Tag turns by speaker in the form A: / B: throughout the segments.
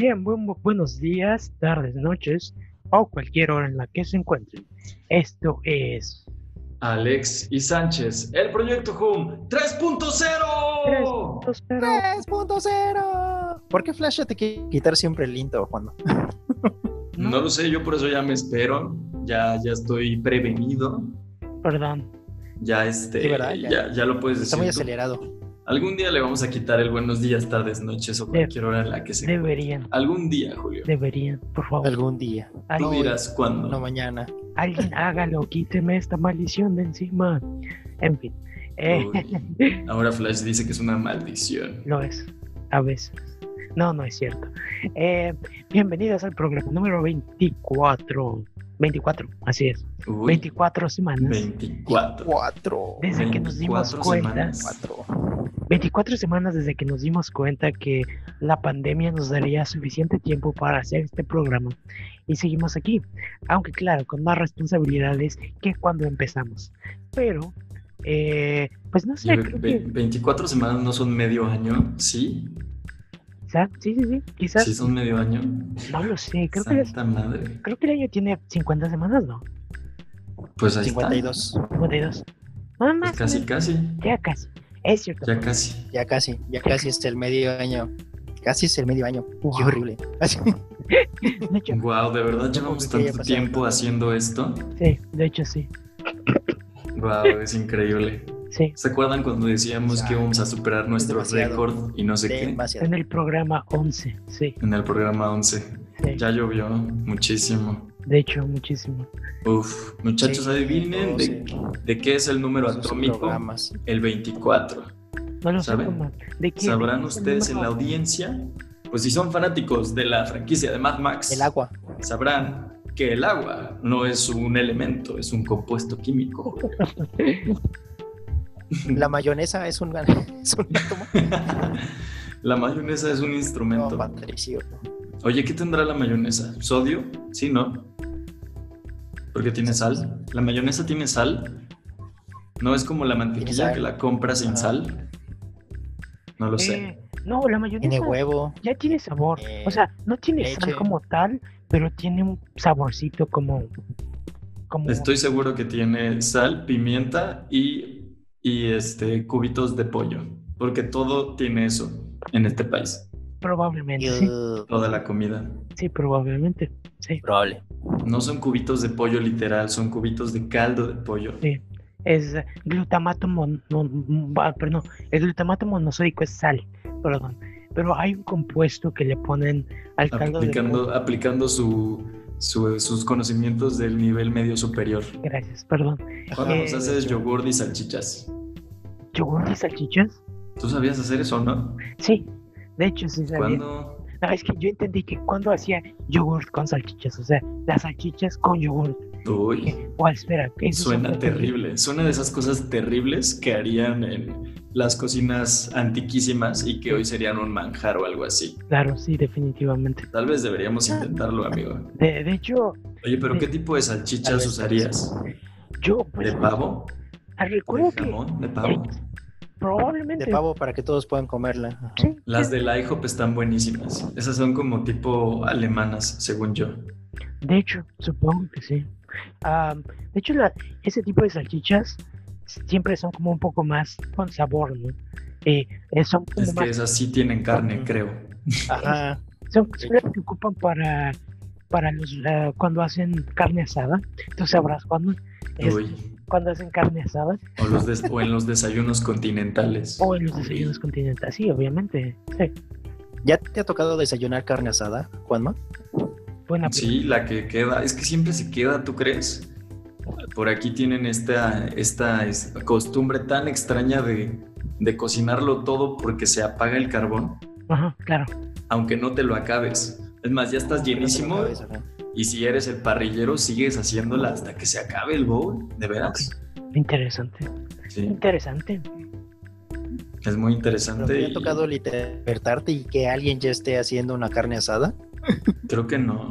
A: Bien, buenos días, tardes, noches o cualquier hora en la que se encuentren. Esto es
B: Alex y Sánchez, el proyecto Home 3.0.
C: 3.0. ¿Por qué Flash te quiere quitar siempre el intro, Juan?
B: no lo sé, yo por eso ya me espero. Ya, ya estoy prevenido.
A: Perdón.
B: Ya este, ya, ya, lo puedes decir.
C: Está muy acelerado.
B: Algún día le vamos a quitar el buenos días, tardes, noches o cualquier hora en la que se.
A: Deberían.
B: Algún día, Julio.
A: Deberían, por favor.
C: Algún día.
B: Tú dirás cuándo.
C: No mañana.
A: Alguien hágalo, quíteme esta maldición de encima. En fin. Eh,
B: ahora Flash dice que es una maldición.
A: Lo es, a veces. No, no es cierto. Eh, bienvenidos al programa número 24 24, así es. 24 semanas.
B: 24.
A: Desde que nos dimos cuenta. 24 semanas desde que nos dimos cuenta que la pandemia nos daría suficiente tiempo para hacer este programa. Y seguimos aquí. Aunque claro, con más responsabilidades que cuando empezamos. Pero, eh, pues no sé.
B: 24 semanas no son medio año, ¿sí?
A: Sí, sí, sí, quizás.
B: ¿Sí son medio año?
A: No lo sé, creo que,
B: madre.
A: creo que el año tiene 50 semanas, ¿no?
B: Pues ahí
C: 52.
B: está.
A: 52. Nada más.
B: casi, casi.
A: Ya casi. Es cierto.
B: Ya casi.
C: Ya casi, ya casi es el medio año. Casi es el medio año. Qué horrible.
B: de hecho, wow, ¿de verdad llevamos tanto tiempo haciendo esto?
A: Sí, de hecho sí.
B: Wow, es increíble. ¿Se acuerdan cuando decíamos que íbamos a superar nuestro récord y no sé qué?
A: En el programa 11, sí.
B: En el programa 11. Ya llovió muchísimo.
A: De hecho, muchísimo.
B: Uf, muchachos, adivinen de, qué es el número atómico. El 24.
A: No lo ¿Saben?
B: ¿De qué? ¿Sabrán ustedes en la audiencia? Pues si son fanáticos de la franquicia de Mad Max.
C: El agua.
B: Sabrán que el agua no es un elemento, es un compuesto químico.
C: La mayonesa es un, es
B: la mayonesa es un instrumento. Oye, ¿qué tendrá la mayonesa? ¿Sodio? Sí, ¿no? Porque tiene sal. ¿La mayonesa tiene sal? ¿No es como la mantequilla que la compras sin sal? No lo sé.
A: Eh, no, la mayonesa.
C: Tiene huevo.
A: Ya tiene sabor. o sea, no tiene sal como tal, pero tiene un saborcito como, como.
B: Estoy seguro que tiene sal, pimienta y y este, cubitos de pollo, porque todo tiene eso en este país.
A: Probablemente. Sí.
B: Toda la comida.
A: Sí, probablemente. Sí.
C: Probable.
B: No son cubitos de pollo literal, son cubitos de caldo de pollo.
A: Sí. Es glutamato mon, ah, perdón, el glutamato monosódico es sal, perdón. Pero hay un compuesto que le ponen al caldo
B: aplicando, de pollo. Aplicando su, sus conocimientos del nivel medio superior.
A: Gracias, perdón.
B: Cuando nos haces yogur y salchichas.
A: ¿Yogur y salchichas?
B: ¿Tú sabías hacer eso, no?
A: Sí, de hecho sí sabía.
B: ¿Cuándo?
A: No, es que yo entendí que cuando hacía yogur con salchichas, o sea, las salchichas con yogur.
B: Uy.
A: O espera,
B: suena terrible. Suena de esas cosas terribles que harían en las cocinas antiquísimas y que hoy serían un manjar o algo así.
A: Claro, sí, definitivamente.
B: Tal vez deberíamos intentarlo, amigo.
A: De, hecho.
B: Oye, pero ¿qué tipo de salchichas usarías?
A: Yo,
B: pues, ¿De pavo?
A: Ah, recuerdo
B: ¿De jamón? ¿De pavo?
A: Probablemente.
C: De pavo para que todos puedan comerla.
B: Las de la IHOP están buenísimas. Esas son como tipo alemanas, según yo.
A: De hecho, supongo que sí. de hecho, ese tipo de salchichas siempre son como un poco más con sabor, ¿no? Eh, eh son
B: es que esas sí tienen carne, creo.
A: Ajá. Son, las que ocupan para, para los, uh, cuando hacen carne asada. Tú sabrás cuándo. cuando hacen carne asada.
B: O, los o en los desayunos continentales.
A: O en los desayunos continentales, sí, obviamente. Sí.
C: ¿Ya te ha tocado desayunar carne asada, Juanma?
B: Buena sí, la que queda. Es que siempre se queda, ¿tú crees? Por aquí tienen esta, esta costumbre tan extraña de, de cocinarlo todo porque se apaga el carbón.
A: Ajá, claro.
B: Aunque no te lo acabes. Es más, ya estás llenísimo. Y si eres el parrillero, sigues haciéndola hasta que se acabe el bowl, de veras.
A: Interesante. Sí. Interesante.
B: Es muy interesante.
C: ¿Te ha tocado despertarte y que alguien ya esté haciendo una carne asada?
B: Creo que no.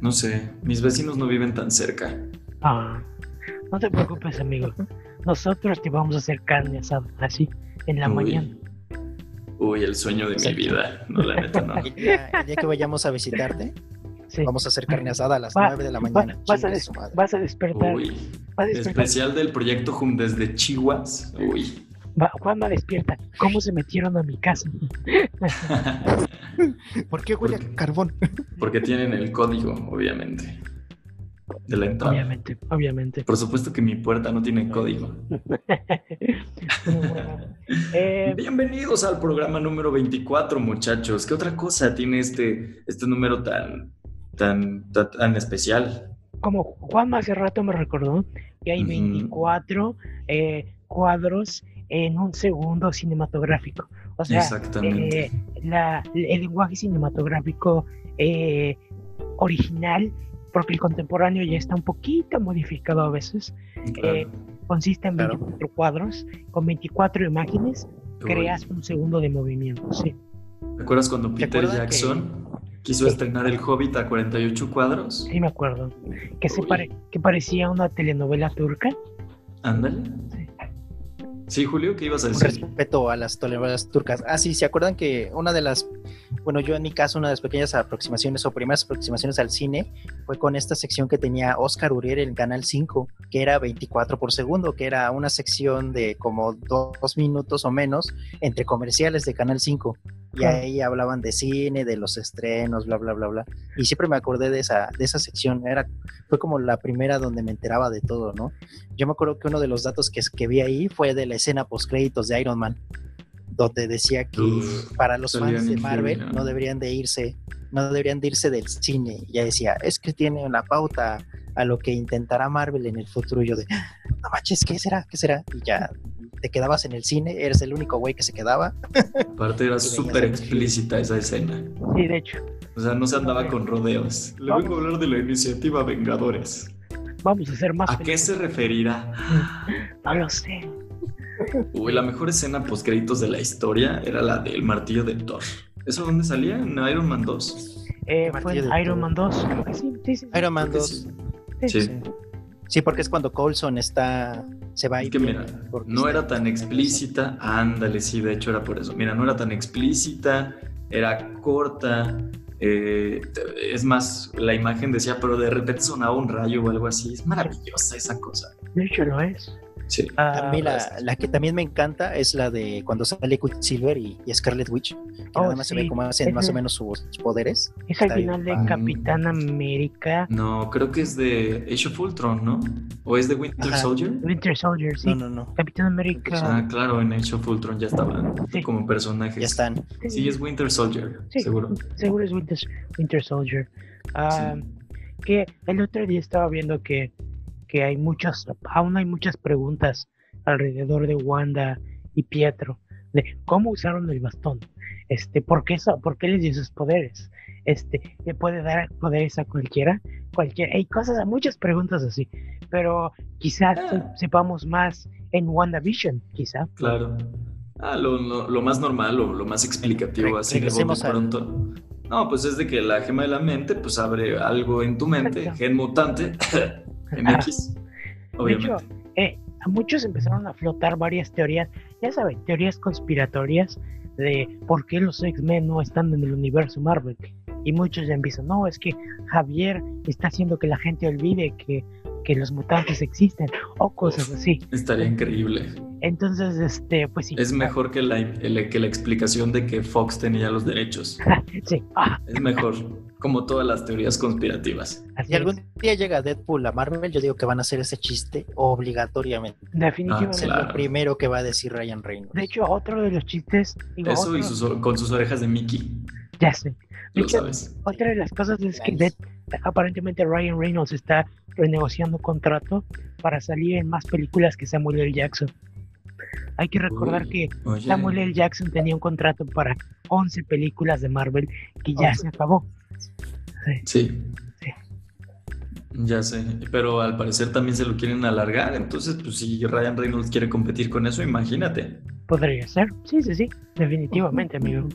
B: No sé. Mis vecinos no viven tan cerca.
A: Ah, no te preocupes, amigo. Nosotros te vamos a hacer carne asada, así, en la mañana.
B: Uy, el sueño de mi vida. No, la neta, no.
C: El día, que vayamos a visitarte, vamos a hacer carne asada a las nueve 9 de la mañana.
A: vas, a vas, a despertar.
B: Uy, especial del proyecto Hum desde Chihuahua. Uy.
A: ¿Cuándo despierta? ¿Cómo se metieron a mi casa?
C: ¿Por qué huele a carbón?
B: Porque tienen el código, obviamente de la entrada.
A: Obviamente, obviamente.
B: Por supuesto que mi puerta no tiene código. Eh, Bienvenidos al programa número 24, muchachos. ¿Qué otra cosa tiene este, este número tan, tan, tan, especial?
A: Como Juan hace rato me recordó que hay 24 eh, cuadros en un segundo cinematográfico. O sea, Exactamente. Eh, el lenguaje cinematográfico original porque el contemporáneo ya está un poquito modificado a veces. Eh, consiste en 24 cuadros, con 24 imágenes, creas un segundo de movimiento, sí.
B: ¿Te acuerdas cuando Peter Jackson quiso estrenar El Hobbit a 48 cuadros?
A: Sí, me acuerdo. Que, se pare... que parecía una telenovela turca.
B: Ándale. Sí, Julio, ¿qué ibas a decir?
C: respeto a las telenovelas turcas. Ah, sí, ¿se acuerdan que una de las, bueno, yo en mi caso, una de las pequeñas aproximaciones o primeras aproximaciones al cine fue con esta sección que tenía Oscar Uriel en Canal 5, que era 24 por segundo, que era una sección de como dos minutos o menos entre comerciales de Canal 5. Y ahí hablaban de cine, de los estrenos, bla, bla, bla, bla. Y siempre me acordé de esa, de esa sección. Era, fue como la primera donde me enteraba de todo, ¿no? Yo me acuerdo que uno de los datos que, que vi ahí fue de la escena post créditos de Iron Man, donde decía que para los fans de Marvel no deberían de irse, no deberían de irse del cine. Y ya decía, es que tiene una pauta a lo que intentará Marvel en el futuro. Y yo de, no manches, ¿qué será? ¿Qué será? Y ya te quedabas en el cine, eres el único güey que se quedaba.
B: Aparte era súper explícita esa escena.
A: Sí, de hecho.
B: O sea, no se andaba con rodeos. Le vengo a hablar de la iniciativa Vengadores.
A: Vamos a hacer más.
B: ¿A qué se referirá?
A: No lo sé.
B: Uy, la mejor escena post créditos de la historia era la del martillo de Thor. ¿Eso dónde salía? ¿En Iron Man 2?
A: Eh, fue Iron Man 2, creo que sí. sí, sí
C: Iron Man 2. Sí. sí. Porque es cuando Coulson está. Se va
B: es que mira, no era tan explícita. Ándale, sí, de hecho era por eso. Mira, no era tan explícita, era corta. Eh, es más, la imagen decía, pero de repente sonaba un rayo o algo así. Es maravillosa esa cosa.
A: De hecho, lo es.
B: Sí.
C: a mí la, que también me encanta es la de cuando sale Quicksilver y, y Scarlet Witch, que oh, nada más se ve cómo hacen más o menos sus, poderes.
A: Es al final de Capitán América.
B: No, creo que es de Age of Ultron, ¿no? ¿O es de Winter Soldier?
A: Winter Soldier, sí.
C: No, no, no.
A: Capitán América.
B: Ah, claro, en Age of Ultron ya estaban como personajes.
C: Ya están.
B: Sí, es Winter Soldier, seguro.
A: Seguro es Winter, Winter Soldier. Ah, que el otro día estaba viendo que que hay muchas, aún hay muchas preguntas alrededor de Wanda y Pietro, de cómo usaron el bastón, este, ¿por qué, eso, por qué les dio sus poderes? Este, ¿le puede dar poderes a cualquiera? Cualquiera, hay cosas, muchas preguntas así, pero quizás ah. sepamos más en WandaVision, quizá.
B: Claro. Ah, lo, lo, más normal o lo más explicativo, así de pronto. No, pues es de que la gema de la mente, pues abre algo en tu mente, gen mutante, MX, obviamente. De hecho,
A: eh, a muchos empezaron a flotar varias teorías, ya saben, teorías conspiratorias de por qué los X-Men no están en el universo Marvel. Y muchos ya empiezan, no, es que Javier está haciendo que la gente olvide que, que los mutantes existen o cosas así.
B: Estaría increíble.
A: Entonces, este, pues sí.
B: Es mejor que la, que la explicación de que Fox tenía los derechos.
A: sí.
B: Es mejor como todas las teorías conspirativas.
C: Si algún día llega Deadpool a Marvel, yo digo que van a hacer ese chiste obligatoriamente.
A: Definitivamente.
C: Ah, es lo primero que va a decir Ryan Reynolds.
A: De hecho, otro de los chistes.
B: Eso y con sus orejas de Mickey.
A: Ya sé. sabes. Otra de las cosas es que aparentemente Ryan Reynolds está renegociando contrato para salir en más películas que Samuel L. Jackson. Hay que recordar que Samuel L. Jackson tenía un contrato para 11 películas de Marvel que ya se acabó.
B: Sí. Ya sé, pero al parecer también se lo quieren alargar, entonces pues si Ryan Reynolds quiere competir con eso, imagínate.
A: Podría ser, sí, sí, sí, definitivamente, amigo.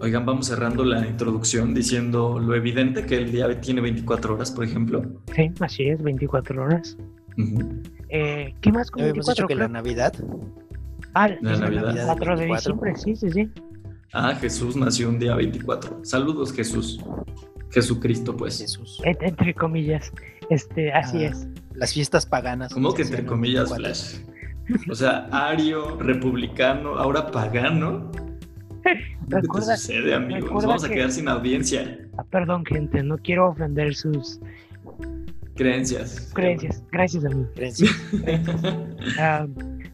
B: Oigan, vamos cerrando la introducción diciendo lo evidente que el día tiene 24 horas, por ejemplo.
A: Sí, así es, 24 horas. eh, ¿Qué más
C: con 24 dicho que la Navidad?
A: Ah, la Navidad. 4 de diciembre, sí, sí, sí.
B: Ah, Jesús nació un día 24. Saludos, Jesús. Jesucristo, pues.
C: Jesús.
A: Entre comillas. Este, así es.
C: Las fiestas paganas.
B: ¿Cómo que entre comillas, Flash? O sea, ario, republicano, ahora pagano. ¿Qué te sucede, amigo? Nos vamos a quedar sin audiencia.
A: Ah, perdón, gente, no quiero ofender sus
B: creencias.
A: Creencias, gracias, amigo. Creencias. Ah,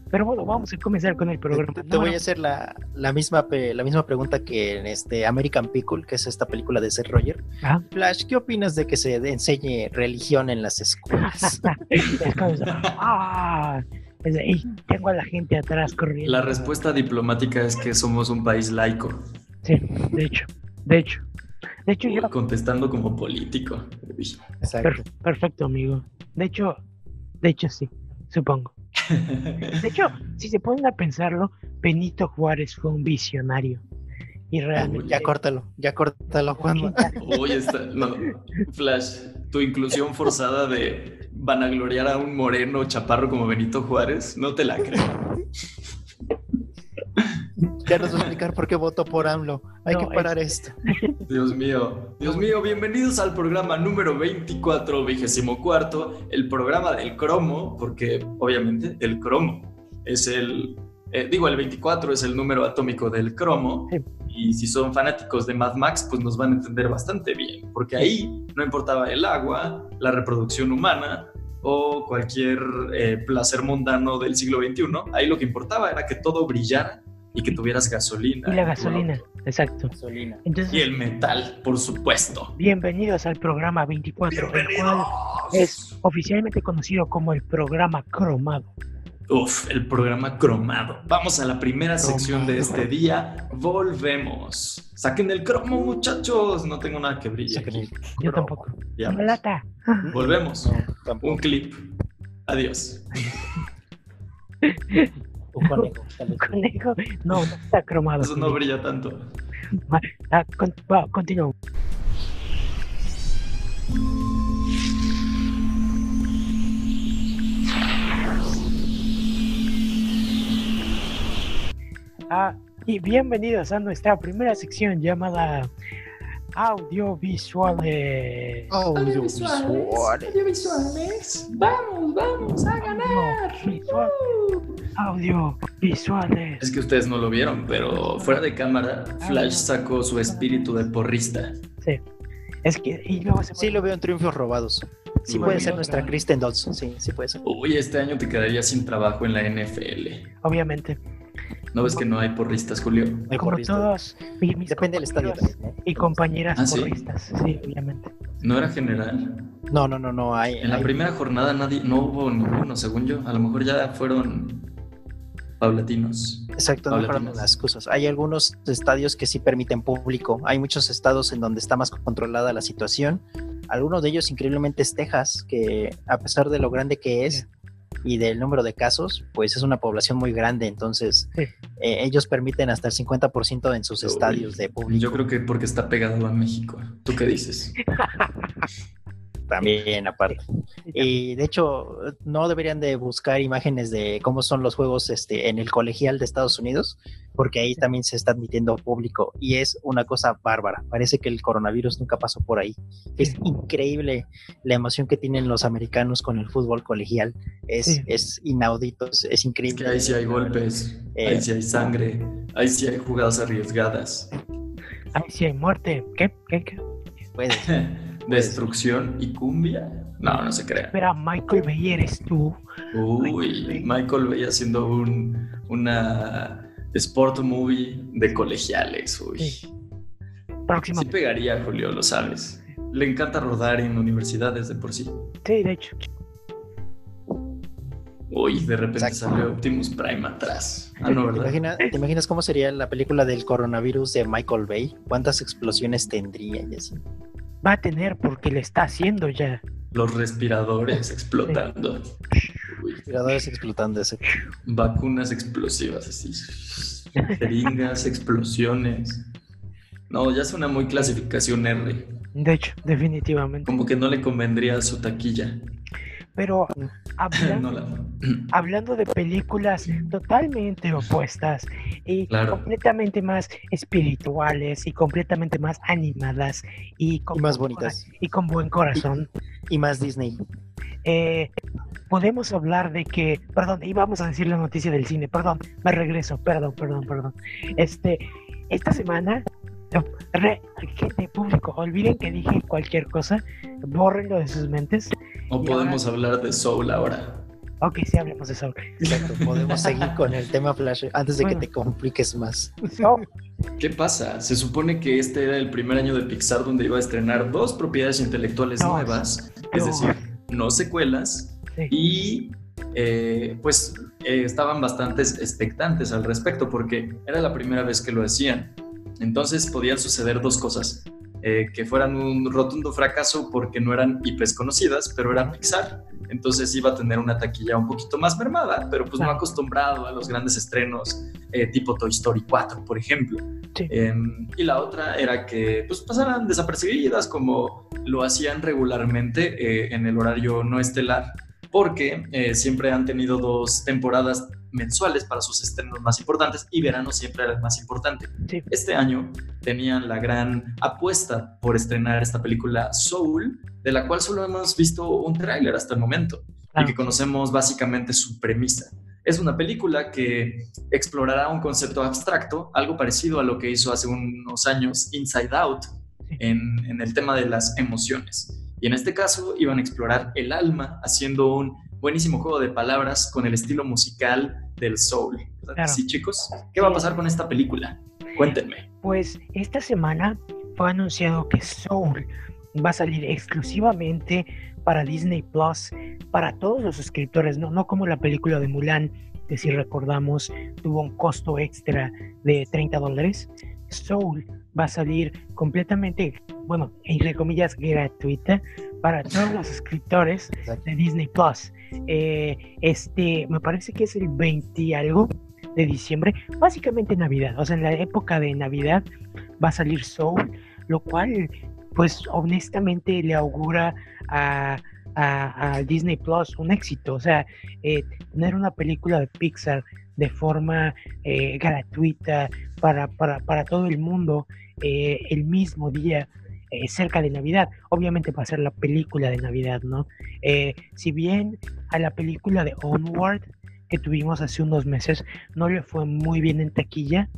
A: pero bueno, vamos a comenzar con el programa.
C: Te, voy a hacer la, misma, la misma pregunta que en este American Pickle, que es esta película de Seth Roger. Ah. Flash, ¿qué opinas de que se enseñe religión en las escuelas?
A: ah, tengo a la gente atrás corriendo.
B: La respuesta diplomática es que somos un país laico.
A: Sí, de hecho, de hecho. De hecho, yo...
B: Contestando como político.
A: perfecto, amigo. De hecho, de hecho sí, supongo. De hecho, si se ponen a pensarlo, Benito Juárez fue un visionario. Y realmente.
C: Ya córtalo, ya córtalo, Juan.
B: Uy, está. No, Flash, tu inclusión forzada de vanagloriar a un moreno chaparro como Benito Juárez, no te la creo.
C: Ya nos va a explicar por qué votó por AMLO. Hay que parar esto.
B: Dios mío, Dios mío, bienvenidos al programa número 24, vigésimo cuarto, el programa del cromo, porque obviamente el cromo es el, eh, digo, el 24 es el número atómico del cromo, y si son fanáticos de Mad Max, pues nos van a entender bastante bien, porque ahí no importaba el agua, la reproducción humana, o cualquier eh, placer mundano del siglo XXI, ahí lo que importaba era que todo brillara y que tuvieras gasolina.
A: Y la gasolina, exacto.
B: y el metal, por supuesto.
A: Bienvenidos al programa 24, el cual es oficialmente conocido como el programa cromado.
B: Uf, el programa cromado. Vamos a la primera sección de este día. Volvemos. Saquen el cromo, muchachos. No tengo nada que brille.
A: Yo tampoco.
B: Ya. Volvemos. Un clip. Adiós.
C: Un conejo.
A: conejo. No, no está cromado.
B: Eso no brilla tanto.
A: Ah, continúo. Ah, y bienvenidos a nuestra primera sección llamada Audiovisuales.
B: Audiovisuales. Audiovisuales. Vamos, vamos a ganar.
A: Audiovisuales.
B: Es que ustedes no lo vieron, pero fuera de cámara, Flash sacó su espíritu de porrista.
A: Sí. Es que, y
C: Sí, lo veo en Triunfos Robados. Sí, puede ser nuestra Kristen Dodson. Sí, sí puede ser.
B: Uy, este año te quedarías sin trabajo en la NFL.
A: Obviamente.
B: ¿No ves que no hay porristas, Julio?
A: Hay Como todos.
C: Depende del estadio.
A: Y compañeras ¿Ah, porristas, sí? obviamente.
B: ¿No era general?
C: No, no, no, no. Hay,
B: en la primera jornada nadie, no hubo ninguno, según yo. A lo mejor ya fueron paulatinos.
C: Exacto, no fueron las cosas. Hay algunos estadios que sí permiten público. Hay muchos estados en donde está más controlada la situación. Algunos de ellos, increíblemente, es Texas, que a pesar de lo grande que es, y del número de casos, pues es una población muy grande, entonces eh, ellos permiten hasta el 50% en sus estadios de público.
B: Yo creo que porque está pegado a México. ¿Tú qué dices?
C: También, aparte. Y de hecho, no deberían de buscar imágenes de cómo son los juegos este, en el colegial de Estados Unidos, porque ahí también se está admitiendo público y es una cosa bárbara. Parece que el coronavirus nunca pasó por ahí. Es increíble la emoción que tienen los americanos con el fútbol colegial. Es, es inaudito, es, increíble.
B: ahí sí hay golpes, ahí eh, sí hay sangre, ahí sí hay jugadas arriesgadas.
A: Ahí sí hay muerte. ¿Qué? ¿Qué? ¿Qué?
C: Puede.
B: Destrucción y cumbia. No, no se crea.
A: Espera, Michael Bay eres tú.
B: Uy, Michael Bay haciendo un, una sport movie de colegiales. Uy. Sí. Sí pegaría, Julio, lo sabes. Le encanta rodar en universidades de por sí.
A: Sí, de hecho.
B: Uy, de repente sale Optimus Prime atrás. Ah, no,
C: ¿verdad? ¿Te, imaginas cómo sería la película del coronavirus de Michael Bay? ¿Cuántas explosiones tendría y así?
A: Va a tener porque le está haciendo ya.
B: Los respiradores explotando.
C: Respiradores explotando ese.
B: Vacunas explosivas así. Jeringas, explosiones. No, ya suena muy clasificación R.
A: De hecho, definitivamente.
B: Como que no le convendría a su taquilla.
A: Pero hablando, de películas totalmente opuestas y completamente más espirituales y completamente más animadas y, con
C: más bonitas
A: y con buen corazón
C: y, más Disney.
A: Eh, podemos hablar de que, perdón, íbamos a decir la noticia del cine, perdón, me regreso, perdón, perdón, perdón. Este, esta semana gente público, olviden que dije cualquier cosa, bórrenlo de sus mentes.
B: O podemos hablar de Soul ahora.
A: Ok, sí, hablemos de Soul.
C: Exacto, podemos seguir con el tema Flash antes de que te compliques más.
B: ¿Qué pasa? Se supone que este era el primer año de Pixar donde iba a estrenar dos propiedades intelectuales nuevas, es decir, no secuelas, y eh, pues eh, estaban bastante expectantes al respecto porque era la primera vez que lo hacían. Entonces podían suceder dos cosas. Eh, que fueran un rotundo fracaso porque no eran IPs conocidas, pero eran Pixar. Entonces iba a tener una taquilla un poquito más mermada, pero pues no acostumbrado a los grandes estrenos eh, tipo Toy Story 4, por ejemplo. Em, y la otra era que pues pasaran desapercibidas como lo hacían regularmente eh, en el horario no estelar porque eh, siempre han tenido dos temporadas mensuales para sus estrenos más importantes y verano siempre era el más importante. Este año tenían la gran apuesta por estrenar esta película Soul, de la cual solo hemos visto un tráiler hasta el momento y que conocemos básicamente su premisa. Es una película que explorará un concepto abstracto, algo parecido a lo que hizo hace unos años Inside Out en el tema de las emociones. Y en este caso iban a explorar el alma haciendo un buenísimo juego de palabras con el estilo musical del soul. Sí, chicos, ¿qué va a pasar con esta película? Cuéntenme.
A: Pues esta semana fue anunciado que Soul va a salir exclusivamente para Disney Plus, para todos los suscriptores, no, no como la película de Mulan, que si recordamos tuvo un costo extra de 30 dólares. Soul va a salir completamente, bueno, entre comillas, gratuita para todos los suscriptores de Disney Plus. Eh, este, me parece que es el 20 y algo de diciembre, básicamente Navidad, o sea, en la época de Navidad va a salir Soul, lo cual, pues honestamente le augura a, Disney Plus un éxito, o sea, eh, tener una película de Pixar de forma eh, gratuita para, para, para, todo el mundo eh, el mismo día eh, cerca de Navidad. Obviamente va a ser la película de Navidad, ¿no? si bien a la película de Onward que tuvimos hace unos meses no le fue muy bien en taquilla,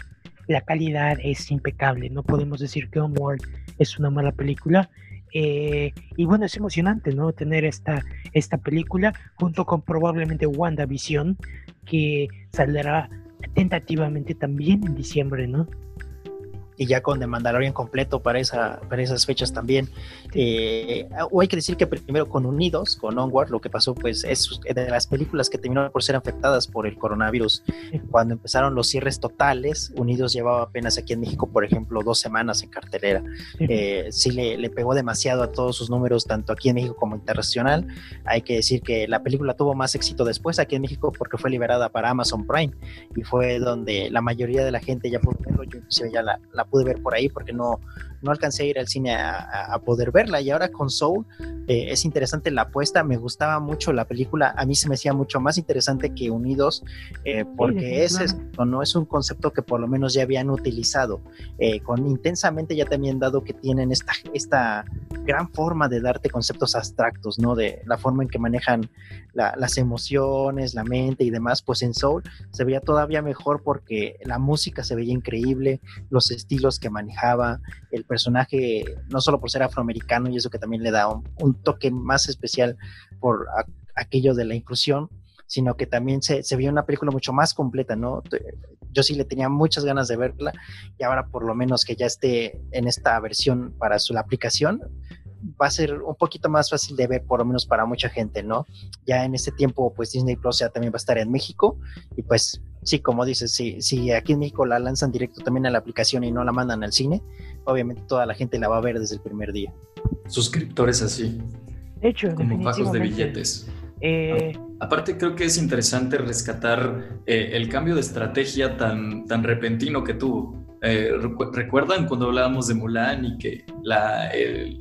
A: la calidad es impecable. No podemos decir que Onward es una mala película. y bueno, es emocionante, ¿no? Tener esta, esta película junto con probablemente WandaVision, que saldrá tentativamente también en diciembre, ¿no?
C: Y ya con The Mandalorian completo para, esa, para esas fechas también. Eh, o hay que decir que primero con Unidos, con Onward, lo que pasó pues es de las películas que terminaron por ser afectadas por el coronavirus. Cuando empezaron los cierres totales, Unidos llevaba apenas aquí en México, por ejemplo, dos semanas en cartelera. Eh, sí le, le, pegó demasiado a todos sus números, tanto aquí en México como internacional. Hay que decir que la película tuvo más éxito después aquí en México porque fue liberada para Amazon Prime y fue donde la mayoría de la gente ya pudo verlo. Yo inclusive ya la, la pude ver por ahí porque no, no alcancé a ir al cine a, poder verla. Y ahora con Soul eh, es interesante la apuesta. Me gustaba mucho la película. A mí se me hacía mucho más interesante que Unidos, eh, porque ese no es un concepto que por lo menos ya habían utilizado. Eh, con intensamente ya también dado que tienen esta, esta gran forma de darte conceptos abstractos, ¿no? De la forma en que manejan las emociones, la mente y demás. Pues en Soul se veía todavía mejor porque la música se veía increíble, los estilos que manejaba, el personaje, no solo por ser afroamericano y eso que también le da un, toque más especial por aquello de la inclusión, sino que también se, vio una película mucho más completa, ¿no? Yo sí le tenía muchas ganas de verla y ahora por lo menos que ya esté en esta versión para su aplicación, va a ser un poquito más fácil de ver, por lo menos para mucha gente, ¿no? Ya en este tiempo, pues Disney Plus ya también va a estar en México y pues sí, como dices, si, si aquí en México la lanzan directo también a la aplicación y no la mandan al cine, obviamente toda la gente la va a ver desde el primer día.
B: Suscriptores así.
A: De hecho,
B: como pagos de billetes. Eh, aparte creo que es interesante rescatar eh, el cambio de estrategia tan, tan repentino que tuvo Eh, ¿Recuerdan cuando hablábamos de Mulan y que la,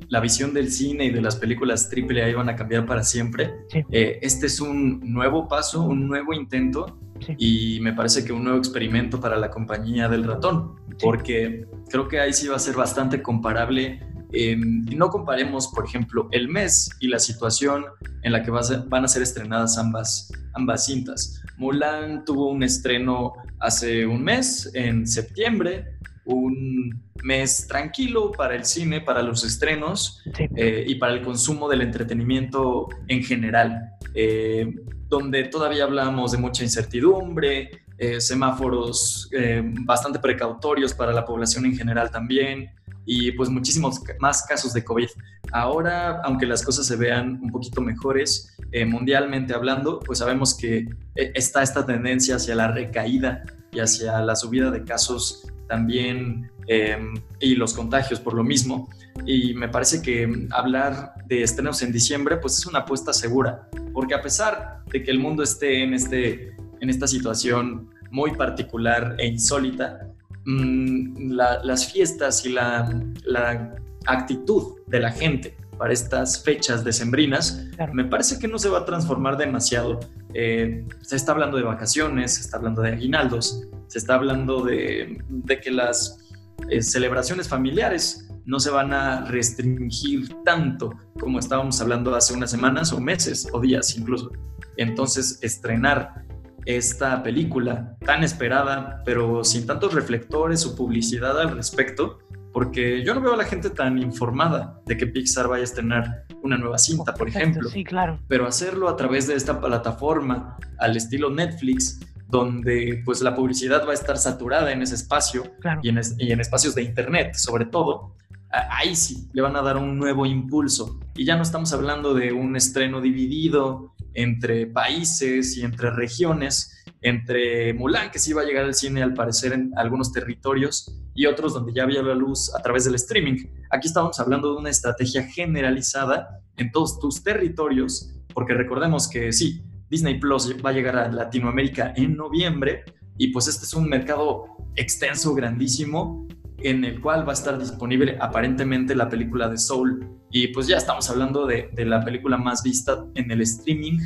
B: la, visión del cine y de las películas AAA iban a cambiar para siempre? Eh, este es un nuevo paso, un nuevo intento y me parece que un nuevo experimento para la compañía del ratón, porque creo que ahí sí va a ser bastante comparable. y no comparemos, por ejemplo, el mes y la situación en la que van a ser estrenadas ambas, ambas cintas. Mulan tuvo un estreno hace un mes, en septiembre, un mes tranquilo para el cine, para los estrenos eh, y para el consumo del entretenimiento en general, eh, donde todavía hablamos de mucha incertidumbre, eh, semáforos bastante precautorios para la población en general también y pues muchísimos más casos de COVID. Ahora, aunque las cosas se vean un poquito mejores, eh, mundialmente hablando, pues sabemos que eh, está esta tendencia hacia la recaída y hacia la subida de casos también em, y los contagios por lo mismo. Y me parece que hablar de estrenos en diciembre, pues es una apuesta segura, porque a pesar de que el mundo esté en, este, en esta situación muy particular e insólita, mm, las fiestas y la, la actitud de la gente para estas fechas decembrinas, me parece que no se va a transformar demasiado. Eh, se está hablando de vacaciones, se está hablando de aguinaldos, se está hablando de, que las eh, celebraciones familiares no se van a restringir tanto como estábamos hablando hace unas semanas o meses o días incluso. Entonces, estrenar esta película tan esperada, pero sin tantos reflectores o publicidad al respecto, porque yo no veo a la gente tan informada de que Pixar vaya a estrenar una nueva cinta, por ejemplo.
A: Sí, claro.
B: Pero hacerlo a través de esta plataforma al estilo Netflix, donde pues la publicidad va a estar saturada en ese espacio y, en y en espacios de internet, sobre todo, ahí sí le van a dar un nuevo impulso. Y ya no estamos hablando de un estreno dividido entre países y entre regiones, entre Mulan, que sí va a llegar al cine al parecer en algunos territorios, y otros donde ya había la luz a través del streaming. Aquí estamos hablando de una estrategia generalizada en todos tus territorios, porque recordemos que sí, Disney Plus va a llegar a Latinoamérica en noviembre, y pues este es un mercado extenso, grandísimo, en el cual va a estar disponible aparentemente la película de Soul. Y pues ya estamos hablando de, de la película más vista en el streaming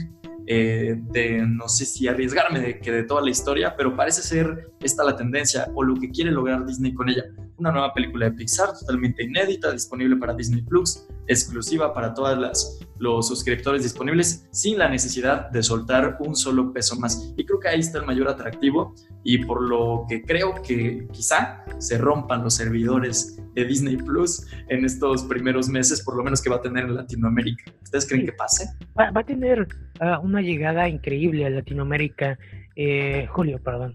B: eh, de no sé si arriesgarme de que de toda la historia, pero parece ser esta la tendencia o lo que quiere lograr Disney con ella. Una nueva película de Pixar totalmente inédita, disponible para Disney Plus, exclusiva para todos los suscriptores disponibles, sin la necesidad de soltar un solo peso más. Y creo que ahí está el mayor atractivo y por lo que creo que quizá se rompan los servidores de Disney Plus en estos primeros meses, por lo menos que va a tener en Latinoamérica. ¿Ustedes creen que pase?
A: Va, a tener ah, una llegada increíble a Latinoamérica. Eh, Julio, perdón.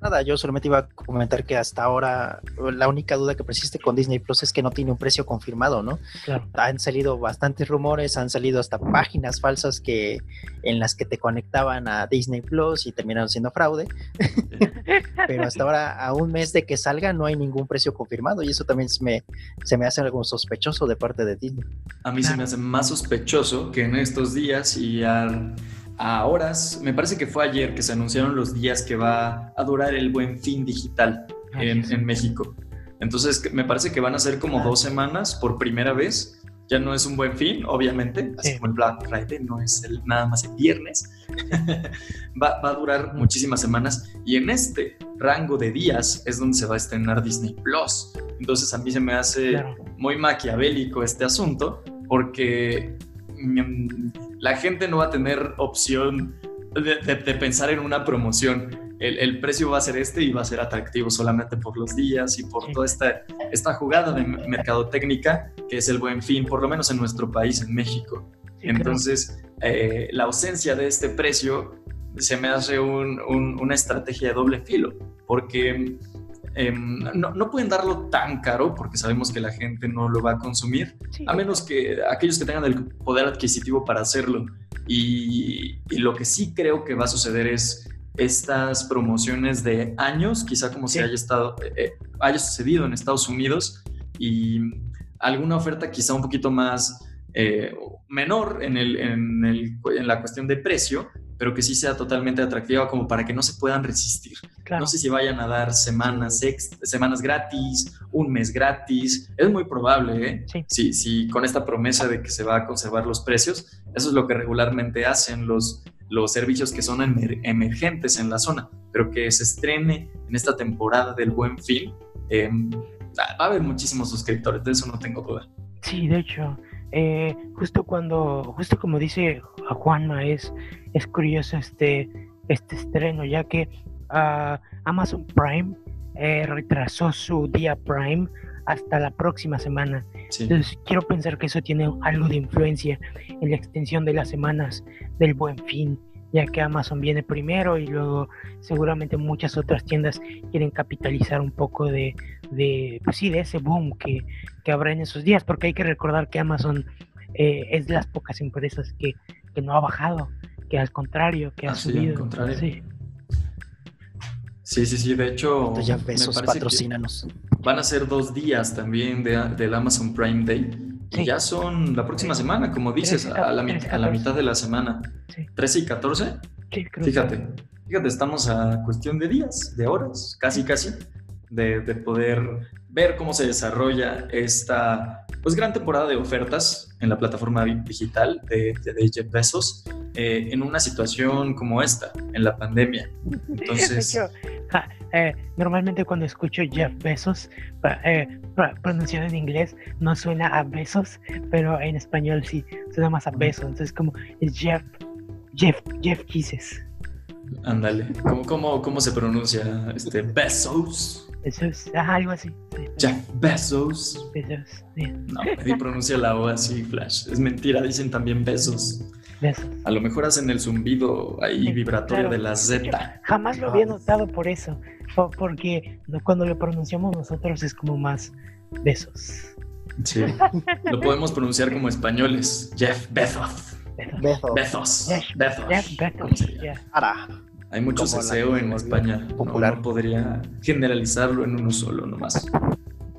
C: Nada, yo solamente iba a comentar que hasta ahora la única duda que persiste con Disney Plus es que no tiene un precio confirmado, ¿no? Claro. Han salido bastantes rumores, han salido hasta páginas falsas que en las que te conectaban a Disney Plus y terminaron siendo fraude. Pero hasta ahora, a un mes de que salga, no hay ningún precio confirmado y eso también se me, se me hace algo sospechoso de parte de Disney.
B: A mí se me hace más sospechoso que en estos días y al a horas, me parece que fue ayer que se anunciaron los días que va a durar el buen fin digital en, México. Entonces me parece que van a ser como dos semanas por primera vez. Ya no es un buen fin, obviamente, así como el Black Friday, no es el, nada más el viernes. va, a durar muchísimas semanas y en este rango de días es donde se va a estrenar Disney Plus. Entonces a mí se me hace muy maquiavélico este asunto porque mm, la gente no va a tener opción de, pensar en una promoción. El, precio va a ser este y va a ser atractivo solamente por los días y por toda esta, esta jugada de mercadotecnia que es el buen fin, por lo menos en nuestro país, en México. Entonces, eh, la ausencia de este precio se me hace una estrategia de doble filo, porque Em, no, pueden darlo tan caro porque sabemos que la gente no lo va a consumir, a menos que aquellos que tengan el poder adquisitivo para hacerlo. Y, lo que sí creo que va a suceder es estas promociones de años, quizá como si haya, estado, eh, eh, haya sucedido en Estados Unidos, y alguna oferta quizá un poquito más eh, menor en, el, en, el, en la cuestión de precio, pero que sí sea totalmente atractiva como para que no se puedan resistir. No sé si vayan a dar semanas, semanas gratis, un mes gratis, es muy probable, ¿eh? Sí. Si, con esta promesa de que se va a conservar los precios, eso es lo que regularmente hacen los, los servicios que son emergentes en la zona, pero que se estrene en esta temporada del buen fin, em, va a haber muchísimos suscriptores, de eso no tengo duda.
A: Sí, de hecho, eh, justo cuando, justo como dice Juanma, es, es curioso este, este estreno, ya que ah, Amazon Prime eh, retrasó su día Prime hasta la próxima semana. Entonces quiero pensar que eso tiene algo de influencia en la extensión de las semanas del buen fin, ya que Amazon viene primero y luego seguramente muchas otras tiendas quieren capitalizar un poco de, de pues sí, de ese boom que, que habrá en esos días, porque hay que recordar que Amazon eh, es de las pocas empresas que, que, no ha bajado, que al contrario, que ha ah, subido. contrario. Sí.
B: Sí, sí, de hecho.
C: ya besos, patrocínanos.
B: Van a ser dos días también de, del Amazon Prime Day. Y ya son la próxima semana, como dices, a la, a la mitad de la semana. 13 y 14. Fíjate, fíjate, estamos a cuestión de días, de horas, casi, casi, de, de poder ver cómo se desarrolla esta pues, gran temporada de ofertas en la plataforma digital de, de Jeff Bezos eh, en una situación como esta, en la pandemia. Entonces...
A: Eh, normalmente cuando escucho Jeff Bezos eh, pronunciado en inglés no suena a besos, pero en español sí suena más a besos. Entonces como es Jeff, Jeff, Jeff Kisses.
B: Ándale, ¿Cómo, cómo, cómo se pronuncia este Bezos?
A: Bezos, algo así.
B: Jeff Bezos. Bezos, No, nadie pronuncia la O así, Flash. Es mentira, dicen también besos. A lo mejor hacen el zumbido ahí vibratorio de la Z.
A: Jamás lo había notado por eso. Porque cuando lo pronunciamos nosotros es como más besos.
B: Sí. lo podemos pronunciar como españoles. Jeff Bezos. Bezos. Bezos. Bezos. Hay mucho deseo en España. Popular. No, podría generalizarlo en uno solo nomás.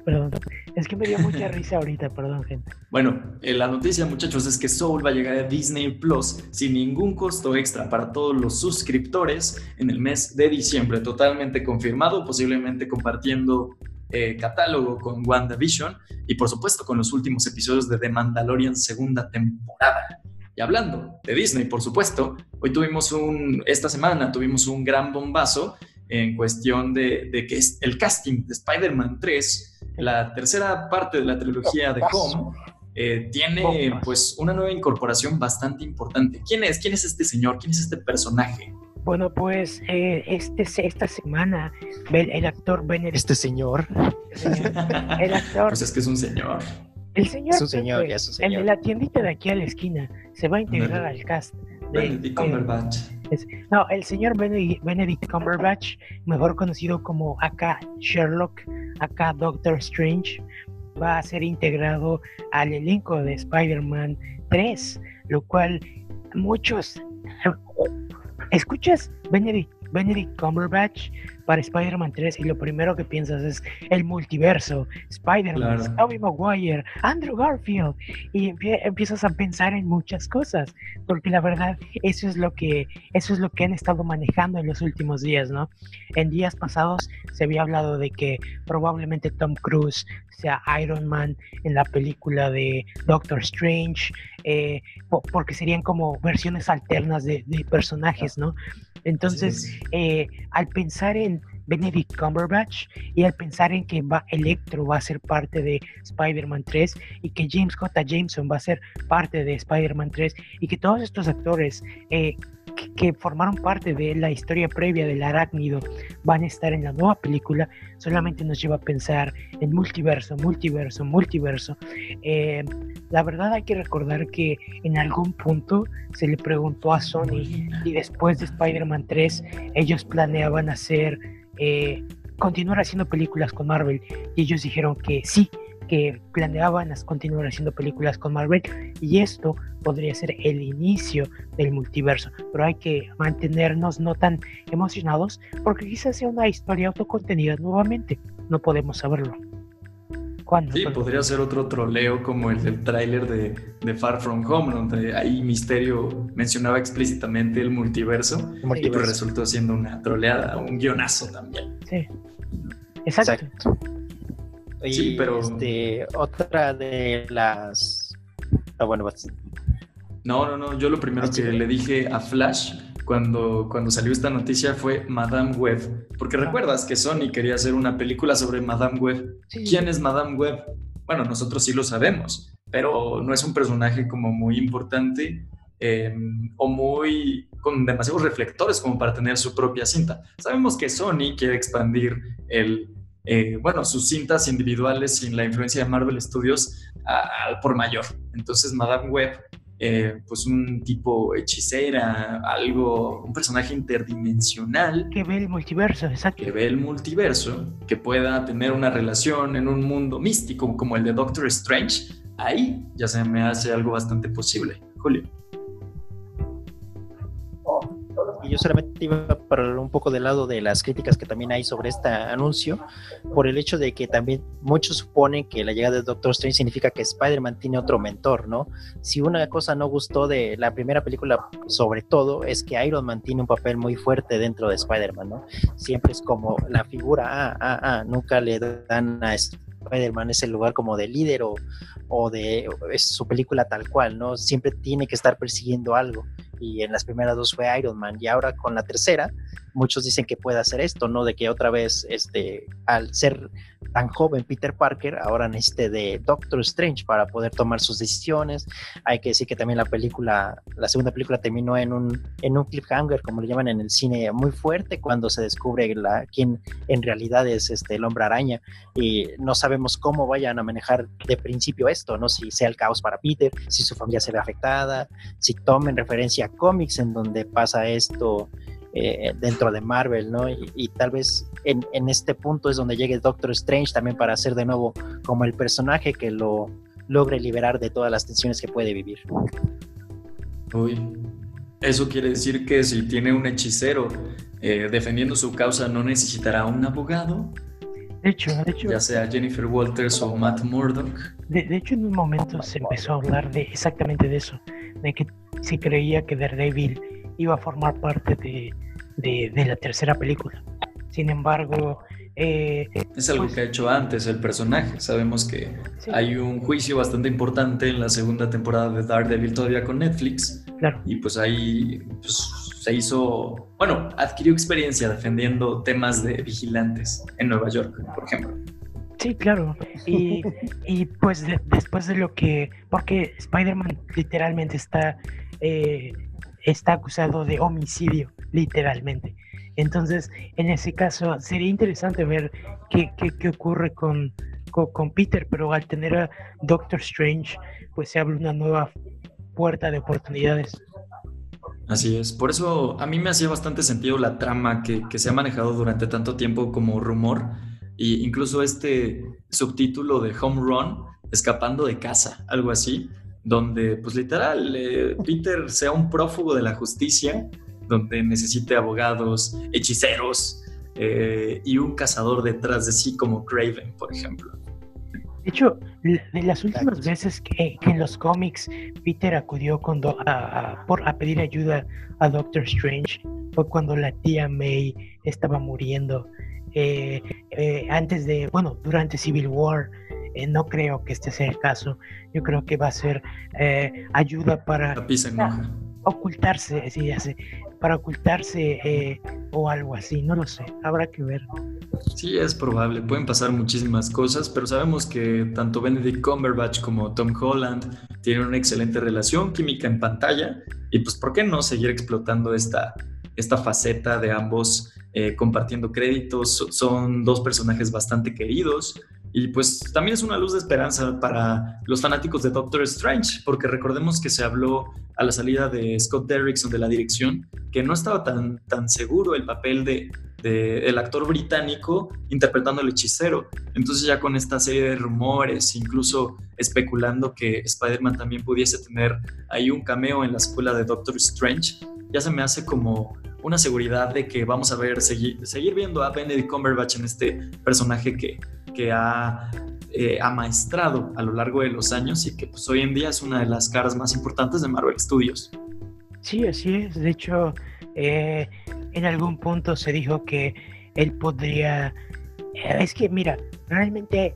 A: Perdón. Es que me dio mucha risa ahorita, perdón, gente.
B: Bueno, eh, la noticia, muchachos, es que Soul va a llegar a Disney Plus sin ningún costo extra para todos los suscriptores en el mes de diciembre. Totalmente confirmado, posiblemente compartiendo eh, catálogo con WandaVision y, por supuesto, con los últimos episodios de The Mandalorian segunda temporada. Y hablando de Disney, por supuesto, hoy tuvimos un, esta semana tuvimos un gran bombazo en cuestión de, de que es el casting de Spider-Man 3 la tercera parte de la trilogía de Home eh, tiene pues una nueva incorporación bastante importante. ¿Quién es? ¿Quién es este señor? ¿Quién es este personaje?
A: Bueno, pues eh, este, esta semana el, actor Benedict...
C: Este señor.
B: El actor... Pues es que es un señor.
A: El señor, señor, el de la tiendita de aquí a la esquina, se va a integrar al cast.
B: Benedict Cumberbatch.
A: no, el señor Benedict Cumberbatch, mejor conocido como acá Sherlock, acá Doctor Strange, va a ser integrado al elenco de Spider-Man 3, lo cual muchos... ¿Escuchas Benedict, Benedict Cumberbatch? para Spider-Man 3 y lo primero que piensas es el multiverso, Spider-Man, Tobey Maguire, Andrew Garfield y empiezas a pensar en muchas cosas, porque la verdad eso es lo que eso es lo que han estado manejando en los últimos días, ¿no? En días pasados se había hablado de que probablemente Tom Cruise sea Iron Man en la película de Doctor Strange, eh, porque serían como versiones alternas de, de personajes, ¿no? Entonces, eh, al pensar en Benedict Cumberbatch y al pensar en que va, Electro va a ser parte de Spider-Man 3 y que James J. Jameson va a ser parte de Spider-Man 3 y que todos estos actores eh, que, formaron parte de la historia previa del arácnido van a estar en la nueva película, solamente nos lleva a pensar en multiverso, multiverso, multiverso. Eh, la verdad hay que recordar que en algún punto se le preguntó a Sony y después de Spider-Man 3 ellos planeaban hacer, eh, continuar haciendo películas con Marvel y ellos dijeron que sí, que planeaban continuar haciendo películas con Marvel y esto podría ser el inicio del multiverso, pero hay que mantenernos no tan emocionados porque quizás sea una historia autocontenida nuevamente, no podemos saberlo.
B: Sí, podría ser otro troleo como el del tráiler de, Far From Home, donde ahí Misterio mencionaba explícitamente el multiverso, y pues resultó siendo una troleada, un guionazo también.
A: Sí, exacto.
C: Sí, pero... Este, otra de las... Ah, bueno, pues...
B: No, no, no, yo lo primero ah, que le dije a Flash cuando, cuando salió esta noticia fue Madame Web. Porque recuerdas que Sony quería hacer una película sobre Madame Web. ¿Quién es Madame Web? Bueno, nosotros sí lo sabemos, pero no es un personaje como muy importante em, o muy con demasiados reflectores como para tener su propia cinta. Sabemos que Sony quiere expandir el, eh, bueno, sus cintas individuales sin la influencia de Marvel Studios al por mayor. Entonces, Madame Web eh, pues un tipo hechicera, algo, un personaje interdimensional.
A: Que ve el multiverso, exacto.
B: Que ve el multiverso, que pueda tener una relación en un mundo místico como el de Doctor Strange, ahí ya se me hace algo bastante posible. Julio.
C: Y yo solamente iba para un poco del lado de las críticas que también hay sobre este anuncio, por el hecho de que también muchos suponen que la llegada de Doctor Strange significa que Spider-Man tiene otro mentor, ¿no? Si una cosa no gustó de la primera película, sobre todo, es que Iron Man tiene un papel muy fuerte dentro de Spider-Man, ¿no? Siempre es como la figura, ah, ah, ah, nunca le dan a Spider-Man ese lugar como de líder o, o de es su película tal cual, ¿no? Siempre tiene que estar persiguiendo algo y en las primeras dos fue Iron Man y ahora con la tercera muchos dicen que puede hacer esto, ¿no? De que otra vez, este, al ser tan joven Peter Parker, ahora necesite de Doctor Strange para poder tomar sus decisiones. Hay que decir que también la película, la segunda película terminó en un, en un cliffhanger, como le llaman en el cine, muy fuerte cuando se descubre la, quién en realidad es este, el hombre araña y no sabemos cómo vayan a manejar de principio esto, ¿no? Si sea el caos para Peter, si su familia se ve afectada, si tomen referencia a cómics en donde pasa esto eh, dentro de Marvel, ¿no? Y, tal vez en, este punto es donde llegue Doctor Strange también para ser de nuevo como el personaje que lo logre liberar de todas las tensiones que puede vivir.
B: Uy, eso quiere decir que si tiene un hechicero eh, defendiendo su causa no necesitará un abogado.
A: De hecho, de hecho.
B: Ya sea Jennifer Walters o Matt Murdock.
A: De, de, hecho, en un momento se empezó a hablar de exactamente de eso, de que se creía que Daredevil iba a formar parte de, de, la tercera película. Sin embargo, eh,
B: es algo pues que ha hecho antes el personaje. Sabemos que hay un juicio bastante importante en la segunda temporada de Daredevil todavía con Netflix.
A: Claro.
B: Y pues ahí pues, se hizo, bueno, adquirió experiencia defendiendo temas de vigilantes en Nueva York, por ejemplo.
A: Sí, claro. Y, y pues después de lo que, porque Spider-Man literalmente está eh, está acusado de homicidio, literalmente. Entonces, en ese caso, sería interesante ver qué, qué, ocurre con, con, Peter, pero al tener a Doctor Strange, pues se abre una nueva puerta de oportunidades.
B: Así es, por eso a mí me hacía bastante sentido la trama que, se ha manejado durante tanto tiempo como rumor, e incluso este subtítulo de Home Run, escapando de casa, algo así, donde pues literal eh, Peter sea un prófugo de la justicia, donde necesite abogados, hechiceros eh, y un cazador detrás de sí como Craven, por ejemplo.
A: De hecho, de las últimas veces que, en los cómics Peter acudió a, por, a pedir ayuda a Doctor Strange fue cuando la tía May estaba muriendo. Eh, antes de, bueno, durante Civil War, eh, no creo que este sea el caso. Yo creo que va a ser eh, ayuda para ocultarse, sí, para ocultarse eh, o algo así, no lo sé, habrá que ver.
B: Sí, es probable, pueden pasar muchísimas cosas, pero sabemos que tanto Benedict Cumberbatch como Tom Holland tienen una excelente relación química en pantalla y pues ¿por qué no seguir explotando esta, esta faceta de ambos compartiendo créditos? Son dos personajes bastante queridos y pues también es una luz de esperanza para los fanáticos de Doctor Strange, porque recordemos que se habló a la salida de Scott Derrickson de la dirección, que no estaba tan, tan seguro el papel de, el actor británico interpretando al hechicero. Entonces ya con esta serie de rumores, incluso especulando que Spider-Man también pudiese tener ahí un cameo en la escuela de Doctor Strange, ya se me hace como una seguridad de que vamos a ver, seguir, seguir viendo a Benedict Cumberbatch en este personaje que que ha eh, amaestrado a lo largo de los años y que pues hoy en día es una de las caras más importantes de Marvel Studios.
A: Sí, así es. De hecho, eh, en algún punto se dijo que él podría... Eh, es que, mira, realmente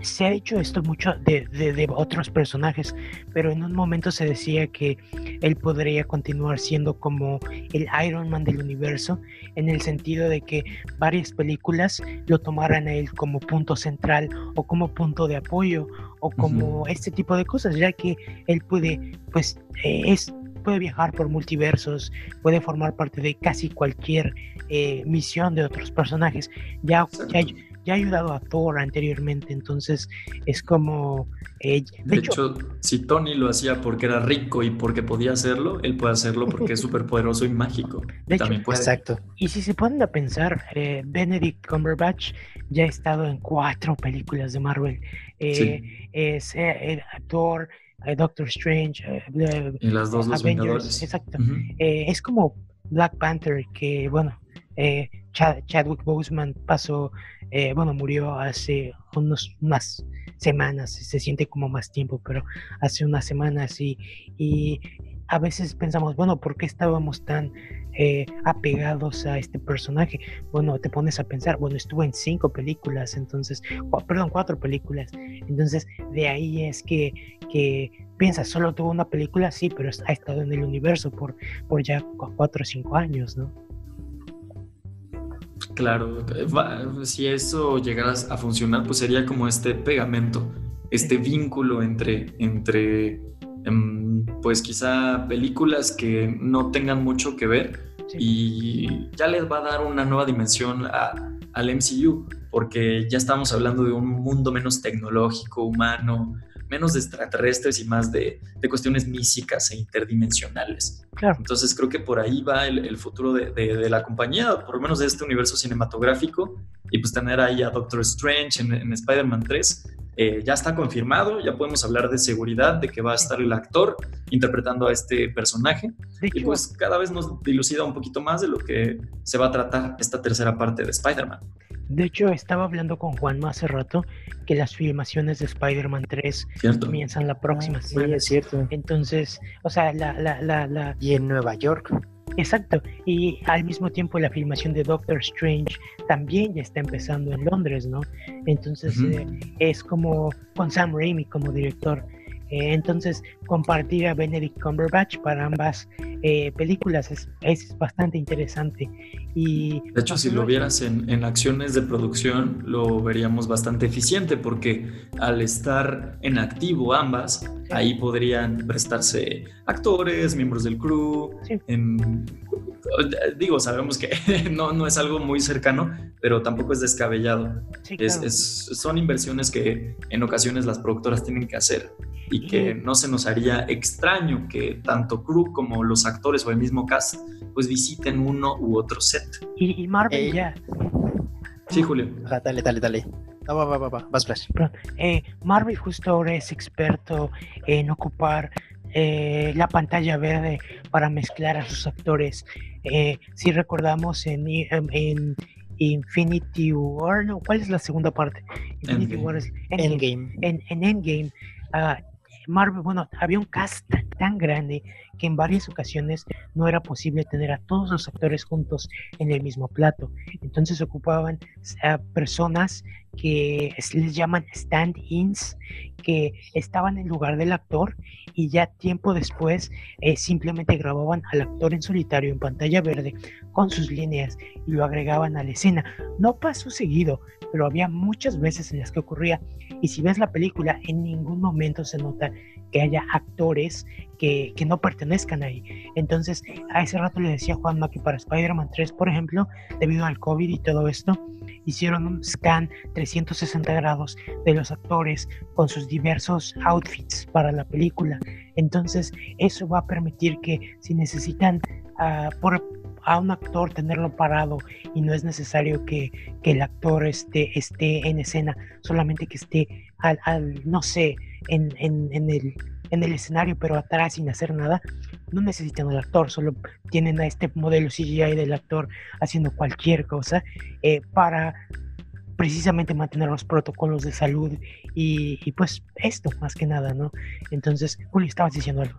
A: se ha dicho esto mucho de, otros personajes, pero en un momento se decía que él podría continuar siendo como el Iron Man del universo, en el sentido de que varias películas lo tomaran a él como punto central o como punto de apoyo o como este tipo de cosas, ya que él puede, pues, eh, es puede viajar por multiversos, puede formar parte de casi cualquier eh, misión de otros personajes. Ya, ya, ya ha ayudado a Thor anteriormente, entonces es como...
B: Eh, de, hecho, si Tony lo hacía porque era rico y porque podía hacerlo, él puede hacerlo porque es súper poderoso y mágico.
A: También puede. Exacto. Y si se ponen a pensar, eh, Benedict Cumberbatch ya ha estado en cuatro películas de Marvel. Eh, es actor, Doctor Strange,
B: y las dos Los Avengers,
A: Exacto. es como Black Panther, que bueno, Chadwick Boseman pasó eh, bueno, murió hace unos, unas semanas, se siente como más tiempo, pero hace unas semanas y, y a veces pensamos, bueno, ¿por qué estábamos tan eh, apegados a este personaje? Bueno, te pones a pensar, bueno, estuvo en cinco películas, entonces, perdón, cuatro películas, entonces de ahí es que, que piensas, solo tuvo una película, sí, pero ha estado en el universo por, por ya cuatro o cinco años, ¿no?
B: Claro, si eso llegara a funcionar, pues sería como este pegamento, este vínculo entre, entre em, pues quizá películas que no tengan mucho que ver y ya les va a dar una nueva dimensión al MCU, porque ya estamos hablando de un mundo menos tecnológico, humano, menos de extraterrestres y más de, cuestiones místicas e interdimensionales. Claro. Entonces creo que por ahí va el, futuro de, la compañía, por lo menos de este universo cinematográfico, y pues tener ahí a Doctor Strange en, Spider-Man 3. Eh, ya está confirmado, ya podemos hablar de seguridad, de que va a estar el actor interpretando a este personaje. y pues cada vez nos dilucida un poquito más de lo que se va a tratar esta tercera parte de Spider-Man.
A: De hecho, estaba hablando con Juan hace rato que las filmaciones de Spider-Man 3 comienzan la próxima
C: ah, semana. Sí, es cierto.
A: Entonces, o sea, la, la, la, la...
C: Y en Nueva York.
A: Exacto. Y al mismo tiempo la filmación de Doctor Strange también ya está empezando en Londres, ¿no? Entonces eh, es como con Sam Raimi como director. Eh, entonces, compartir a Benedict Cumberbatch para ambas eh, películas es, es, bastante interesante. Y,
B: de hecho, si lo vieras en, en, acciones de producción, lo veríamos bastante eficiente porque al estar en activo ambas, ahí podrían prestarse actores, miembros del crew. Digo, sabemos que no, no es algo muy cercano, pero tampoco es descabellado. es, son inversiones que en ocasiones las productoras tienen que hacer y que no se nos haría extraño que tanto crew como los actores o el mismo cast pues visiten uno u otro set.
A: Y, Marvel ya.
B: Sí, Julio.
C: dale, dale, dale. va, va, va, va. Vas,
A: eh, Marvel justo ahora es experto en ocupar eh, la pantalla verde para mezclar a sus actores. Eh, si recordamos en, en, Infinity War, no, ¿cuál es la segunda parte?
C: Infinity War es Endgame.
A: En, en Endgame, uh, Marvel, bueno, había un cast tan, grande que en varias ocasiones no era posible tener a todos los actores juntos en el mismo plato. Entonces ocupaban a personas que les llaman stand-ins, que estaban en lugar del actor y ya tiempo después eh, simplemente grababan al actor en solitario en pantalla verde con sus líneas y lo agregaban a la escena. No pasó seguido, pero había muchas veces en las que ocurría y si ves la película en ningún momento se nota que haya actores que, que no pertenezcan ahí. Entonces, a ese rato le decía a Juanma que para Spider-Man 3, por ejemplo, debido al COVID y todo esto, hicieron un scan 360 grados de los actores con sus diversos outfits para la película. Entonces, eso va a permitir que si necesitan uh, por, a un actor tenerlo parado y no es necesario que, que el actor esté, esté en escena, solamente que esté al, al no sé, en, en, en, el, en el escenario, pero atrás sin hacer nada, no necesitan al actor, solo tienen a este modelo CGI del actor haciendo cualquier cosa eh, para precisamente mantener los protocolos de salud y, y, pues esto más que nada, ¿no? Entonces, Julio, estabas diciendo algo.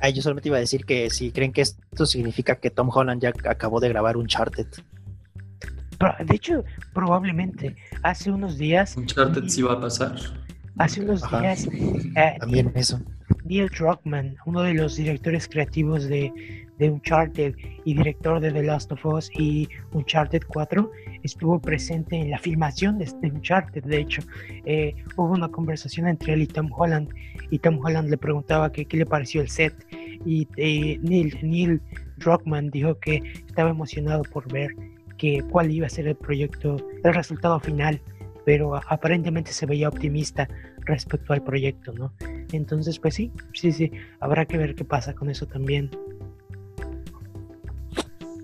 C: Ah, yo solamente iba a decir que si creen que esto significa que Tom Holland ya acabó de grabar un Charted.
A: De hecho, probablemente hace unos días.
B: Uncharted sí va a pasar.
A: Hace unos días. Eh,
C: También eso.
A: Neil Druckmann, uno de los directores creativos de, de Uncharted y director de The Last of Us y Uncharted 4, estuvo presente en la filmación de este Uncharted. De hecho, eh, hubo una conversación entre él y Tom Holland, y Tom Holland le preguntaba qué le pareció el set, y eh, Neil, Neil Druckmann dijo que estaba emocionado por ver que cuál iba a ser el proyecto, el resultado final, pero aparentemente se veía optimista respecto al proyecto, ¿no? Entonces, pues sí, sí, sí, habrá que ver qué pasa con eso también.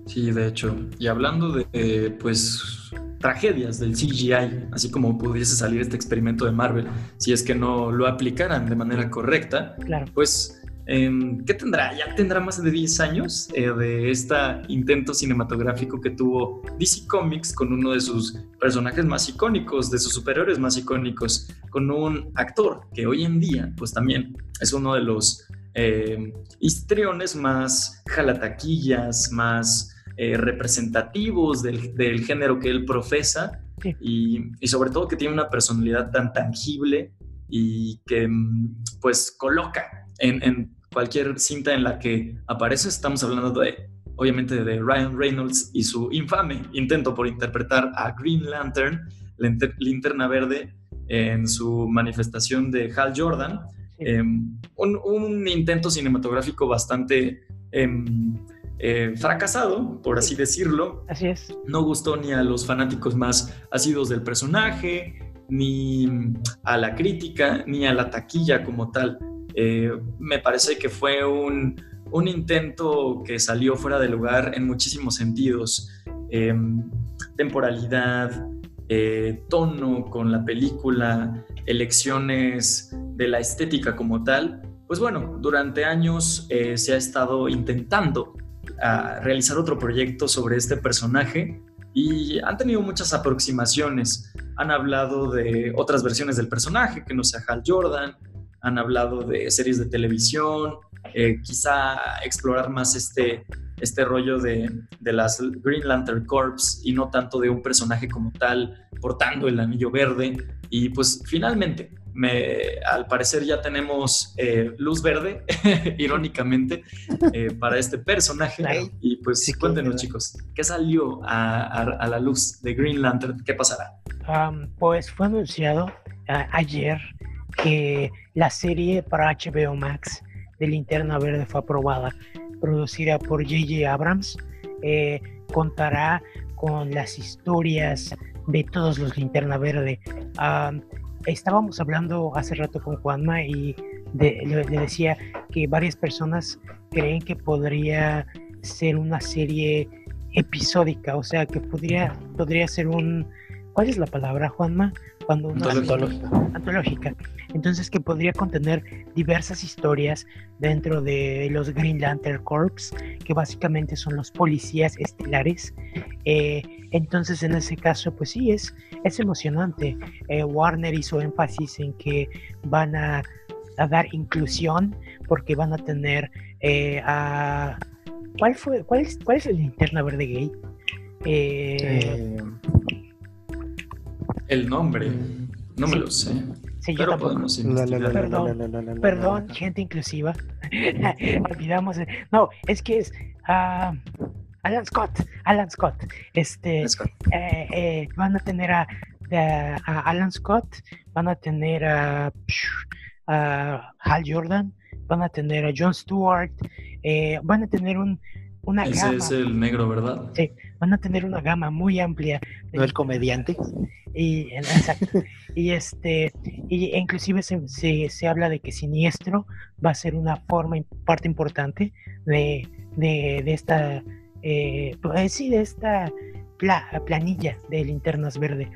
B: Sí, de hecho. Y hablando de, eh, pues, tragedias del CGI, así como pudiese salir este experimento de Marvel, si es que no lo aplicaran de manera correcta,
A: claro.
B: pues ¿Qué tendrá? Ya tendrá más de 10 años eh, de este intento cinematográfico que tuvo DC Comics con uno de sus personajes más icónicos, de sus superiores más icónicos, con un actor que hoy en día, pues también es uno de los eh, histriones más jalataquillas, más eh, representativos del, del, género que él profesa y, y sobre todo que tiene una personalidad tan tangible y que mm, pues coloca en, cualquier cinta en la que aparece, estamos hablando de, obviamente, de Ryan Reynolds y su infame intento por interpretar a Green Lantern, la linterna verde, en su manifestación de Hal Jordan. Em, un, intento cinematográfico bastante em, eh, fracasado, por así decirlo.
A: Así es.
B: No gustó ni a los fanáticos más ácidos del personaje, ni a la crítica, ni a la taquilla como tal. Eh, me parece que fue un, intento que salió fuera de lugar en muchísimos sentidos. Em, temporalidad, eh, tono con la película, elecciones de la estética como tal. Pues bueno, durante años eh, se ha estado intentando ah, realizar otro proyecto sobre este personaje y han tenido muchas aproximaciones. Han hablado de otras versiones del personaje, que no sea Hal Jordan, han hablado de series de televisión, eh, quizá explorar más este, este rollo de, de, las Green Lantern Corps y no tanto de un personaje como tal portando el anillo verde. Y pues finalmente, me, al parecer ya tenemos eh, luz verde, irónicamente, eh, para este personaje. Y pues cuéntenos chicos, ¿qué salió a, a, la luz de Green Lantern? ¿Qué pasará?
A: pues fue anunciado ayer que la serie para HBO Max de Linterna Verde fue aprobada, producida por J.J. Abrams. Eh, contará con las historias de todos los Linterna Verde. estábamos hablando hace rato con Juanma y le, decía que varias personas creen que podría ser una serie episódica, o sea, que podría, podría ser un... ¿Cuál es la palabra, Juanma? Cuando una
B: antológica.
A: antológica. Entonces que podría contener diversas historias dentro de los Green Lantern Corps, que básicamente son los policías estelares. Eh, entonces en ese caso, pues sí, es, es emocionante. Eh, Warner hizo énfasis en que van a, dar inclusión porque van a tener eh, a... ¿Cuál, fue, cuál, es, ¿Cuál es el linterna verde gay?
B: el nombre, no me lo sé.
A: Sí, yo tampoco. perdón, perdón, gente inclusiva. Olvidamos. No, es que es uh, Alan Scott. Alan Scott. Este, eh, eh, van a tener a, a, Alan Scott, van a tener a, a, Hal Jordan, van a tener a John Stewart, eh, van a tener un, una
B: Ese
A: gama.
B: es el negro, ¿verdad?
A: Sí, van a tener una gama muy amplia.
C: ¿No el comediante?
A: Y, exacto. y este, y inclusive se, se, habla de que Siniestro va a ser una forma, parte importante de, de, de esta, eh, pues, sí, de esta planilla de linternas verde.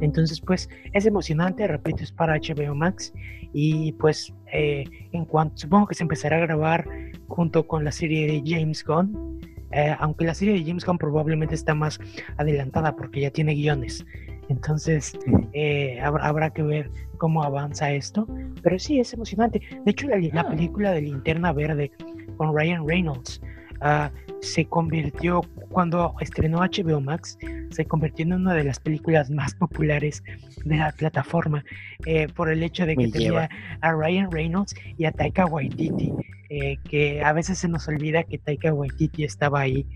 A: Entonces, pues es emocionante, repito, es para HBO Max y pues eh, en cuanto, supongo que se empezará a grabar junto con la serie de James Gunn, eh, aunque la serie de James Gunn probablemente está más adelantada porque ya tiene guiones. Entonces, eh, habrá, que ver cómo avanza esto. Pero sí, es emocionante. De hecho, la, la ah. película de Linterna Verde con Ryan Reynolds uh, se convirtió, cuando estrenó HBO Max, se convirtió en una de las películas más populares de la plataforma eh, por el hecho de que tenía a Ryan Reynolds y a Taika Waititi. Eh, que a veces se nos olvida que Taika Waititi estaba ahí,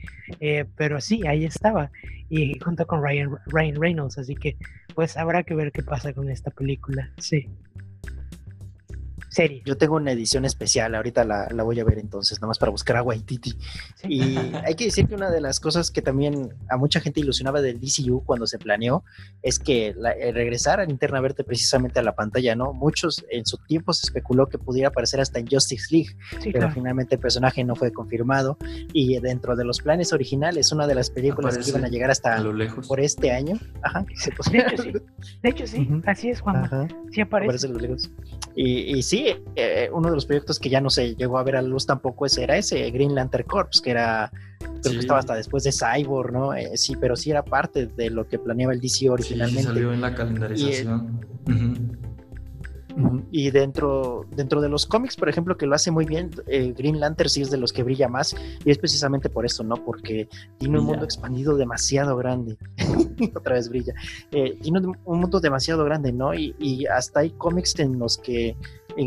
A: eh, pero sí, ahí estaba, y junto con Ryan, Ryan Reynolds, así que pues habrá que ver qué pasa con esta película, sí.
C: Yo tengo una edición especial, ahorita la, voy a ver entonces, nada más para buscar a Waititi. Y hay que decir que una de las cosas que también a mucha gente ilusionaba del DCU cuando se planeó es que eh, regresar a Linterna Verde precisamente a la pantalla, ¿no? Muchos en su tiempo se especuló que pudiera aparecer hasta en Justice League, pero finalmente el personaje no fue confirmado. Y dentro de los planes originales, una de las películas que iban a llegar hasta
B: lo lejos.
C: por este año,
A: ajá, de hecho sí, de hecho sí, así es cuando sí aparece.
C: lejos. Y, y sí, eh, uno de los proyectos que ya no se llegó a ver a la luz tampoco ese era ese Green Lantern Corps, que era, creo que estaba hasta después de Cyborg, ¿no? Eh, sí, pero sí era parte de lo que planeaba el DC originalmente. Sí,
B: salió en la calendarización.
C: Y dentro, dentro de los cómics, por ejemplo, que lo hace muy bien, eh, Green Lantern sí es de los que brilla más, y es precisamente por eso, ¿no? Porque tiene un mundo expandido demasiado grande. Otra vez brilla. tiene un mundo demasiado grande, ¿no? Y, y hasta hay cómics en los que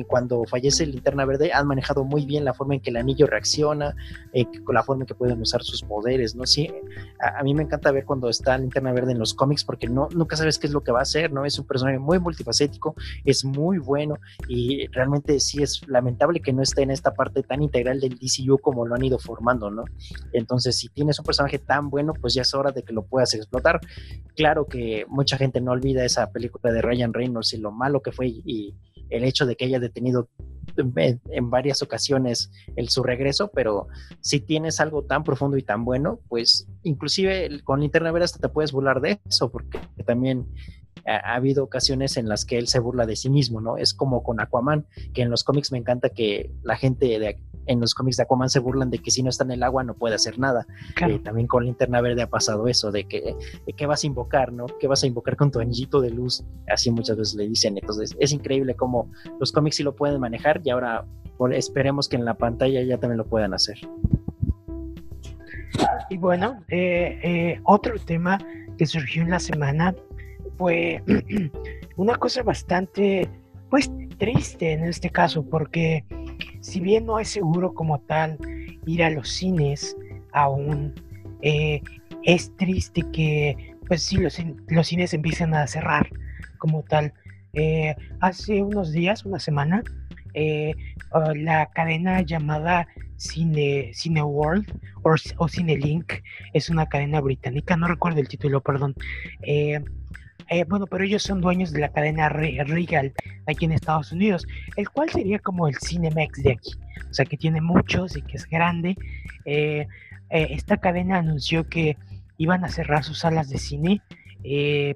C: cuando fallece Linterna Verde han manejado muy bien la forma en que el anillo reacciona, eh, la forma en que pueden usar sus poderes, ¿no? Sí, a, mí me encanta ver cuando está Linterna Verde en los cómics porque no, nunca sabes qué es lo que va a hacer, ¿no? Es un personaje muy multifacético, es muy bueno y realmente sí es lamentable que no esté en esta parte tan integral del DCU como lo han ido formando, ¿no? Entonces, si tienes un personaje tan bueno, pues ya es hora de que lo puedas explotar. Claro que mucha gente no olvida esa película de Ryan Reynolds y lo malo que fue y el hecho de que haya detenido en, varias ocasiones el su regreso, pero si tienes algo tan profundo y tan bueno, pues inclusive con Linterna Verde hasta te puedes burlar de eso, porque también ha, habido ocasiones en las que él se burla de sí mismo, ¿no? Es como con Aquaman, que en los cómics me encanta que la gente de, en los cómics de Aquaman se burlan de que si no está en el agua no puede hacer nada. Eh, también con Linterna Verde ha pasado eso, de que ¿qué vas a invocar, no? ¿Qué vas a invocar con tu anillito de luz? Así muchas veces le dicen. Entonces es increíble cómo los cómics sí lo pueden manejar y ahora esperemos que en la pantalla ya también lo puedan hacer.
A: Y bueno, eh, eh, otro tema que surgió en la semana fue una cosa bastante, pues, triste en este caso, porque si bien no es seguro como tal ir a los cines aún, eh, es triste que, pues sí, los, los, cines empiecen a cerrar como tal. Eh, hace unos días, una semana, eh, ah, la cadena llamada Cine, Cine World o, Cine Link es una cadena británica, no recuerdo el título, perdón. Bueno, pero ellos son dueños de la cadena Regal aquí en Estados Unidos, el cual sería como el Cinemex de aquí, o sea que tiene muchos y que es grande. Eh, eh, esta cadena anunció que iban a cerrar sus salas de cine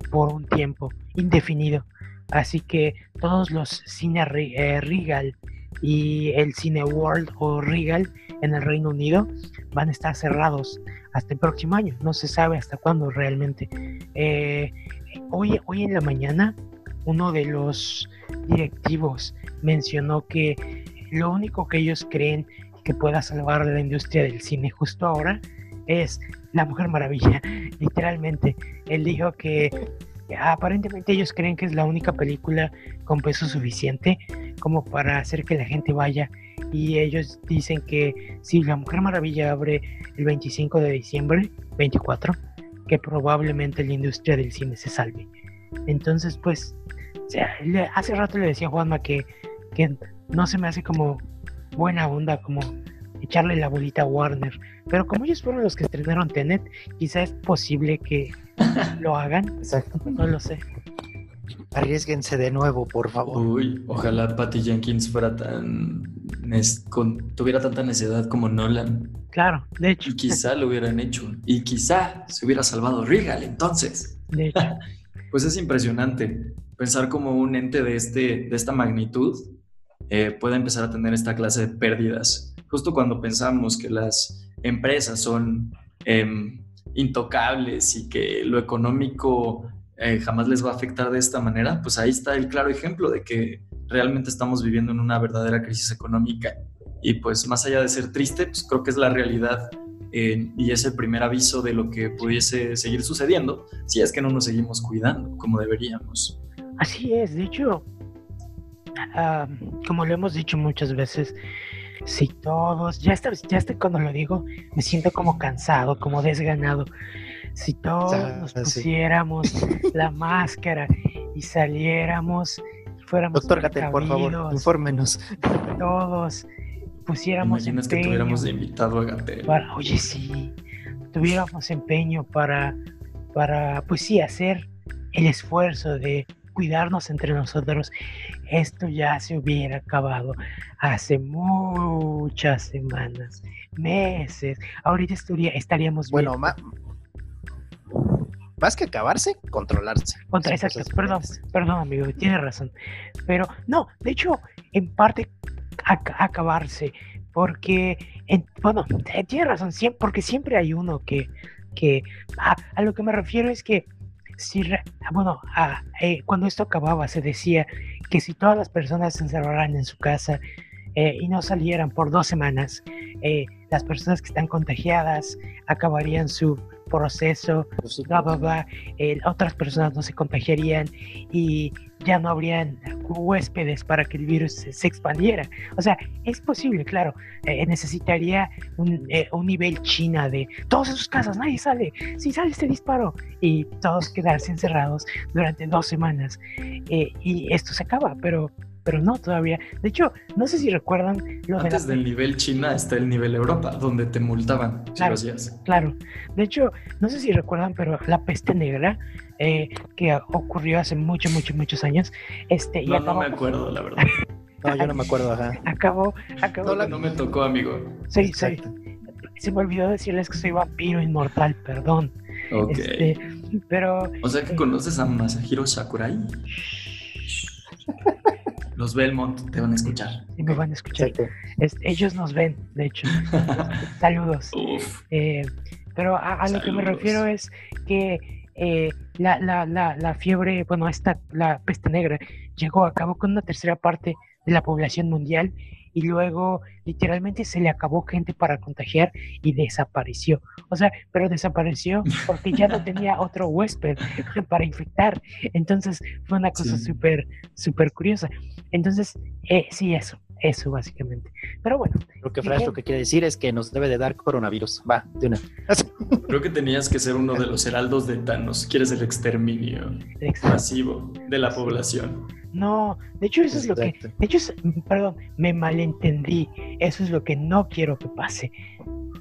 A: por un tiempo indefinido, así que todos los cine Regal y el Cine World o Regal en el Reino Unido van a estar cerrados hasta el próximo año. No se sabe hasta cuándo realmente. Eh, hoy, hoy en la mañana uno de los directivos mencionó que lo único que ellos creen que pueda salvar la industria del cine justo ahora es La Mujer Maravilla, literalmente. Él dijo que aparentemente ellos creen que es la única película con peso suficiente como para hacer que la gente vaya y ellos dicen que si La Mujer Maravilla abre el 25 de diciembre, 24, que probablemente la industria del cine se salve. Entonces, pues, hace rato le decía a Juanma que, que no se me hace como buena onda, como echarle la bolita a Warner. Pero como ellos fueron los que estrenaron Tenet, quizá es posible que lo hagan. Exacto. No lo sé.
C: Arriesguense de nuevo, por favor.
B: Uy, ojalá Patty Jenkins fuera tan. tuviera tanta necesidad como Nolan.
A: Claro, de hecho.
B: Y quizá lo hubieran hecho. Y quizá se hubiera salvado Regal entonces. De hecho. pues es impresionante pensar como un ente de, este, de esta magnitud eh, puede empezar a tener esta clase de pérdidas. Justo cuando pensamos que las empresas son em, intocables y que lo económico eh, jamás les va a afectar de esta manera, pues ahí está el claro ejemplo de que realmente estamos viviendo en una verdadera crisis económica. Y pues más allá de ser triste, pues creo que es la realidad eh, y es el primer aviso de lo que pudiese seguir sucediendo si es que no nos seguimos cuidando como deberíamos.
A: Así es, de hecho, como lo hemos dicho muchas veces, si todos, ya está, ya está cuando lo digo, me siento como cansado, como desganado. Si todos nos pusiéramos la máscara y saliéramos y fuéramos
C: Doctor Gatel, por favor, infórmenos.
A: Todos pusiéramos
B: Imaginas que tuviéramos de invitado a Gatel.
A: oye, sí, tuviéramos empeño para, para, pues sí, hacer el esfuerzo de cuidarnos entre nosotros, esto ya se hubiera acabado hace muchas semanas, meses. Ahorita estaríamos
C: bueno, más, más que acabarse, controlarse.
A: Contra, exacto, perdón, perdón, amigo, tiene razón. Pero no, de hecho, en parte acabarse, porque, bueno, tiene razón, siempre, porque siempre hay uno que, que a lo que me refiero es que si, bueno, eh, cuando esto acababa se decía que si todas las personas se encerraran en su casa eh, y no salieran por dos semanas, eh, las personas que están contagiadas acabarían su proceso, bla, bla, bla, otras personas no se contagiarían y ya no habrían huéspedes para que el virus se, expandiera. O sea, es posible, claro, eh, necesitaría un, eh, un, nivel China de todos en sus casas, nadie sale, si sale este disparo y todos quedarse encerrados durante dos semanas. Eh, y esto se acaba, pero pero no todavía. De hecho, no sé si recuerdan
B: lo Antes del nivel China está el nivel Europa, donde te multaban
A: claro,
B: si lo hacías.
A: Claro. De hecho, no sé si recuerdan, pero la peste negra eh, que ocurrió hace muchos, muchos, muchos años. Este,
B: no, no me acuerdo, la verdad.
C: no, yo no me acuerdo, ajá.
A: Acabó, acabó.
B: No, no me tocó, amigo.
A: Sí, sí. Se me olvidó decirles que soy vampiro inmortal, perdón.
B: Ok. Este,
A: pero.
B: O sea que conoces a Masahiro Sakurai. Los Belmont te van a escuchar.
A: Sí, me van a escuchar. ellos nos ven, de hecho. Saludos. Eh, pero a, lo que me refiero es que eh, la, la, la, la, fiebre, bueno, esta, la peste negra, llegó a cabo con una tercera parte de la población mundial y luego literalmente se le acabó gente para contagiar y desapareció. O sea, pero desapareció porque ya no tenía otro huésped para infectar. Entonces fue una cosa súper, súper curiosa. Entonces, eh, sí, eso, eso básicamente. Pero bueno.
C: Lo que Flash lo que quiere decir es que nos debe de dar coronavirus. Va, de una.
B: Creo que tenías que ser uno de los heraldos de Thanos. Quieres el exterminio masivo de la población.
A: No, de hecho eso es lo que, de hecho, perdón, me malentendí. Eso es lo que no quiero que pase.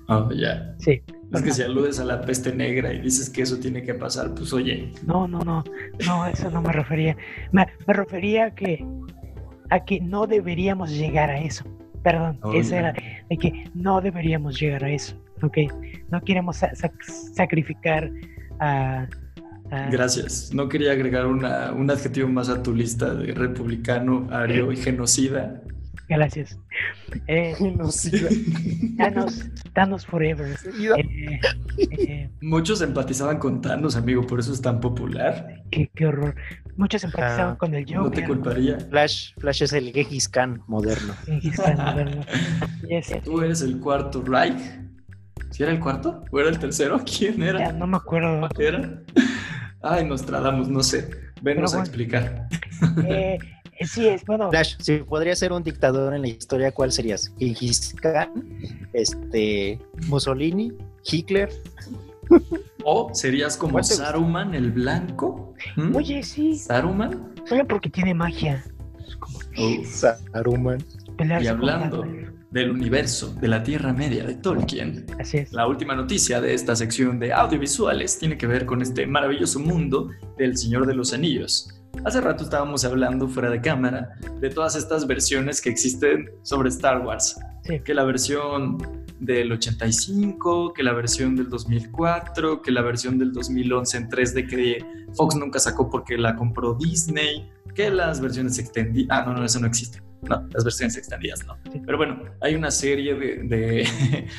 B: Oh, ya.
A: Sí.
B: Es que si aludes a la peste negra y dices que eso tiene que pasar, pues oye.
A: No, no, no, no, eso no me refería. Me, me refería a que, a que no deberíamos llegar a eso. Perdón, oh, esa era, de que no deberíamos llegar a eso, ¿ok? No queremos sacrificar a.
B: Gracias. No quería agregar una, un adjetivo más a tu lista de republicano, ario y genocida.
A: Gracias.
C: Eh, genocida.
A: Thanos, Thanos Forever.
B: Eh, eh, Muchos empatizaban con Thanos, amigo, por eso es tan popular.
A: Qué, horror. Muchos empatizaban con el Joker.
B: No te culparía.
C: Flash, Flash es el Gengis Khan moderno.
A: Gengis Khan moderno.
B: Tú eres el cuarto Reich. ¿Si era el cuarto? ¿O era el tercero? ¿Quién era?
A: Ya no me acuerdo.
B: ¿Qué era? Ay, nos tradamos, no sé. Venos a explicar.
A: Eh, sí, es bueno.
C: Flash, si podría ser un dictador en la historia, ¿cuál serías? ¿Gengis Khan? Este, Mussolini, Hitler.
B: ¿O serías como Saruman el blanco?
A: ¿Mm? Oye, sí.
B: ¿Saruman?
A: Solo porque tiene magia.
C: Oh. Saruman.
B: y hablando del universo de la Tierra Media de Tolkien.
A: Así es.
B: La última noticia de esta sección de audiovisuales tiene que ver con este maravilloso mundo del Señor de los Anillos. Hace rato estábamos hablando fuera de cámara de todas estas versiones que existen sobre Star Wars. Que la versión del 85, que la versión del 2004, que la versión del 2011 en 3D que Fox nunca sacó porque la compró Disney, que las versiones extendidas... Ah, no, no, eso no existe No, las versiones extendidas no. Pero bueno, hay una serie de,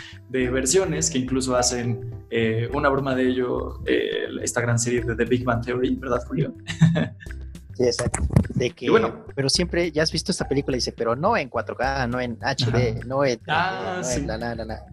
B: de, versiones que incluso hacen eh, una broma de ello, eh, esta gran serie de The Big Bang Theory, ¿verdad, Julio?
C: Sí, exacto. De que, bueno, pero siempre ya has visto esta película y dice, pero no en 4K, no en HD, no en,
B: ah, sí. la, la, la,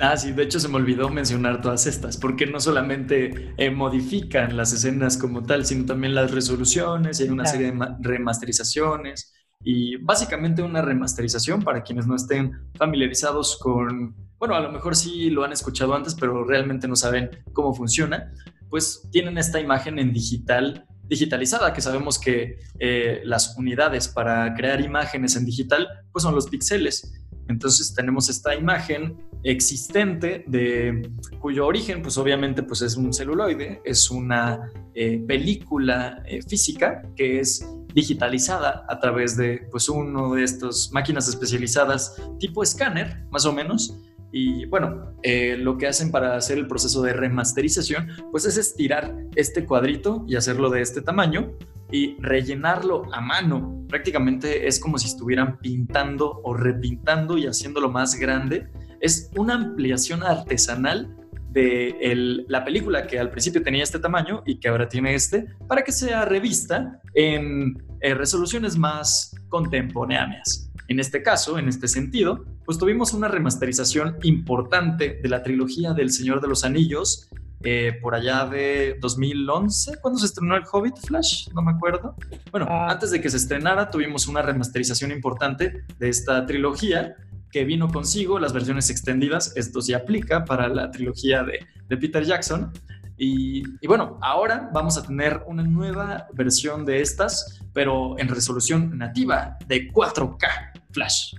B: Ah, sí, de hecho se me olvidó mencionar todas estas, porque no solamente eh, modifican las escenas como tal, sino también las resoluciones, y hay una serie de remasterizaciones, y básicamente una remasterización para quienes no estén familiarizados con, bueno, a lo mejor sí lo han escuchado antes, pero realmente no saben cómo funciona, pues tienen esta imagen en digital digitalizada, que sabemos que eh, las unidades para crear imágenes en digital pues son los píxeles. Entonces tenemos esta imagen existente de cuyo origen pues obviamente pues es un celuloide, es una eh, película eh, física que es digitalizada a través de pues uno de estas máquinas especializadas tipo escáner más o menos y bueno, eh, lo que hacen para hacer el proceso de remasterización, pues es estirar este cuadrito y hacerlo de este tamaño y rellenarlo a mano. Prácticamente es como si estuvieran pintando o repintando y haciéndolo más grande. Es una ampliación artesanal de la película que al principio tenía este tamaño y que ahora tiene este, para que sea revista en eh, resoluciones más contemporáneas. En este caso, en este sentido, pues tuvimos una remasterización importante de la trilogía del Señor de los Anillos, eh, por allá de 2011, cuando se estrenó el Hobbit Flash, no me acuerdo. Bueno, ah. antes de que se estrenara, tuvimos una remasterización importante de esta trilogía que vino consigo las versiones extendidas. Esto se aplica para la trilogía de, de Peter Jackson. Y, bueno, ahora vamos a tener una nueva versión de estas, pero en resolución nativa de 4K Flash.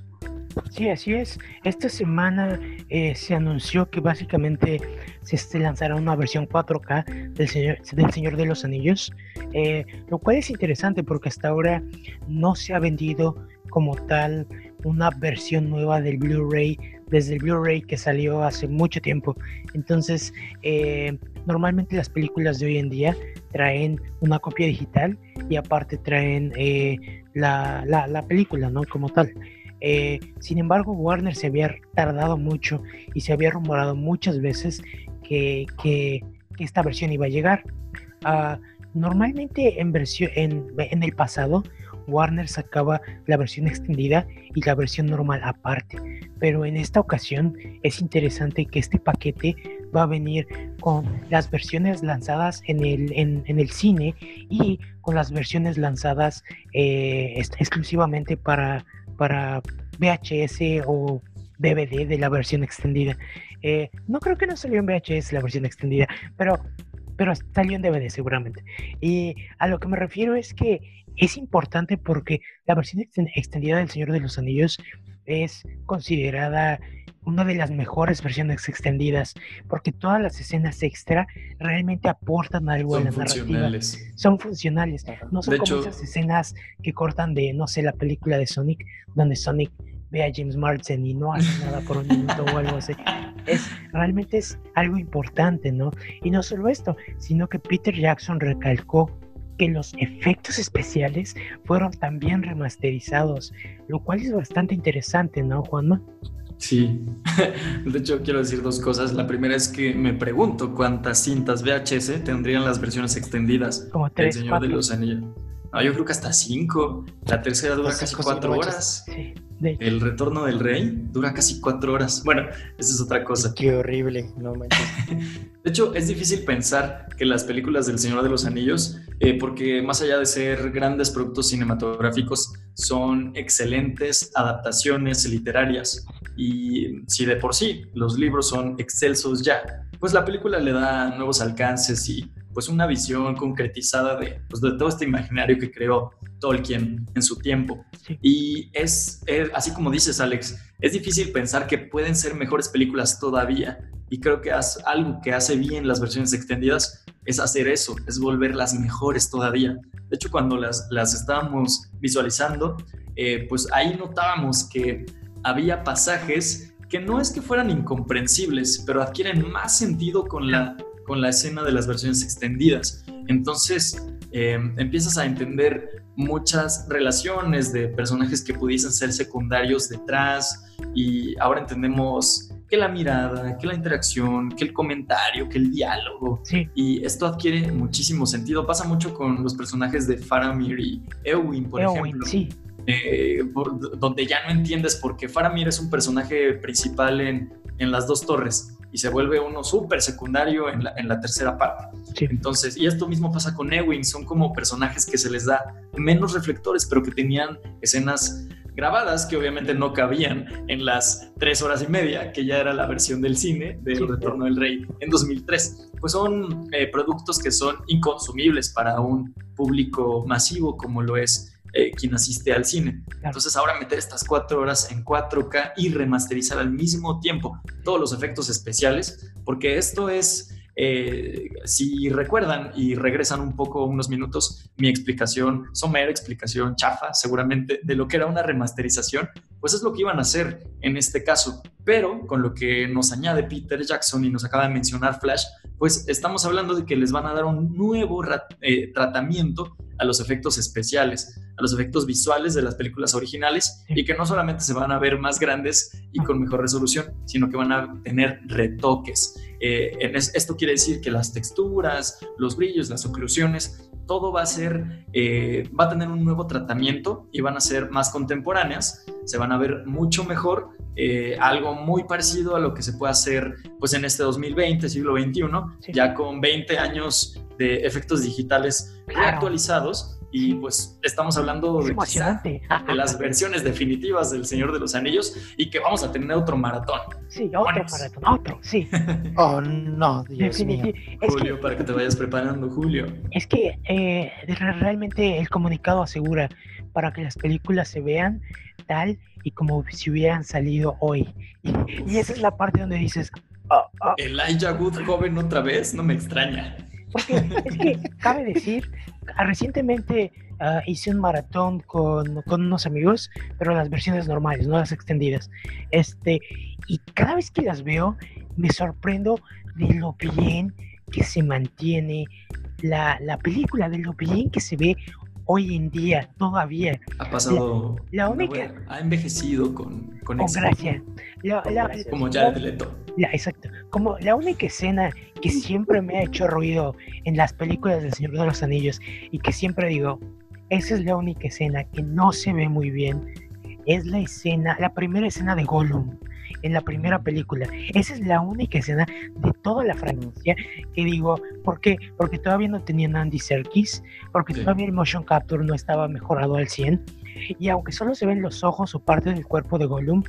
A: Sí, así es. Esta semana eh, se anunció que básicamente se lanzará una versión 4K del Señor, del Señor de los Anillos, eh, lo cual es interesante porque hasta ahora no se ha vendido como tal una versión nueva del Blu-ray desde el Blu-ray que salió hace mucho tiempo. Entonces, eh, normalmente las películas de hoy en día traen una copia digital y aparte traen eh, la, la, película, ¿no? Como tal. Eh, sin embargo, Warner se había tardado mucho y se había rumorado muchas veces que, que, esta versión iba a llegar. Uh, normalmente en, versión, en, en el pasado Warner sacaba la versión extendida y la versión normal aparte. Pero en esta ocasión es interesante que este paquete va a venir con las versiones lanzadas en el, en, el cine y con las versiones lanzadas eh, exclusivamente para, para VHS o DVD de la versión extendida. Eh, no creo que no salió en VHS la versión extendida, pero, pero salió en DVD seguramente. Y a lo que me refiero es que es importante porque la versión extendida del Señor de los Anillos es considerada una de las mejores versiones extendidas, porque todas las escenas extra realmente aportan algo a la funcionales. narrativa. Son funcionales. No son como esas escenas que cortan de, no sé, la película de Sonic, donde Sonic ve a James Marsden y no hace nada por un minuto o algo así. Es, realmente es algo importante, ¿no? Y no solo esto, sino que Peter Jackson recalcó que los efectos especiales fueron también remasterizados, lo cual es bastante interesante, ¿no, Juanma?
B: Sí, de hecho quiero decir dos cosas. La primera es que me pregunto cuántas cintas VHS tendrían las versiones extendidas
A: Como tres,
B: del Señor de los Anillos. No, yo creo que hasta cinco. La tercera dura casi cuatro horas. Sí. El retorno del rey dura casi cuatro horas. Bueno, esa es otra cosa.
C: Qué horrible, no
B: De hecho, es difícil pensar que las películas del Señor de los Anillos, eh, porque más allá de ser grandes productos cinematográficos, son excelentes adaptaciones literarias. Y si de por sí los libros son excelsos ya, pues la película le da nuevos alcances y pues una visión concretizada de, pues, de todo este imaginario que creó Tolkien en su tiempo. Y es, así como dices, Alex, es difícil pensar que pueden ser mejores películas todavía. Y creo que algo que hace bien las versiones extendidas es hacer eso, es volverlas mejores todavía. De hecho, cuando las, las estábamos visualizando, eh, pues ahí notábamos que había pasajes que no es que fueran incomprensibles, pero adquieren más sentido con la con la escena de las versiones extendidas. Entonces em, empiezas a entender muchas relaciones de personajes que pudiesen ser secundarios detrás y ahora entendemos que la mirada, que la interacción, que el comentario, que el diálogo. Y esto adquiere muchísimo sentido. Pasa mucho con los personajes de Faramir y Ewin, por ejemplo. Sí. Eh, donde ya no entiendes por qué Faramir es un personaje principal en, en las dos torres y se vuelve uno súper secundario en la, en la, tercera parte. Entonces, y esto mismo pasa con Ewing, son como personajes que se les da menos reflectores, pero que tenían escenas grabadas que obviamente no cabían en las tres horas y media, que ya era la versión del cine del Retorno del Rey en 2003. Pues son eh, productos que son inconsumibles para un público masivo como lo es eh, quien asiste al cine. Entonces ahora meter estas cuatro horas en 4K y remasterizar al mismo tiempo todos los efectos especiales, porque esto es... Eh, si recuerdan y regresan un poco unos minutos, mi explicación, somera explicación chafa seguramente de lo que era una remasterización, pues es lo que iban a hacer en este caso. Pero con lo que nos añade Peter Jackson y nos acaba de mencionar Flash, pues estamos hablando de que les van a dar un nuevo eh, tratamiento a los efectos especiales, a los efectos visuales de las películas originales y que no solamente se van a ver más grandes y con mejor resolución, sino que van a tener retoques. Eh, esto quiere decir que las texturas, los brillos, las oclusiones, todo va a ser, eh, va a tener un nuevo tratamiento y van a ser más contemporáneas, se van a ver mucho mejor, eh, algo muy parecido a lo que se puede hacer pues en este 2020, siglo XXI, ya con 20 años de efectos digitales actualizados y pues estamos hablando de, de, las versiones definitivas del Señor de los Anillos y que vamos a tener otro maratón.
A: Sí, otro maratón, otro, sí.
C: oh, no, Dios
B: Julio, para que te vayas preparando, Julio.
A: Es que eh, realmente el comunicado asegura para que las películas se vean tal y como si hubieran salido hoy. Y, esa es la parte donde dices...
B: Oh, oh. Elijah Wood joven otra vez, no me extraña.
A: Porque es que cabe decir, ah, recientemente ah, hice un maratón con, con, unos amigos, pero las versiones normales, no las extendidas. Este, y cada vez que las veo, me sorprendo de lo bien que se mantiene la, la película, de lo bien que se ve hoy en día todavía.
B: Ha pasado. La, única. ha envejecido con, con,
A: con gracia.
B: como ya el Leto.
A: Exacto. Como la única escena que siempre me ha hecho ruido en las películas del Señor de los Anillos y que siempre digo, esa es la única escena que no se ve muy bien, es la escena, la primera escena de Gollum en la primera película. Esa es la única escena de toda la franquicia que digo, ¿por qué? Porque todavía no tenían Andy Serkis, porque todavía el motion capture no estaba mejorado al 100, y aunque solo se ven los ojos o parte del cuerpo de Gollum,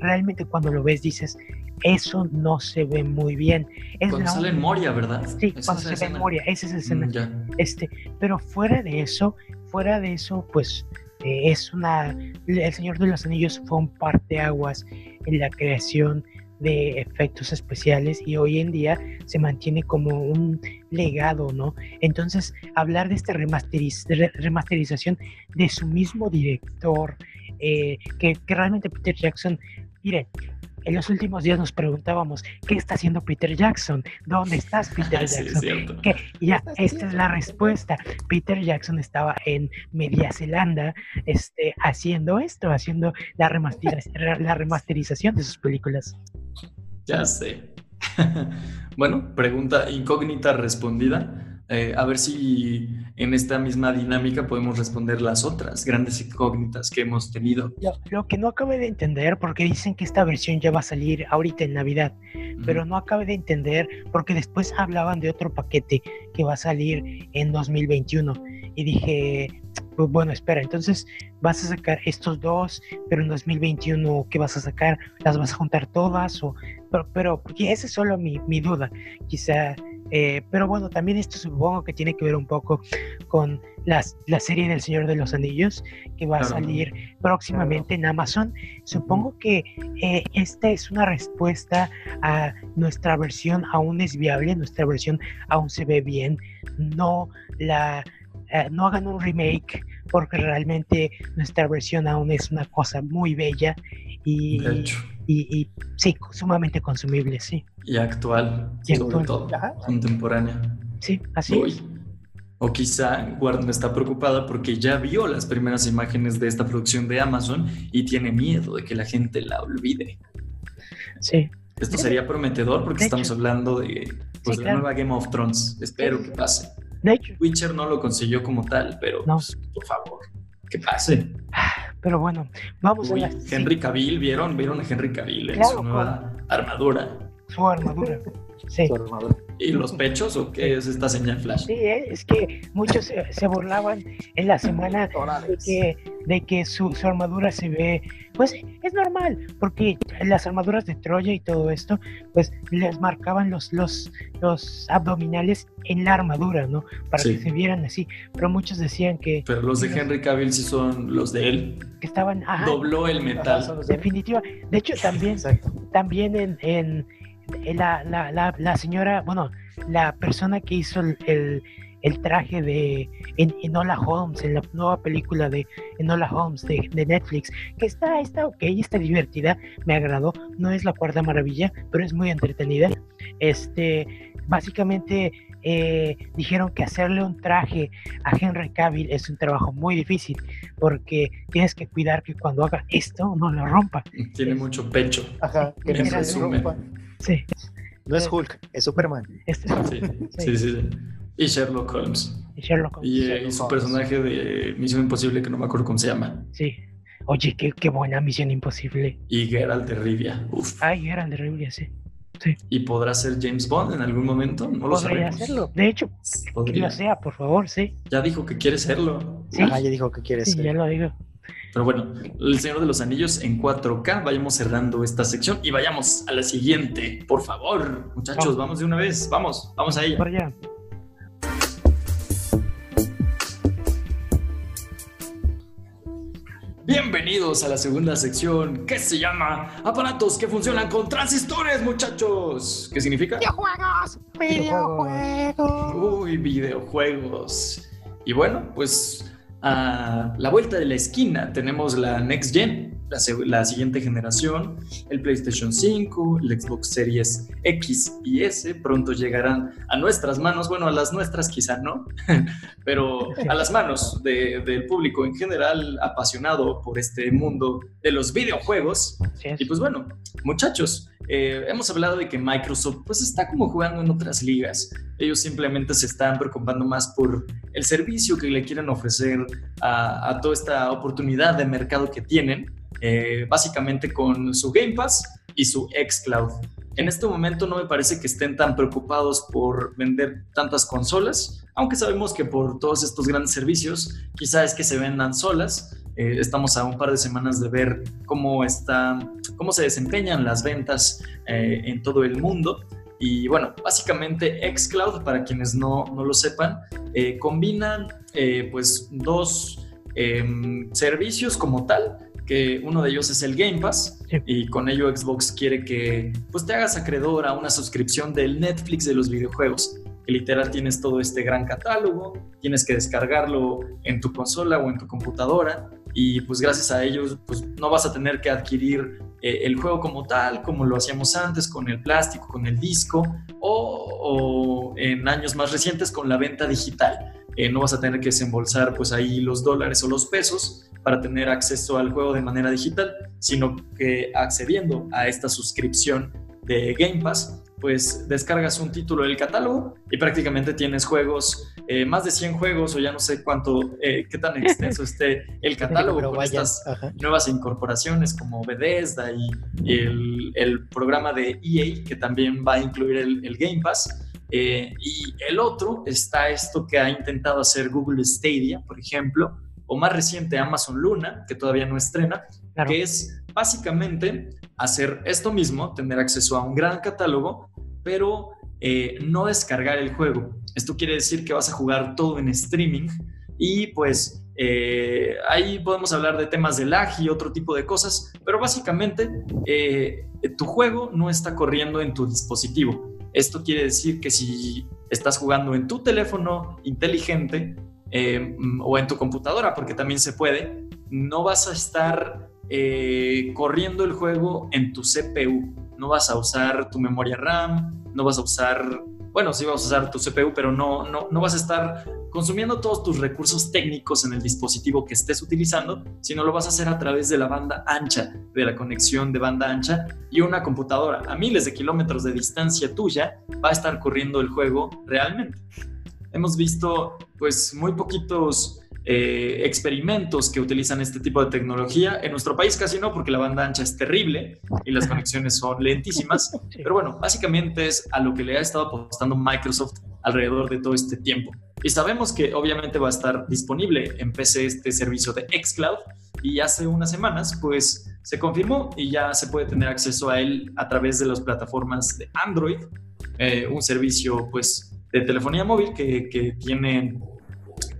A: realmente cuando lo ves dices, eso no se ve muy bien.
B: Es cuando sale en Moria, ¿verdad?
A: Sí, cuando se ve en Moria, esa es la escena. Mm, este, pero fuera de eso, fuera de eso, pues eh, es una. El Señor de los Anillos fue un parteaguas en la creación de efectos especiales y hoy en día se mantiene como un legado, ¿no? Entonces, hablar de esta remasterización de su mismo director, eh, que, que, realmente Peter Jackson, miren, en los últimos días nos preguntábamos, ¿qué está haciendo Peter Jackson? ¿Dónde estás, Peter Jackson? ya, esta es la respuesta. Peter Jackson estaba en Media Zelanda este, haciendo esto, haciendo la, la remasterización de sus películas.
B: Ya sé. bueno, pregunta incógnita respondida. Eh, a ver si en esta misma dinámica podemos responder las otras grandes incógnitas que hemos tenido.
A: Lo que no acabé de entender, porque dicen que esta versión ya va a salir ahorita en Navidad, pero no acabé de entender porque después hablaban de otro paquete que va a salir en 2021 y dije, pues bueno, espera, entonces vas a sacar estos dos, pero en 2021, ¿qué vas a sacar? ¿Las vas a juntar todas? O, pero, pero porque esa es solo mi, mi duda. Quizá eh, pero bueno, también esto supongo que tiene que ver un poco con las, la serie del Señor de los Anillos que va a salir próximamente en Amazon. Supongo que eh, esta es una respuesta a nuestra versión aún es viable, nuestra versión aún se ve bien. No la eh, no hagan un remake porque realmente nuestra versión aún es una cosa muy bella y, y, sí, sumamente consumible, sí.
B: Y actual, y sobre todo, contemporánea.
A: Sí, así es.
B: O quizá Warner está preocupada porque ya vio las primeras imágenes de esta producción de Amazon y tiene miedo de que la gente la olvide.
A: Sí.
B: Esto sería prometedor porque estamos hablando de, pues, la nueva Game of Thrones. Espero que pase.
A: De hecho.
B: Witcher no lo consiguió como tal, pero pues, por favor, que pase.
A: Pero bueno, vamos a ver.
B: Henry Cavill, ¿vieron? ¿Vieron a Henry Cavill en su nueva armadura?
A: Su armadura. Sí. Su armadura.
B: ¿Y los pechos o qué es esta señal flash?
A: Sí, ¿eh? es que muchos se, burlaban en la semana de que, de que su, armadura se ve, pues es normal, porque las armaduras de Troya y todo esto, pues les marcaban los, los, los abdominales en la armadura, ¿no? Para que se vieran así, pero muchos decían que...
B: Pero los de Henry Cavill sí son los de él.
A: Que estaban...
B: Dobló el metal.
A: Definitiva. De hecho, también, también en eh, la, la, la, la, señora, bueno, la persona que hizo el, el, traje de Enola Holmes, en la nueva película de Enola Holmes de, de, Netflix, que está, está ok, está divertida, me agradó, no es la cuarta maravilla, pero es muy entretenida. Este, básicamente eh, dijeron que hacerle un traje a Henry Cavill es un trabajo muy difícil porque tienes que cuidar que cuando haga esto no lo rompa.
B: Tiene mucho pecho.
C: Ajá, que no rompa.
A: Sí.
C: No es Hulk, es Superman.
A: Este
B: sí, sí, sí, Y Sherlock Holmes.
A: Y Sherlock Holmes.
B: Y, eh, su personaje de Misión Imposible, que no me acuerdo cómo se llama.
A: Sí. Oye, qué, qué buena Misión Imposible.
B: Y Geralt de Rivia. Uf.
A: Ay, Geralt de Rivia, sí. Sí.
B: ¿Y podrá ser James Bond en algún momento? No lo Podría
A: hacerlo. De hecho, que lo sea, por favor, sí.
B: Ya dijo que quiere serlo.
C: Sí. ya dijo que quiere
A: sí, Ya lo digo.
B: Pero bueno, El Señor de los Anillos en 4K. Vayamos cerrando esta sección y vayamos a la siguiente. Por favor, muchachos, vamos, de una vez. Vamos, vamos a ella.
A: Por allá.
B: Bienvenidos a la segunda sección que se llama Aparatos que funcionan con transistores, muchachos. ¿Qué significa?
A: Videojuegos. Videojuegos.
B: Uy, videojuegos. Y bueno, pues a la vuelta de la esquina. Tenemos la Next Gen, la, siguiente generación, el PlayStation 5, el Xbox Series X y S. Pronto llegarán a nuestras manos, bueno, a las nuestras quizá no, pero a las manos del público en general apasionado por este mundo de los videojuegos. Y pues bueno, muchachos, eh, hemos hablado de que Microsoft pues está como jugando en otras ligas. Ellos simplemente se están preocupando más por el servicio que le quieren ofrecer a, a toda esta oportunidad de mercado que tienen eh, básicamente con su Game Pass y su xCloud. En este momento no me parece que estén tan preocupados por vender tantas consolas, aunque sabemos que por todos estos grandes servicios quizá es que se vendan solas. Eh, estamos a un par de semanas de ver cómo, está, cómo se desempeñan las ventas eh, en todo el mundo. Y bueno, básicamente xCloud, para quienes no, no lo sepan, combina pues dos em, servicios como tal que uno de ellos es el Game Pass y con ello Xbox quiere que pues te hagas acreedor a una suscripción del Netflix de los videojuegos. Que literal tienes todo este gran catálogo, tienes que descargarlo en tu consola o en tu computadora y pues gracias a ellos pues no vas a tener que adquirir eh, el juego como tal, como lo hacíamos antes con el plástico, con el disco o, en años más recientes con la venta digital. Eh, no vas a tener que desembolsar pues ahí los dólares o los pesos para tener acceso al juego de manera digital, sino que accediendo a esta suscripción de Game Pass, pues descargas un título del catálogo y prácticamente tienes juegos, eh, más de 100 juegos o ya no sé cuánto, eh, qué tan extenso esté el catálogo con estas nuevas incorporaciones como Bethesda y, el, el, programa de EA que también va a incluir el, el Game Pass. Eh, y el otro está esto que ha intentado hacer Google Stadia, por ejemplo, o más reciente Amazon Luna, que todavía no estrena, que es básicamente hacer esto mismo, tener acceso a un gran catálogo, pero eh, no descargar el juego. Esto quiere decir que vas a jugar todo en streaming y pues eh, ahí podemos hablar de temas de lag y otro tipo de cosas, pero básicamente tu juego no está corriendo en tu dispositivo esto quiere decir que si estás jugando en tu teléfono inteligente eh, o en tu computadora, porque también se puede, no vas a estar eh, corriendo el juego en tu CPU. No vas a usar tu memoria RAM, no vas a usar, bueno, sí vas a usar tu CPU, pero no, no, no vas a estar consumiendo todos tus recursos técnicos en el dispositivo que estés utilizando, sino lo vas a hacer a través de la banda ancha, de la conexión de banda ancha y una computadora a miles de kilómetros de distancia tuya va a estar corriendo el juego realmente. Hemos visto pues muy poquitos eh, experimentos que utilizan este tipo de tecnología. En nuestro país casi no, porque la banda ancha es terrible y las conexiones son lentísimas. Pero bueno, básicamente es a lo que le ha estado apostando Microsoft alrededor de todo este tiempo. Y sabemos que obviamente va a estar disponible en PC este servicio de xCloud y hace unas semanas pues se confirmó y ya se puede tener acceso a él a través de las plataformas de Android, eh, un servicio pues de telefonía móvil que, que tiene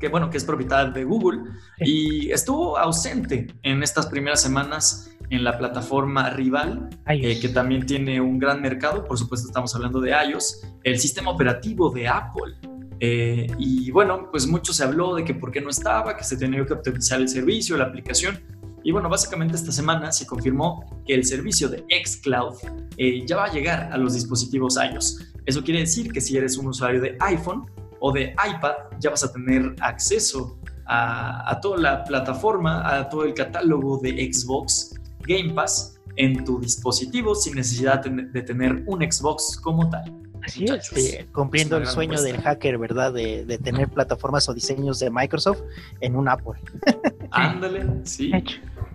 B: que bueno, que es propiedad de Google y estuvo ausente en estas primeras semanas en la plataforma rival, eh, que también tiene un gran mercado, por supuesto estamos hablando de iOS, el sistema operativo de Apple. Eh, y bueno, pues mucho se habló de que por qué no estaba, que se tenía que optimizar el servicio, la aplicación. Y bueno, básicamente esta semana se confirmó que el servicio de xCloud eh, ya va a llegar a los dispositivos iOS. Eso quiere decir que si eres un usuario de iPhone, o de iPad, ya vas a tener acceso a, toda la plataforma, a todo el catálogo de Xbox Game Pass en tu dispositivo sin necesidad de tener un Xbox como tal.
C: Así es, cumpliendo el sueño del hacker, ¿verdad? De, tener plataformas o diseños de Microsoft en un Apple.
B: Ándale, sí.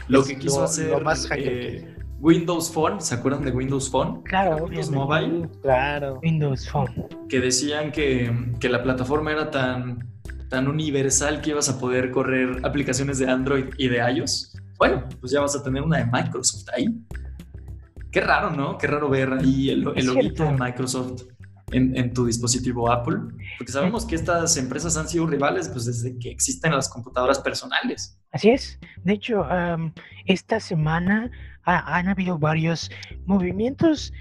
B: Lo que quiso hacer más hacker Windows Phone, ¿se acuerdan de Windows Phone?
A: Claro,
B: Windows Mobile.
A: Claro. Windows Phone.
B: Que decían que, la plataforma era tan, tan universal que ibas a poder correr aplicaciones de Android y de iOS. Bueno, pues ya vas a tener una de Microsoft ahí. Qué raro, ¿no? Qué raro ver ahí el, el loguito de Microsoft en, tu dispositivo Apple. Porque sabemos que estas empresas han sido rivales pues, desde que existen las computadoras personales.
A: Así es. De hecho, esta semana han habido varios movimientos,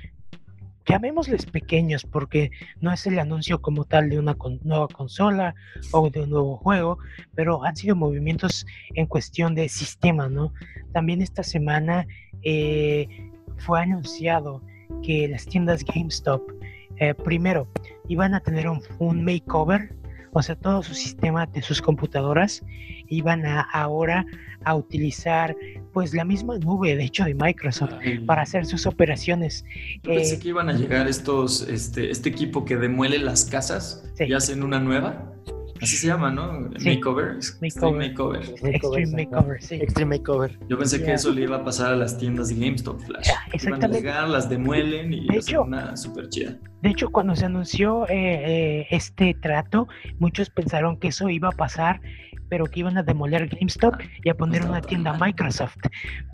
A: llamémosles pequeños, porque no es el anuncio como tal de una nueva consola o de un nuevo juego, pero han sido movimientos en cuestión de sistema, ¿no? También esta semana eh, fue anunciado que las tiendas GameStop, eh, primero, iban a tener un, un makeover o sea, todo su sistema de sus computadoras iban a ahora a utilizar pues la misma nube, de hecho, de Microsoft para hacer sus operaciones.
B: Yo pensé eh, que iban a llegar estos, este, este equipo que demuele las casas y hacen una nueva. Así se llama, ¿no? Makeover.
A: Extreme Makeover. Extreme Makeover, sí.
C: Extreme Makeover.
B: Yo pensé que eso le iba a pasar a las tiendas de GameStop Flash. Iban a llegar, las demuelen y de hecho, una super chida.
A: De hecho, cuando se anunció eh, eh, este trato, muchos pensaron que eso iba a pasar pero que iban a demoler GameStop y a poner una tienda Microsoft.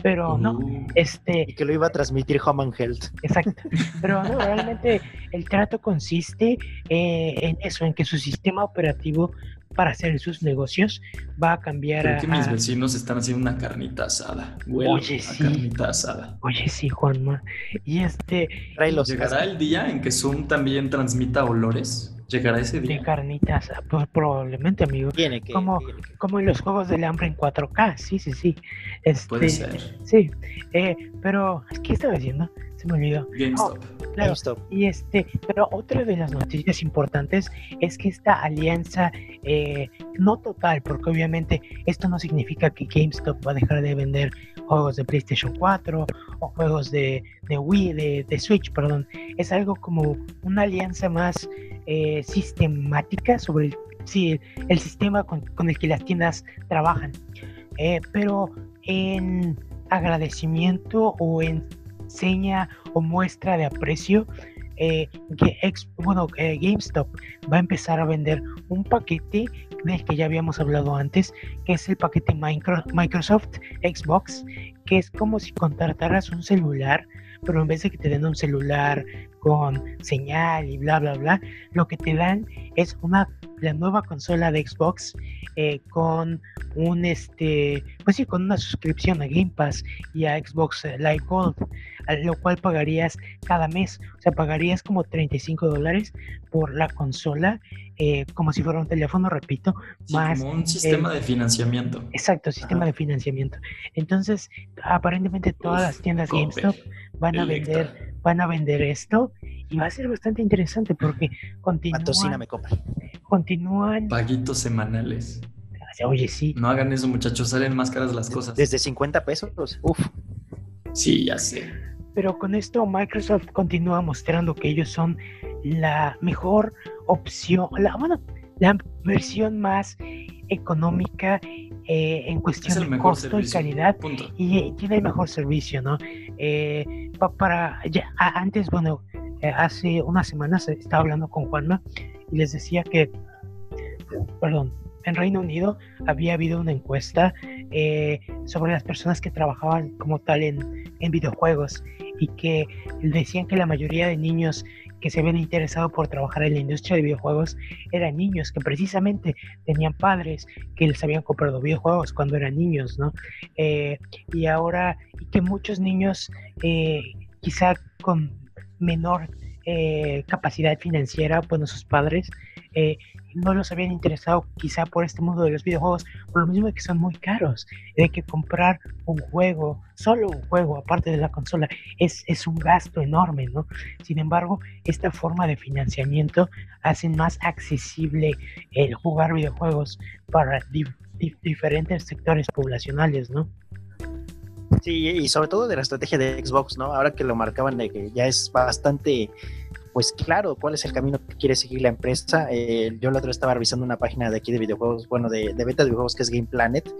A: Pero no, uh. este...
C: Y que lo iba a transmitir Home Health.
A: Exacto. Pero no, realmente el trato consiste eh, en eso, en que su sistema operativo para hacer sus negocios va a cambiar
B: Creo que mis vecinos están haciendo una carnita asada. Oye, sí. carnita asada.
A: Oye, sí, Juanma. Y este...
B: ¿Llegará el día en que Zoom también transmita olores? ¿Llegará ese día?
A: De carnitas, pues probablemente, amigo.
C: Tiene que,
A: como, como en los juegos del hambre en 4K, sí, sí, sí.
B: Este, Puede ser.
A: Sí, eh, pero, ¿qué estaba diciendo? Se me olvidó.
B: GameStop.
A: Oh, GameStop. Y este, pero otra de las noticias importantes es que esta alianza, eh, no total, porque obviamente esto no significa que GameStop va a dejar de vender juegos de PlayStation 4 o juegos de, de Wii, de, de Switch, perdón. Es algo como una alianza más eh, sistemática sobre el, el sistema con, el que las tiendas trabajan. Eh, pero en agradecimiento o en seña o muestra de aprecio, eh, que bueno, GameStop va a empezar a vender un paquete del que ya habíamos hablado antes, que es el paquete Microsoft Xbox, que es como si contrataras un celular pero en vez de que te den un celular con señal y bla, bla, bla, lo que te dan es una, la nueva consola de Xbox eh, con un, este, pues sí, con una suscripción a Game Pass y a Xbox Live Gold, lo cual pagarías cada mes, o sea, pagarías como 35 dólares por la consola, eh, como si fuera un teléfono, repito, más...
B: Como un sistema de financiamiento.
A: Exacto, sistema de financiamiento. Entonces, aparentemente todas las tiendas GameStop van a vender van a vender esto y va a ser bastante interesante porque continúan.
C: me compra.
A: Continúan.
B: Paguitos semanales.
A: Oye, sí.
B: No hagan eso, muchachos, salen más caras las cosas.
C: Desde 50 pesos, uf.
B: Sí, ya sé.
A: Pero con esto Microsoft continúa mostrando que ellos son la mejor opción, la, bueno, la versión más económica eh, en cuestión de costo y calidad y tiene el mejor servicio, ¿no? Eh, para ya antes, bueno, eh, hace unas semanas estaba hablando con Juanma y les decía que, perdón, en Reino Unido había habido una encuesta sobre las personas que trabajaban como tal en, en videojuegos y que decían que la mayoría de niños que se habían interesado por trabajar en la industria de videojuegos eran niños que precisamente tenían padres que les habían comprado videojuegos cuando eran niños, ¿no? Eh, y ahora, y que muchos niños, eh, quizá con menor eh, capacidad financiera, bueno, sus padres, no los habían interesado quizá por este mundo de los videojuegos, por lo mismo de que son muy caros, de que comprar un juego, solo un juego, aparte de la consola, es, es un gasto enorme, ¿no? Sin embargo, esta forma de financiamiento hace más accesible el jugar videojuegos para diferentes sectores poblacionales, ¿no?
C: Sí, y sobre todo de la estrategia de Xbox, ¿no? Ahora que lo marcaban de que ya es bastante pues claro, cuál es el camino que quiere seguir la empresa. Eh, yo la otra vez estaba revisando una página de aquí de videojuegos, bueno, de, de beta de videojuegos que es Game Planet,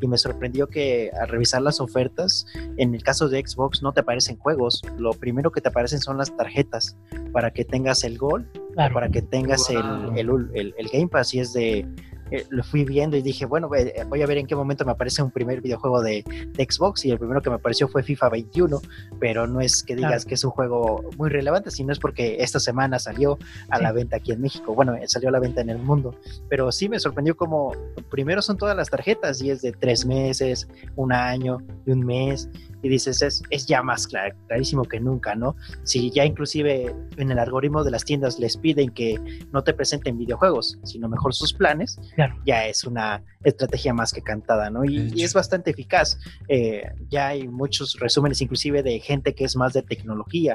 C: y me sorprendió que al revisar las ofertas, en el caso de Xbox no te aparecen juegos, lo primero que te aparecen son las tarjetas para que tengas el Gol, para que tengas el, el, el Game Pass, y es de eh, lo fui viendo y dije, bueno, eh, voy a ver en qué momento me aparece un primer videojuego de, Xbox y el primero que me apareció fue FIFA 21, pero no es que digas que es un juego muy relevante, sino es porque esta semana salió a la venta aquí en México, bueno, eh, salió a la venta en el mundo, pero sí me sorprendió como primero son todas las tarjetas y es de tres meses, un año y un mes y dices, es, es ya más clarísimo que nunca, ¿no? Si ya inclusive en el algoritmo de las tiendas les piden que no te presenten videojuegos, sino mejor sus planes, ya es una estrategia más que cantada, ¿no? Y, es bastante eficaz. Eh, ya hay muchos resúmenes, inclusive de gente que es más de tecnología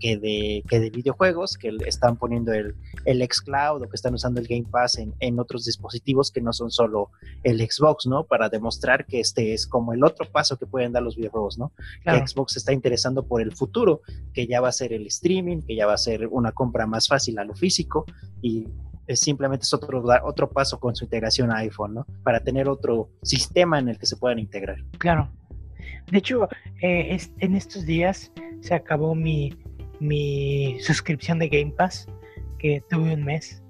C: que de, que de videojuegos, que están poniendo el, el xCloud o que están usando el Game Pass en, en otros dispositivos que no son solo el Xbox, ¿no? Para demostrar que este es como el otro paso que pueden dar los videojuegos, ¿no? Xbox se está interesando por el futuro, que ya va a ser el streaming, que ya va a ser una compra más fácil a lo físico y es simplemente es otro, otro paso con su integración a iPhone, ¿no? Para tener otro sistema en el que se puedan integrar.
A: Claro. De hecho, eh, en estos días se acabó mi, mi suscripción de Game Pass, que tuve un mes,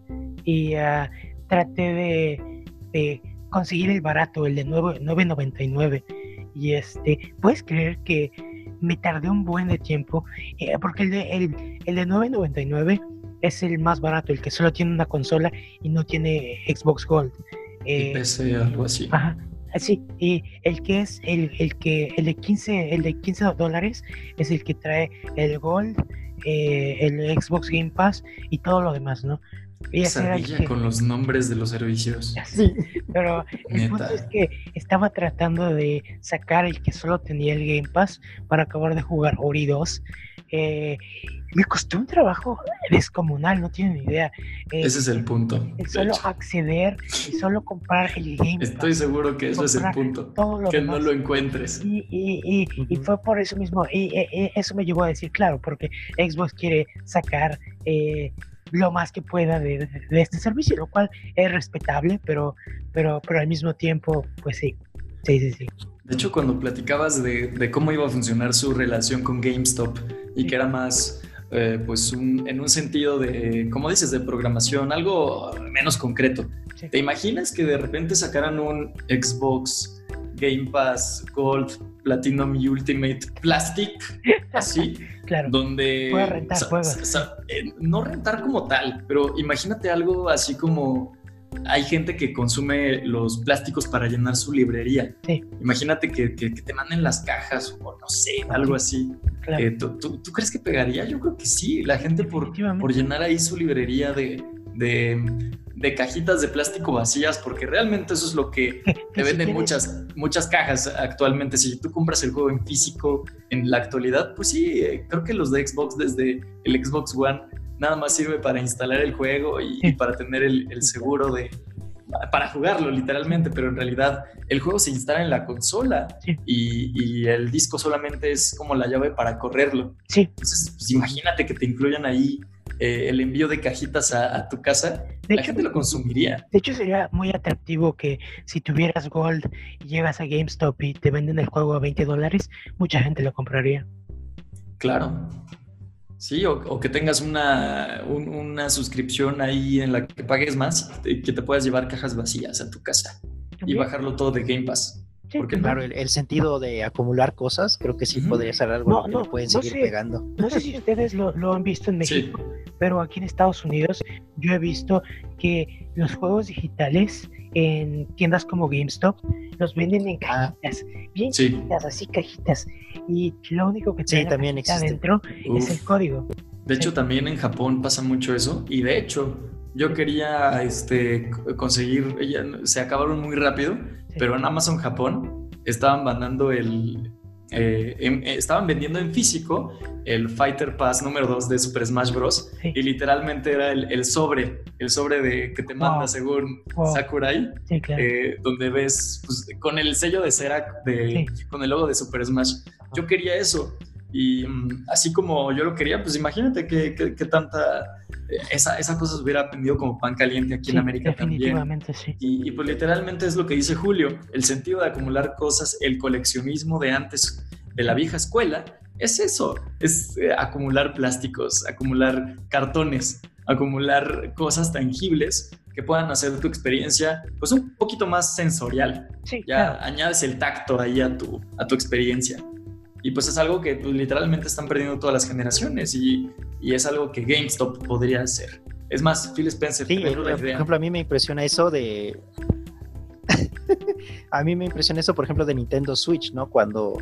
A: y uh, traté de, de, conseguir el barato, el de 9.99 y este, puedes creer que me tardé un buen de tiempo, eh, porque el de, el, de 9.99 es el más barato, el que solo tiene una consola y no tiene Xbox Gold.
B: Eh, PC, algo así.
A: Ajá. Sí, y el que es el, el que el de 15 el de 15 dólares es el que trae el Gold, eh, el Xbox Game Pass y todo lo demás, ¿no?
B: Sabía con los nombres de los servicios.
A: Sí, pero el punto es que estaba tratando de sacar el que solo tenía el Game Pass para acabar de jugar Ori 2. Eh, me costó un trabajo descomunal, no tienen idea.
B: Eh, ese es el punto.
A: El solo acceder y solo comprar el Game
B: Pass. Estoy seguro que eso es el punto. que no lo encuentres.
A: Y, y, y, fue por eso mismo. Y, eso me llevó a decir, claro, porque Xbox quiere sacar eh, lo más que pueda de, este servicio, lo cual es respetable, pero, pero, pero al mismo tiempo, pues sí, sí, sí, sí.
B: De hecho, cuando platicabas de, cómo iba a funcionar su relación con GameStop y que era más, eh, pues, en un sentido de, como dices, de programación, algo menos concreto. ¿Te imaginas que de repente sacaran un Xbox Game Pass Gold Platinum Ultimate Plastic? Así.
A: Claro.
B: Donde.
A: rentar
B: eh, no rentar como tal, pero imagínate algo así como. Hay gente que consume los plásticos para llenar su librería.
A: Sí.
B: Imagínate que, te manden las cajas o no sé, algo así. Eh, ¿tú, crees que pegaría? Yo creo que sí. La gente por, por llenar ahí su librería de, de cajitas de plástico vacías, porque realmente eso es lo que te venden muchas, muchas cajas actualmente. Si tú compras el juego en físico en la actualidad, pues sí, eh, creo que los de Xbox desde el Xbox One nada más sirve para instalar el juego y, para tener el, seguro de, para jugarlo literalmente, pero en realidad el juego se instala en la consola y, el disco solamente es como la llave para correrlo.
A: Sí.
B: Entonces, pues, imagínate que te incluyan ahí eh, el envío de cajitas a, tu casa, de la hecho, gente lo consumiría.
A: De hecho, sería muy atractivo que si tuvieras Gold y llegas a GameStop y te venden el juego a 20 dólares, mucha gente lo compraría.
B: Claro. Sí, o, que tengas una, una suscripción ahí en la que pagues más y que te puedas llevar cajas vacías a tu casa y bajarlo todo de Game Pass.
C: Porque claro, el, sentido de acumular cosas creo que sí podría ser algo que pueden seguir pegando.
A: No sé si ustedes lo, han visto en México, pero aquí en Estados Unidos yo he visto que los juegos digitales en tiendas como GameStop los venden en ah. cajitas, bien chiquitas, así cajitas. Y lo único que tiene
C: también
A: adentro es el código.
B: De hecho, también en Japón pasa mucho eso. Y de hecho, yo quería este, conseguir, se acabaron muy rápido, pero en Amazon Japón estaban mandando el, eh, eh, estaban vendiendo en físico el Fighter Pass número 2 de Super Smash Bros. Y literalmente era el, sobre, el sobre de que te manda según Sakurai, eh, donde ves pues, con el sello de cera, de, con el logo de Super Smash. Yo quería eso. Y mm, así como yo lo quería, pues imagínate que, tanta esa, esa cosa se hubiera aprendido como pan caliente aquí en América
A: definitivamente, Sí.
B: Y, pues literalmente es lo que dice Julio, el sentido de acumular cosas, el coleccionismo de antes de la vieja escuela, es eso, es eh, acumular plásticos, acumular cartones, acumular cosas tangibles que puedan hacer tu experiencia pues un poquito más sensorial. ya añades el tacto ahí a tu, a tu experiencia. Y pues es algo que pues, literalmente están perdiendo todas las generaciones y, y, es algo que GameStop podría hacer. Es más, Phil Spencer.
C: Sí, por ejemplo, a mí me impresiona eso de... a mí me impresiona eso, por ejemplo, de Nintendo Switch, ¿no? Cuando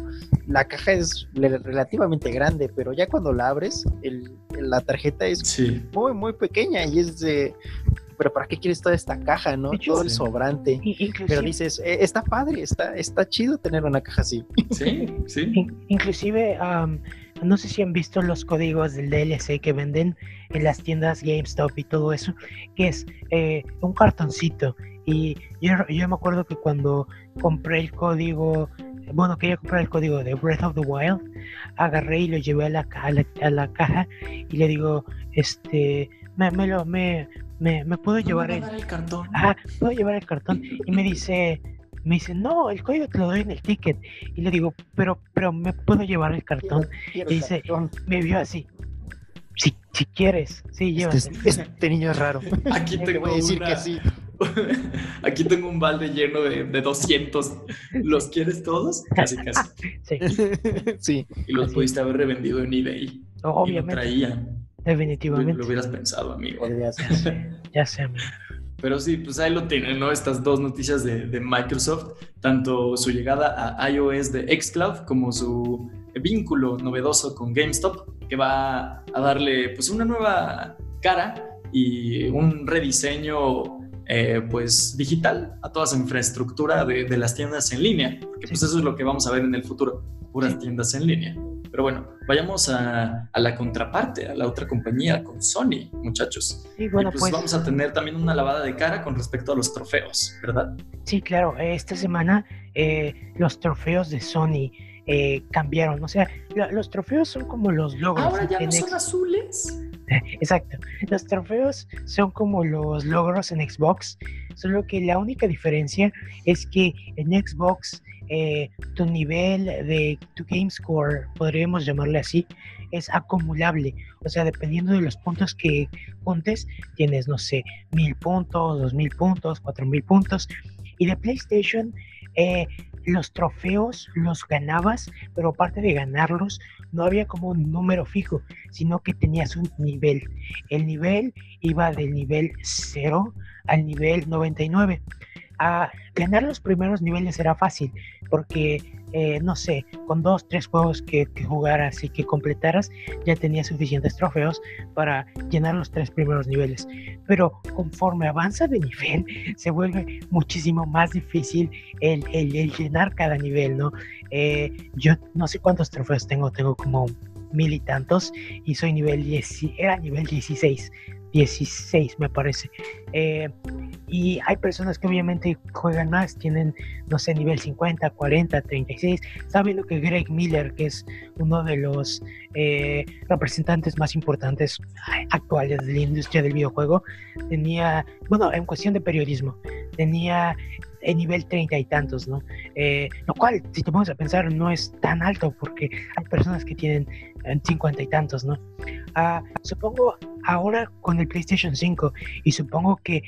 C: la caja es relativamente grande, pero ya cuando la abres, el, la tarjeta es muy, muy pequeña y es de pero ¿para qué quieres toda esta caja, no? Todo el sobrante. Pero dices, eh, está padre, está, está chido tener una caja así.
B: Sí, sí.
A: inclusive, no sé si han visto los códigos del DLC que venden en las tiendas GameStop y todo eso, que es eh, un cartoncito. Y yo, yo me acuerdo que cuando compré el código, bueno, quería comprar el código de Breath of the Wild, agarré y lo llevé a la, a la, caja y le digo, este, me, me, lo, me, me, me puedo llevar el,
B: el, cartón.
A: Ajá, puedo llevar el cartón. Y me dice, me dice, no, el código te lo doy en el ticket. Y le digo, pero, pero me puedo llevar el cartón. y dice, me vio así. Si, si quieres, sí,
C: llévate. Este, este, niño es raro.
B: Aquí te voy a decir que sí. Aquí tengo un balde lleno de, de 200. ¿Los quieres todos? Casi, casi.
A: Sí.
B: sí. Y los pudiste haber revendido en eBay.
A: Obviamente.
B: Y lo traían.
A: Definitivamente.
B: Lo, hubieras pensado, amigo.
A: Ya sé, ya sé, amigo.
B: Pero sí, pues ahí lo tienen, ¿no? Estas dos noticias de, de, Microsoft, tanto su llegada a iOS de xCloud como su vínculo novedoso con GameStop, que va a darle pues una nueva cara y un rediseño eh, pues digital a toda esa infraestructura de, de, las tiendas en línea, porque pues eso es lo que vamos a ver en el futuro, puras tiendas en línea. Pero bueno, vayamos a, la contraparte, a la otra compañía, con Sony, muchachos.
A: Sí, bueno,
B: pues, pues, vamos a tener también una lavada de cara con respecto a los trofeos, ¿verdad?
A: Sí, claro. Esta semana eh, los trofeos de Sony eh, cambiaron. O sea, los trofeos son como los logros.
B: Ahora ya no son azules.
A: Exacto. Los trofeos son como los logros en Xbox, solo que la única diferencia es que en Xbox eh, tu nivel de tu game score, podríamos llamarle así, es acumulable. O sea, dependiendo de los puntos que juntes, tienes, no sé, mil puntos, dos mil puntos, cuatro mil puntos. Y de PlayStation, eh, los trofeos los ganabas, pero aparte de ganarlos, no había como un número fijo, sino que tenías un nivel. El nivel iba del nivel 0 al nivel 99. A ganar los primeros niveles era fácil, porque, eh, no sé, con dos, tres juegos que, que, jugaras y que completaras, ya tenías suficientes trofeos para llenar los tres primeros niveles. Pero conforme avanza de nivel, se vuelve muchísimo más difícil el, el, llenar cada nivel, ¿no? Eh, yo no sé cuántos trofeos tengo, tengo como mil y tantos y soy nivel 10, era nivel 16. 16 me parece. Eh, y hay personas que obviamente juegan más, tienen, no sé, nivel 50, 40, 36. Sabiendo que Greg Miller, que es uno de los eh, representantes más importantes actuales de la industria del videojuego, tenía, bueno, en cuestión de periodismo, tenía en nivel treinta y tantos, ¿no? Eh, lo cual, si te vamos a pensar, no es tan alto porque hay personas que tienen cincuenta y tantos, ¿no? Ah, supongo ahora con el PlayStation 5 y supongo que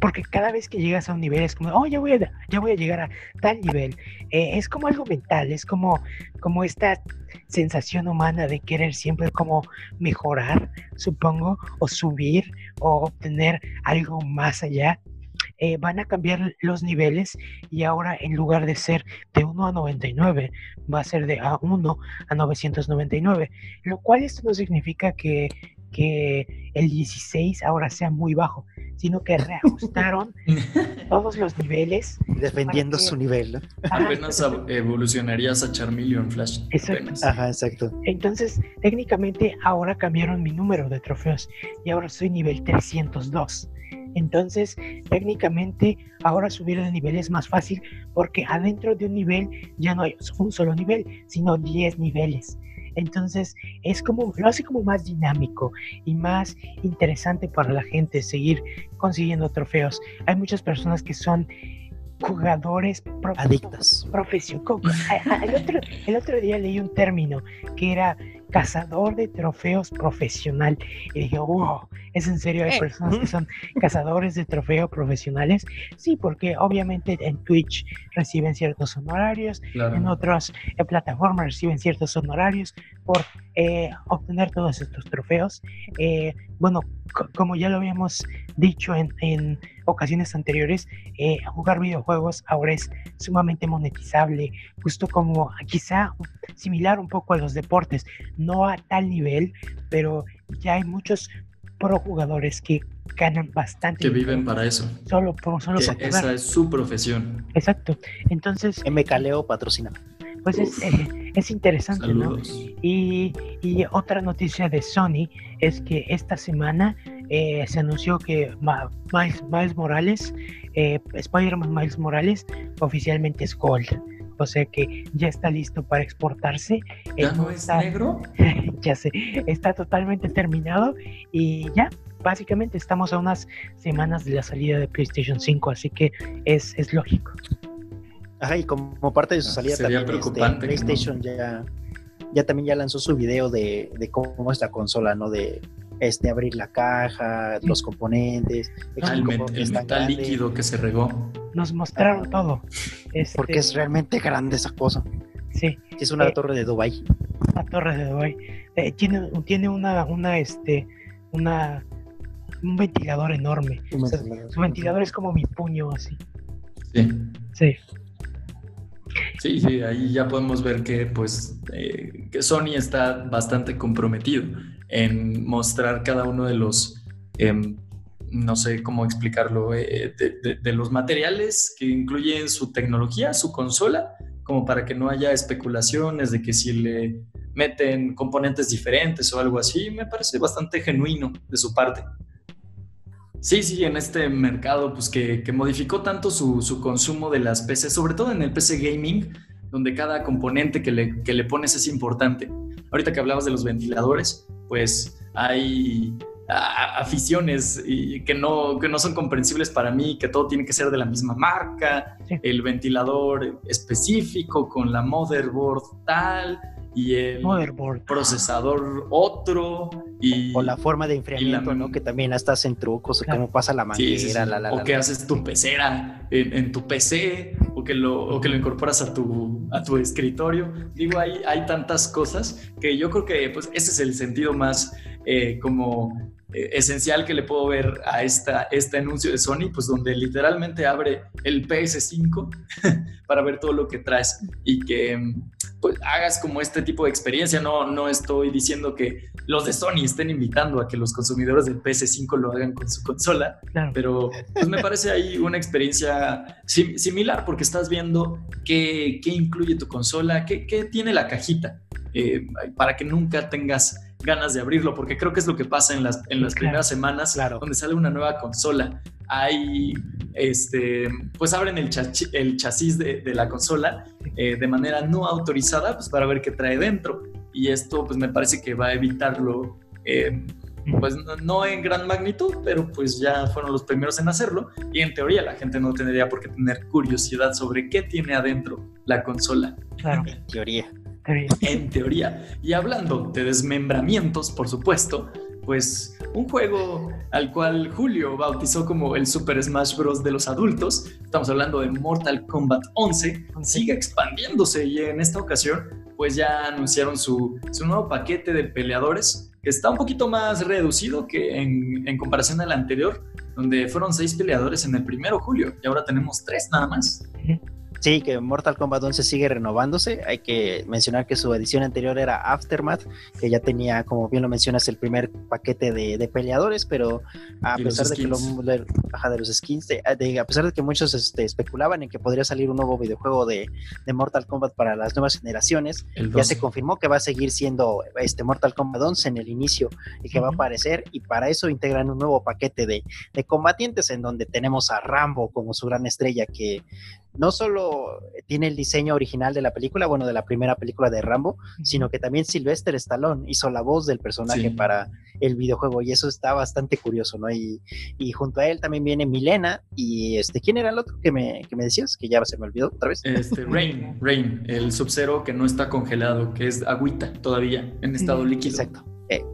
A: porque cada vez que llegas a un nivel es como, oh, ya voy a, ya voy a llegar a tal nivel. Eh, es como algo mental, es como, como esta sensación humana de querer siempre como mejorar, supongo, o subir, o obtener algo más allá. Eh, van a cambiar los niveles y ahora en lugar de ser de 1 a 99 va a ser de A1 a 999, lo cual esto no significa que, que el 16 ahora sea muy bajo, sino que reajustaron todos los niveles.
C: Defendiendo su nivel.
B: Apenas evolucionarías a Charmeleon Flash.
A: Exacto.
C: Ajá, exacto.
A: Entonces, técnicamente ahora cambiaron mi número de trofeos y ahora soy nivel 302. Entonces, técnicamente, ahora subir de nivel es más fácil porque adentro de un nivel ya no hay un solo nivel, sino 10 niveles. Entonces, es como, lo hace como más dinámico y más interesante para la gente seguir consiguiendo trofeos. Hay muchas personas que son jugadores. El otro, el otro día leí un término que era cazador de trofeos profesional. Y dije, wow, ¿es en serio? ¿Hay eh. personas que son cazadores de trofeos profesionales? Sí, porque obviamente en Twitch reciben ciertos honorarios, en otras plataformas reciben ciertos honorarios por eh, obtener todos estos trofeos. Eh, bueno, como ya lo habíamos dicho en, en ocasiones anteriores, jugar videojuegos ahora es sumamente monetizable, justo como quizá similar un poco a los deportes no a tal nivel, pero ya hay muchos pro jugadores que ganan bastante.
B: Que viven para eso.
A: Solo, por, solo
B: Esa es su profesión.
A: Exacto. Entonces.
C: MKLeo patrocina.
A: Pues es, eh, es, interesante, ¿no? Y, y, otra noticia de Sony es que esta semana eh, se anunció que Miles, Miles Morales, eh, Spider-Man Miles Morales, oficialmente es Gold o sea que ya está listo para exportarse.
B: ¿Ya no es negro?
A: ya sé, está totalmente terminado y ya, básicamente estamos a unas semanas de la salida de PlayStation 5, así que es, es lógico.
C: Ajá, y como parte de su salida también este, PlayStation ya, ya también ya lanzó su video de, de cómo es la consola, ¿no? De este, abrir la caja, los componentes,
B: ah, el, metal líquido que se regó.
A: Nos mostraron todo.
C: Este, Porque es realmente grande esa cosa.
A: Sí.
C: Es una eh, torre de Dubai.
A: Una torre de Dubai. Eh, tiene, tiene una, una, este, una, un ventilador enorme. su ventilador es como mi puño así.
B: Sí.
A: Sí.
B: Sí, sí, ahí ya podemos ver que pues eh, que Sony está bastante comprometido en mostrar cada uno de los, em, no sé cómo explicarlo, eh, de, los materiales que incluyen su tecnología, su consola, como para que no haya especulaciones de que si le meten componentes diferentes o algo así, me parece bastante genuino de su parte. Sí, sí, en este mercado, pues que, modificó tanto su, su, consumo de las PCs, sobre todo en el PC gaming, donde cada componente que le, que le pones es importante. Ahorita que hablabas de los ventiladores, pues hay aficiones que, no, que no son comprensibles para mí, que todo tiene que ser de la misma marca, el ventilador específico con la motherboard tal y el procesador otro y
C: o la forma de enfriamiento, ¿no? Que también estás en trucos, como pasa la manguera, la,
B: o que haces tu pecera en, tu PC o que lo que lo incorporas a tu a tu escritorio. Digo, hay hay tantas cosas que yo creo que pues ese es el sentido más eh, como esencial que le puedo ver a esta, este anuncio de Sony, pues donde literalmente abre el PS5 para ver todo lo que traes y que pues hagas como este tipo de experiencia. No, no estoy diciendo que los de Sony estén invitando a que los consumidores del PS5 lo hagan con su consola, pero pues me parece ahí una experiencia similar porque estás viendo qué, qué incluye tu consola, qué, qué tiene la cajita, eh, para que nunca tengas ganas de abrirlo, porque creo que es lo que pasa en las, en las primeras semanas, donde sale una nueva consola. Hay, este, pues abren el, el chasis de, de, la consola eh, de manera no autorizada, pues para ver qué trae dentro. Y esto, pues me parece que va a evitarlo, eh, pues no, en gran magnitud, pero pues ya fueron los primeros en hacerlo. Y en teoría la gente no tendría por qué tener curiosidad sobre qué tiene adentro la consola.
C: Claro, en teoría.
B: En teoría. Y hablando de desmembramientos, por supuesto, pues un juego al cual Julio bautizó como el Super Smash Bros. de los adultos, estamos hablando de Mortal Kombat 11, sigue expandiéndose y en esta ocasión pues ya anunciaron su, nuevo paquete de peleadores que está un poquito más reducido que en, en comparación al anterior, donde fueron seis peleadores en el primero Julio y ahora tenemos tres nada más.
C: Sí, que Mortal Kombat 11 sigue renovándose. Hay que mencionar que su edición anterior era Aftermath, que ya tenía, como bien lo mencionas, el primer paquete de, peleadores, pero a pesar de que lo, baja de los skins, a pesar de que muchos este, especulaban en que podría salir un nuevo videojuego de, Mortal Kombat para las nuevas generaciones, ya se confirmó que va a seguir siendo este Mortal Kombat 11 en el inicio y que va a aparecer, y para eso integran un nuevo paquete de, de combatientes en donde tenemos a Rambo como su gran estrella que no solo tiene el diseño original de la película, bueno, de la primera película de Rambo, sino que también Sylvester Stallone hizo la voz del personaje para el videojuego y eso está bastante curioso, ¿no? Y, junto a él también viene Milena y este, ¿quién era el otro que me, que me decías? Que ya se me olvidó otra vez.
B: Este, Rain, Rain, el sub que no está congelado, que es agüita todavía en estado líquido.
C: Exacto. Eh,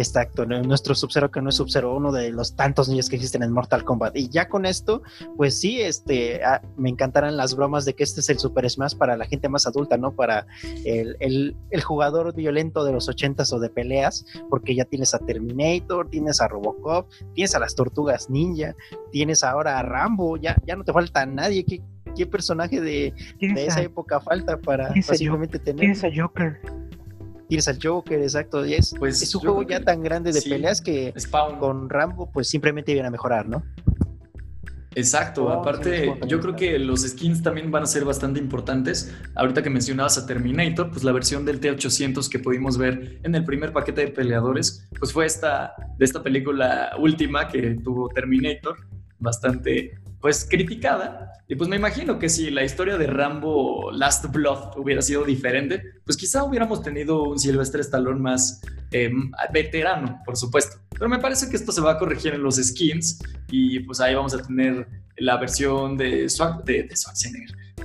C: Exacto, nuestro Sub-Zero que no es Sub-Zero, uno de los tantos niños que existen en Mortal Kombat. Y ya con esto, pues sí, este, ah, me encantarán las bromas de que este es el Super Smash para la gente más adulta, ¿no? Para el, el, jugador violento de los ochentas o de peleas, porque ya tienes a Terminator, tienes a Robocop, tienes a las Tortugas Ninja, tienes ahora a Rambo, ya, ya no te falta nadie. ¿Qué, qué personaje de, de esa época falta para fácilmente tener?
A: Tienes a Joker
C: tienes al Joker, exacto. Y es, pues es un juego ya tan grande de peleas que con Rambo pues simplemente viene a mejorar, ¿no?
B: Exacto, oh, aparte yo creo que los skins también van a ser bastante importantes. Ahorita que mencionabas a Terminator, pues la versión del T800 que pudimos ver en el primer paquete de peleadores, pues fue esta de esta película última que tuvo Terminator, bastante pues criticada. Y pues me imagino que si la historia de Rambo Last Blood hubiera sido diferente, pues quizá hubiéramos tenido un Sylvester Stallone más em, veterano, por supuesto. Pero me parece que esto se va a corregir en los skins y pues ahí vamos a tener la versión de, Swag, de, de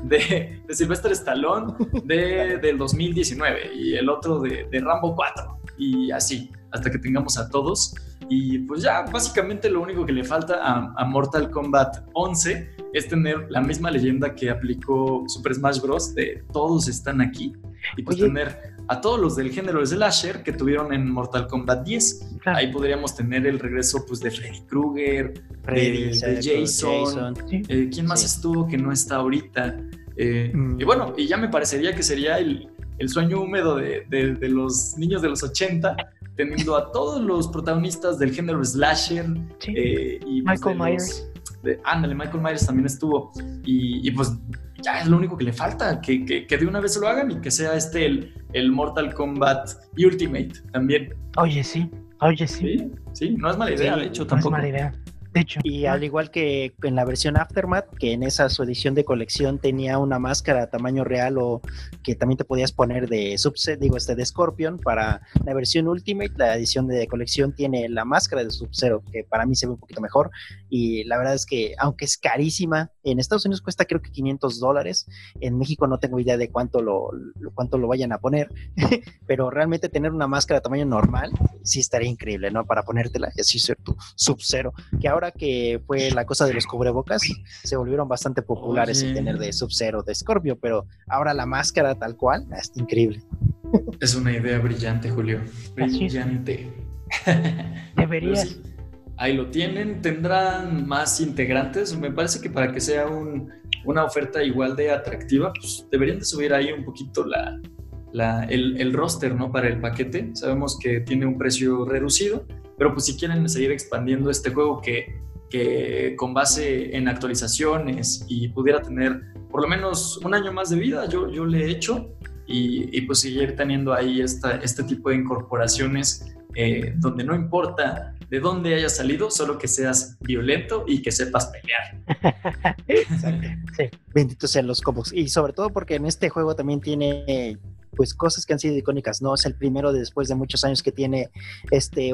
B: de, Sylvester Stallone de, del 2019 y el otro de, de Rambo 4 y así, hasta que tengamos a todos. Y pues ya, básicamente lo único que le falta a, Mortal Kombat 11 es tener la misma leyenda que aplicó Super Smash Bros. de todos están aquí. Y pues tener a todos los del género slasher que tuvieron en Mortal Kombat 10. Ahí podríamos tener el regreso pues de Freddy Krueger, de, Jason. Eh, ¿Quién más estuvo que no está ahorita? Eh, mm. Y bueno, y ya me parecería que sería el, el sueño húmedo de, de, los niños de los 80 teniendo a todos los protagonistas del género slasher.
A: Eh, y pues, Michael Myers.
B: ándale, Michael Myers también estuvo. Y, pues ya es lo único que le falta, que, que, de una vez lo hagan y que sea este el, el Mortal Kombat Ultimate también.
A: Oye, sí, oye, sí.
B: Sí, no es mala idea, de hecho, tampoco.
A: No es mala idea.
C: Y al igual que en la versión Aftermath, que en esa su edición de colección tenía una máscara a tamaño real o que también te podías poner de subset, digo, este de Scorpion, para la versión Ultimate, la edición de colección tiene la máscara de Sub-Zero, que para mí se ve un poquito mejor. Y la verdad es que, aunque es carísima, en Estados Unidos cuesta creo que 500 dólares, en México no tengo idea de cuánto lo, cuánto lo vayan a poner, pero realmente tener una máscara a tamaño normal sí estaría increíble, ¿no? Para ponértela y así ser tu Sub-Zero, que ahora que fue la cosa de los cubrebocas, se volvieron bastante populares en tener de Sub-Zero, de Scorpio, pero ahora la máscara tal cual, es increíble.
B: Es una idea brillante, Julio. Brillante.
A: Deberías.
B: ahí lo tienen, tendrán más integrantes. Me parece que para que sea una oferta igual de atractiva, pues deberían de subir ahí un poquito la, el, el, roster, ¿no? Para el paquete. Sabemos que tiene un precio reducido, pero pues si quieren seguir expandiendo este juego que, que con base en actualizaciones y pudiera tener por lo menos un año más de vida, yo, yo le he hecho y, pues seguir teniendo ahí esta, este tipo de incorporaciones eh, donde no importa de dónde hayas salido, solo que seas violento y que sepas pelear.
C: Sí. Benditos sean los combos. Y sobre todo porque en este juego también tiene pues cosas que han sido icónicas, ¿no? Es el primero después de muchos años que tiene este,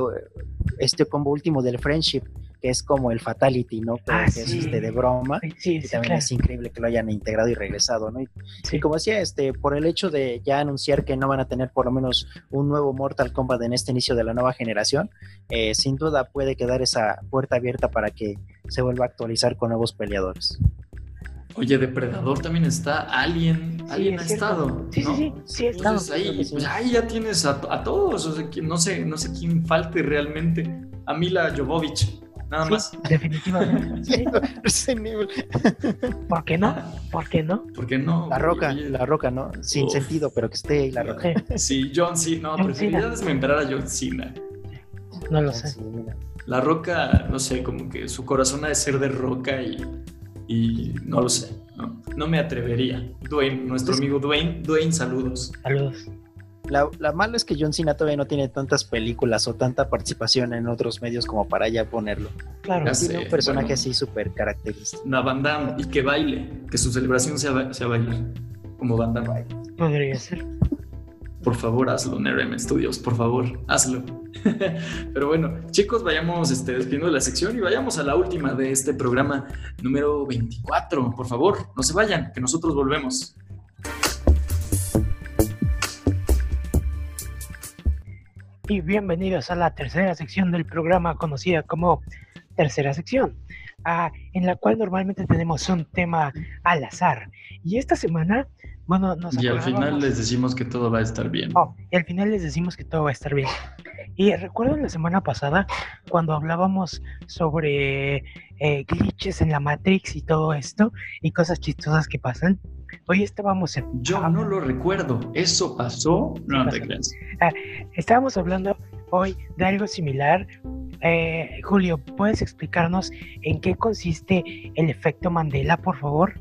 C: este combo último del Friendship, que es como el Fatality, ¿no? Que, ah, es este, de broma. Sí, y también es increíble que lo hayan integrado y regresado, ¿no? Y, como decía, este, por el hecho de ya anunciar que no van a tener por lo menos un nuevo Mortal Kombat en este inicio de la nueva generación, eh, sin duda puede quedar esa puerta abierta para que se vuelva a actualizar con nuevos peleadores.
B: Oye, Depredador también está, Alien, Alien ha estado.
A: Sí, sí, sí, sí,
B: Entonces ahí, pues, ahí ya tienes a, todos, o sea, no sé, no sé quién falte realmente. A Mila Jovovich, nada más.
A: Definitivamente. ¿Por qué no? ¿Por qué no?
B: ¿Por qué no?
C: La roca, la roca, ¿no? Sin sentido, pero que esté ahí la roca.
B: Sí, John Cena, no, preferiría desmembrar a John Cena.
A: No lo sé.
B: La roca, no sé, como que su corazón ha de ser de roca y y no lo sé, no, no me atrevería. Dwayne, nuestro amigo Dwayne, Dwayne, saludos.
A: Saludos.
C: La, la malo es que John Cena todavía no tiene tantas películas o tanta participación en otros medios como para ya ponerlo.
A: Claro,
C: tiene un personaje así súper característico.
B: Una Van y que baile, que su celebración sea, sea bailar, como Van Damme.
A: Podría ser.
B: Por favor, hazlo, NRM Studios, por favor, hazlo. Pero bueno, chicos, vayamos este, despidiendo de la sección y vayamos a la última de este programa número 24. Por favor, no se vayan, que nosotros volvemos.
A: Y bienvenidos a la tercera sección del programa conocida como tercera sección, ah, en la cual normalmente tenemos un tema al azar. Y esta semana bueno,
B: y al final les decimos que todo va a estar bien.
A: Oh, y al final les decimos que todo va a estar bien. Y recuerdo la semana pasada cuando hablábamos sobre eh, glitches en la Matrix y todo esto y cosas chistosas que pasan. Hoy estábamos en...
B: Yo no lo recuerdo. ¿Eso pasó? No te creas.
A: Ah, estábamos hablando hoy de algo similar. Eh, Julio, ¿puedes explicarnos en qué consiste el efecto Mandela, por favor?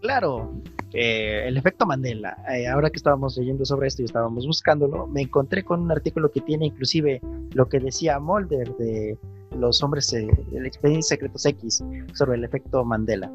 C: Claro, eh, el efecto Mandela. Eh, ahora que estábamos leyendo sobre esto y estábamos buscándolo, me encontré con un artículo que tiene inclusive lo que decía Mulder de los hombres, eh, el expediente secretos X sobre el efecto Mandela.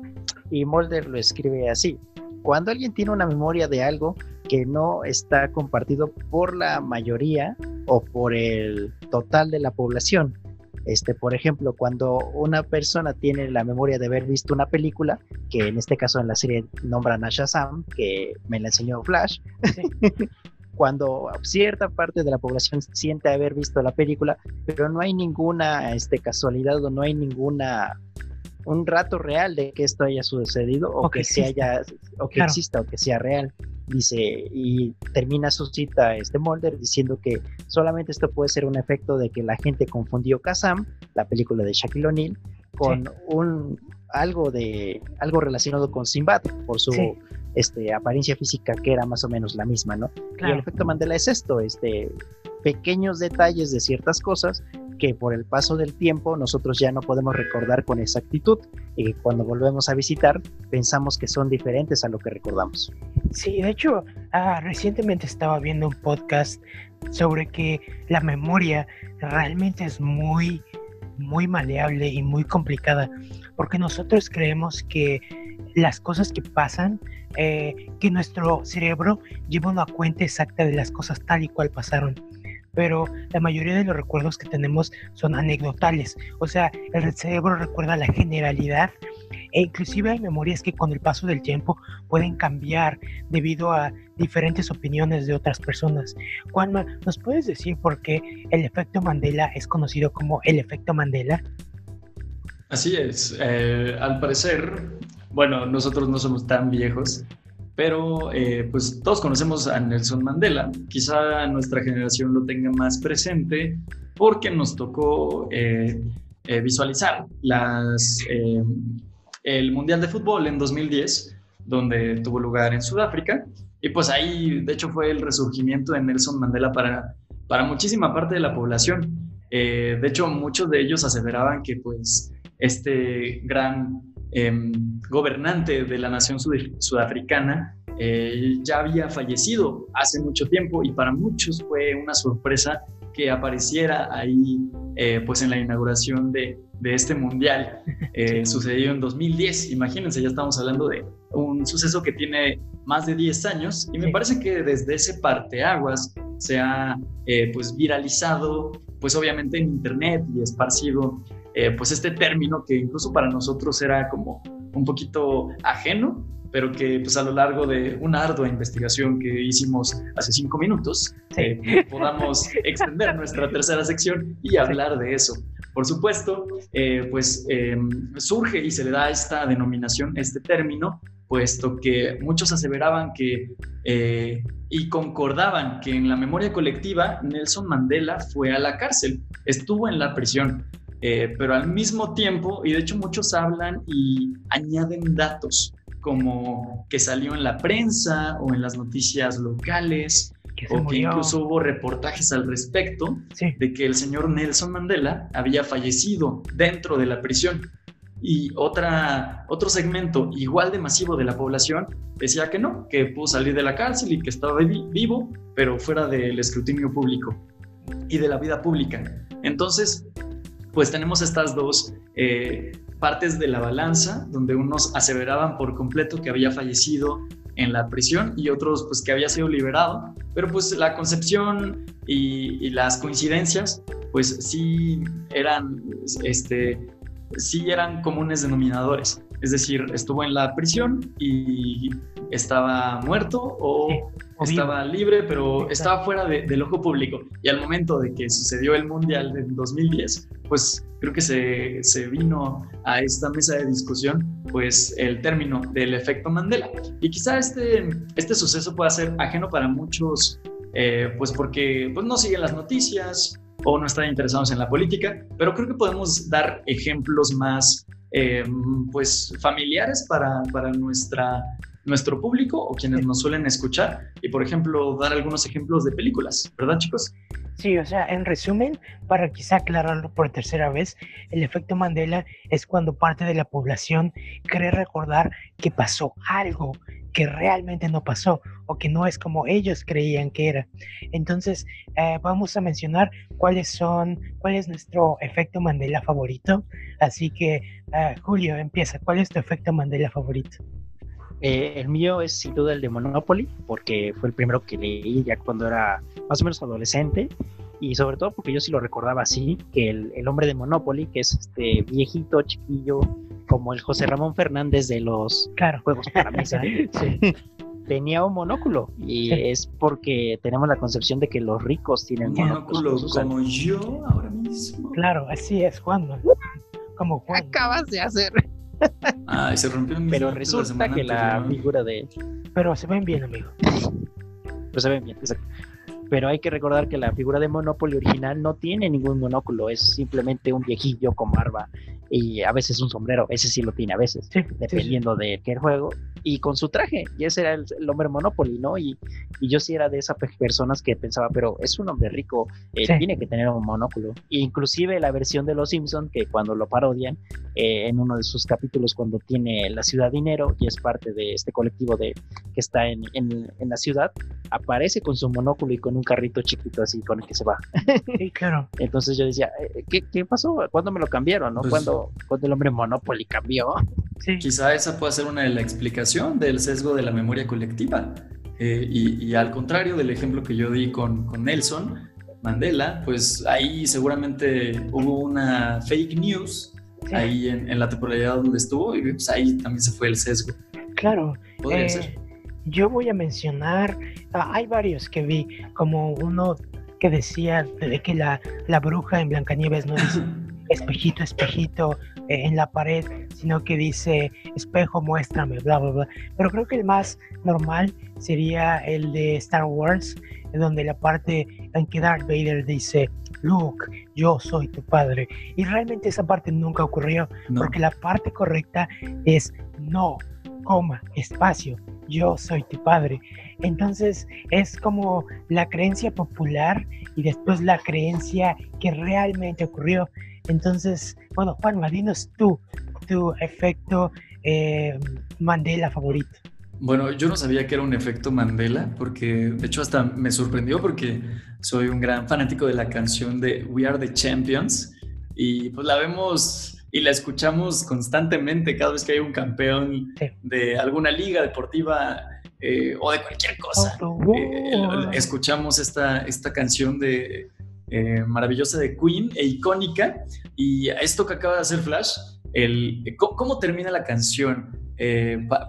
C: Y Mulder lo escribe así. Cuando alguien tiene una memoria de algo que no está compartido por la mayoría o por el total de la población, este, por ejemplo, cuando una persona tiene la memoria de haber visto una película, que en este caso en la serie nombran a Shazam, que me la enseñó Flash, cuando cierta parte de la población siente haber visto la película, pero no hay ninguna este, casualidad o no hay ninguna un rato real de que esto haya sucedido o, que, se haya o que exista o que sea real dice y termina su cita este Mulder diciendo que solamente esto puede ser un efecto de que la gente confundió Kazam la película de Shaquille O'Neal con un algo de algo relacionado con Sinbad por su este apariencia física que era más o menos la misma no y el efecto Mandela es esto este pequeños detalles de ciertas cosas que por el paso del tiempo nosotros ya no podemos recordar con exactitud y cuando volvemos a visitar pensamos que son diferentes a lo que recordamos.
A: Sí, de hecho, ah, recientemente estaba viendo un podcast sobre que la memoria realmente es muy, muy maleable y muy complicada, porque nosotros creemos que las cosas que pasan, eh, que nuestro cerebro lleva una cuenta exacta de las cosas tal y cual pasaron pero la mayoría de los recuerdos que tenemos son anecdotales, o sea, el cerebro recuerda la generalidad e inclusive hay memorias que con el paso del tiempo pueden cambiar debido a diferentes opiniones de otras personas. Juanma, ¿nos puedes decir por qué el efecto Mandela es conocido como el efecto Mandela?
B: Así es, eh, al parecer, bueno, nosotros no somos tan viejos, pero eh, pues todos conocemos a Nelson Mandela, quizá nuestra generación lo tenga más presente porque nos tocó eh, eh, visualizar las, el Mundial de Fútbol en 2010, donde tuvo lugar en Sudáfrica. Y pues ahí, de hecho, fue el resurgimiento de Nelson Mandela para, para muchísima parte de la población. de hecho, muchos de ellos aseveraban que pues este gran em, gobernante de la nación sudafricana eh, ya había fallecido hace mucho tiempo y para muchos fue una sorpresa que apareciera ahí eh, pues en la inauguración de, de este mundial. Eh, sucedió en 2010, imagínense, ya estamos hablando de un suceso que tiene más de 10 años y me parece que desde ese parteaguas se ha pues viralizado pues obviamente en internet y esparcido pues este término que incluso para nosotros era como un poquito ajeno pero que pues a lo largo de una ardua investigación que hicimos hace cinco minutos, eh, podamos extender nuestra tercera sección y hablar de eso. Por supuesto, eh, pues em, surge y se le da esta denominación, este término, puesto que muchos aseveraban que eh, y concordaban que en la memoria colectiva Nelson Mandela fue a la cárcel, estuvo en la prisión, pero al mismo tiempo, y de hecho muchos hablan y añaden datos, como que salió en la prensa o en las noticias locales, o que incluso hubo reportajes al respecto de que el señor Nelson Mandela había fallecido dentro de la prisión. Y otra, otro segmento igual de masivo de la población decía que no, que pudo salir de la cárcel y que estaba vivo, pero fuera del escrutinio público y de la vida pública. Entonces, pues tenemos estas dos eh, partes de la balanza, donde unos aseveraban por completo que había fallecido en la prisión y otros pues que había sido liberado, pero pues la concepción y, las coincidencias pues sí eran, este, sí eran comunes denominadores. Es decir, estuvo en la prisión y estaba muerto o, estaba libre, pero estaba fuera del ojo público. Y al momento de que sucedió el Mundial de 2010, pues creo que se, se, vino a esta mesa de discusión pues el término del efecto Mandela. Y quizá este, este suceso pueda ser ajeno para muchos, eh, pues porque pues no siguen las noticias o no están interesados en la política, pero creo que podemos dar ejemplos más eh, pues familiares para, para nuestra, nuestro público o quienes nos suelen escuchar y por ejemplo dar algunos ejemplos de películas, ¿verdad chicos?
A: Sí, o sea, en resumen, para quizá aclararlo por tercera vez, el efecto Mandela es cuando parte de la población cree recordar que pasó algo que realmente no pasó o que no es como ellos creían que era. Entonces, eh, vamos a mencionar cuáles son, cuál es nuestro efecto Mandela favorito. Así que, eh, Julio, empieza. ¿Cuál es tu efecto Mandela favorito?
C: Eh, el mío es sin duda el de Monopoly, porque fue el primero que leí ya cuando era más o menos adolescente. Y sobre todo porque yo sí lo recordaba así, que el, el hombre de Monopoly, que es este viejito, chiquillo, como el José Ramón Fernández de los juegos para mesa, tenía un monóculo y es porque tenemos la concepción de que los ricos tienen
B: un monóculo como yo ahora mismo.
A: Claro, así es, cuando Como
C: Juan. Acabas de hacer.
B: Ah, se rompió
C: Pero resulta que la figura de.
A: Pero se ven bien, amigo.
C: Pero se ven bien, exacto. Pero hay que recordar que la figura de Monopoly original no tiene ningún monóculo, es simplemente un viejillo con barba y a veces un sombrero, ese sí lo tiene a veces, dependiendo de qué juego, y con su traje, y ese era el, hombre Monopoly, ¿no? Y, y, yo sí era de esas personas que pensaba, pero es un hombre rico, eh, tiene que tener un monóculo. E inclusive la versión de Los Simpson que cuando lo parodian, eh, en uno de sus capítulos, cuando tiene la ciudad dinero y es parte de este colectivo de que está en, en, en la ciudad, aparece con su monóculo y con un carrito chiquito así con el que se va.
A: Sí, claro.
C: Entonces yo decía, eh, ¿qué, qué pasó? ¿Cuándo me lo cambiaron? ¿no? Pues ¿Cuándo cuando, el hombre Monopoly cambió.
B: Quizá esa pueda ser una de la del sesgo de la memoria colectiva. Eh, y, al contrario del ejemplo que yo di con, con Nelson Mandela, pues ahí seguramente hubo una fake news ahí en, la temporalidad donde estuvo y pues ahí también se fue el sesgo.
A: Claro. Podría eh, ser. Yo voy a mencionar, ah, hay varios que vi, como uno que decía de que la, la bruja en Blancanieves no dice espejito, espejito, en la pared, sino que dice espejo, muéstrame, bla, bla, bla. Pero creo que el más normal sería el de Star Wars, en donde la parte en que Darth Vader dice, Luke, yo soy tu padre. Y realmente esa parte nunca ocurrió, porque la parte correcta es no, coma, espacio, yo soy tu padre. Entonces es como la creencia popular y después la creencia que realmente ocurrió. Entonces, bueno, Juan, dinos tú tu efecto eh, Mandela favorito.
B: Bueno, yo no sabía que era un efecto Mandela, porque de hecho hasta me sorprendió porque soy un gran fanático de la canción de We Are the Champions y pues la vemos y la escuchamos constantemente cada vez que hay un campeón de alguna liga deportiva eh, o de cualquier cosa. Eh, escuchamos esta, esta canción de eh, maravillosa de Queen e icónica y esto que acaba de hacer Flash, el, ¿cómo, termina la canción?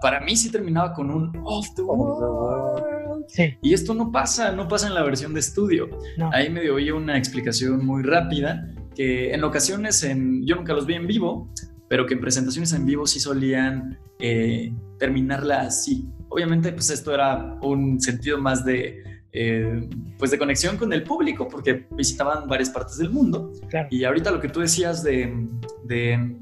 B: para mí sí terminaba con un Of the World. Y esto no pasa, no pasa en la versión de estudio. Ahí me oí una explicación muy rápida que en ocasiones, en, yo nunca los vi en vivo, pero que en presentaciones en vivo sí solían terminarla así. Obviamente, pues esto era un sentido más de, eh, pues de conexión con el público, porque visitaban varias partes del mundo. Y ahorita lo que tú decías de, de,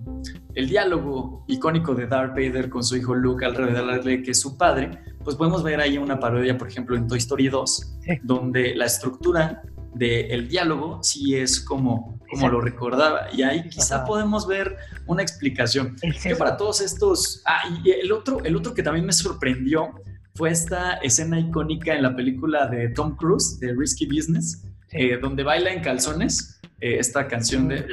B: el diálogo icónico de Darth Vader con su hijo Luke al revelarle que es su padre, pues podemos ver ahí una parodia, por ejemplo, en Toy Story 2, donde la estructura del diálogo sí es como, como lo recordaba. Y ahí quizá podemos ver una explicación. Que para todos estos... Ah, y el otro, el otro que también me sorprendió fue esta escena icónica en la película de Tom Cruise, de Risky Business, eh, donde baila en calzones. Eh, esta canción de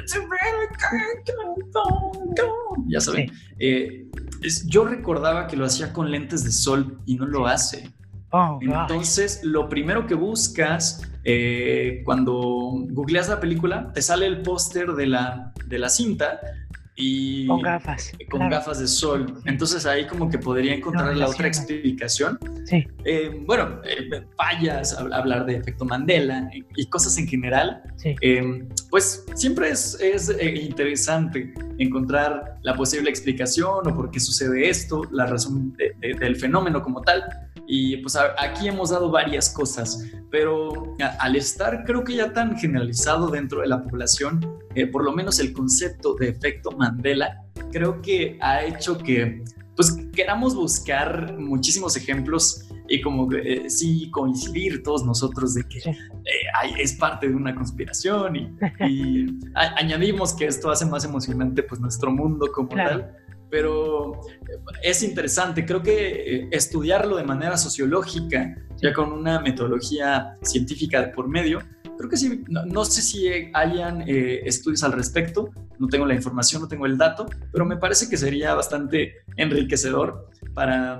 B: ya saben. Eh, yo recordaba que lo hacía con lentes de sol y no lo hace. Oh, Entonces, lo primero que buscas eh, cuando googleas la película, te sale el póster de la, de la cinta y
A: con gafas.
B: Con gafas de sol. Entonces ahí como que podría encontrar la otra explicación.
A: Sí.
B: Eh, bueno, eh, fallas, hablar de efecto Mandela y cosas en general.
A: Sí.
B: pues siempre es, es interesante encontrar la posible explicación o por qué sucede esto, la razón del fenómeno como tal. Y pues aquí hemos dado varias cosas, pero al estar creo que ya tan generalizado dentro de la población, eh, por lo menos el concepto de efecto Mandela, creo que ha hecho que pues queramos buscar muchísimos ejemplos y como eh, sí coincidir todos nosotros de que eh, es parte de una conspiración y, añadimos que esto hace más emocionante pues nuestro mundo como tal pero es interesante. Creo que eh, estudiarlo de manera sociológica, ya con una metodología científica por medio, creo que sí, no, sé si hayan eh, estudios al respecto, no tengo la información, no tengo el dato, pero me parece que sería bastante enriquecedor para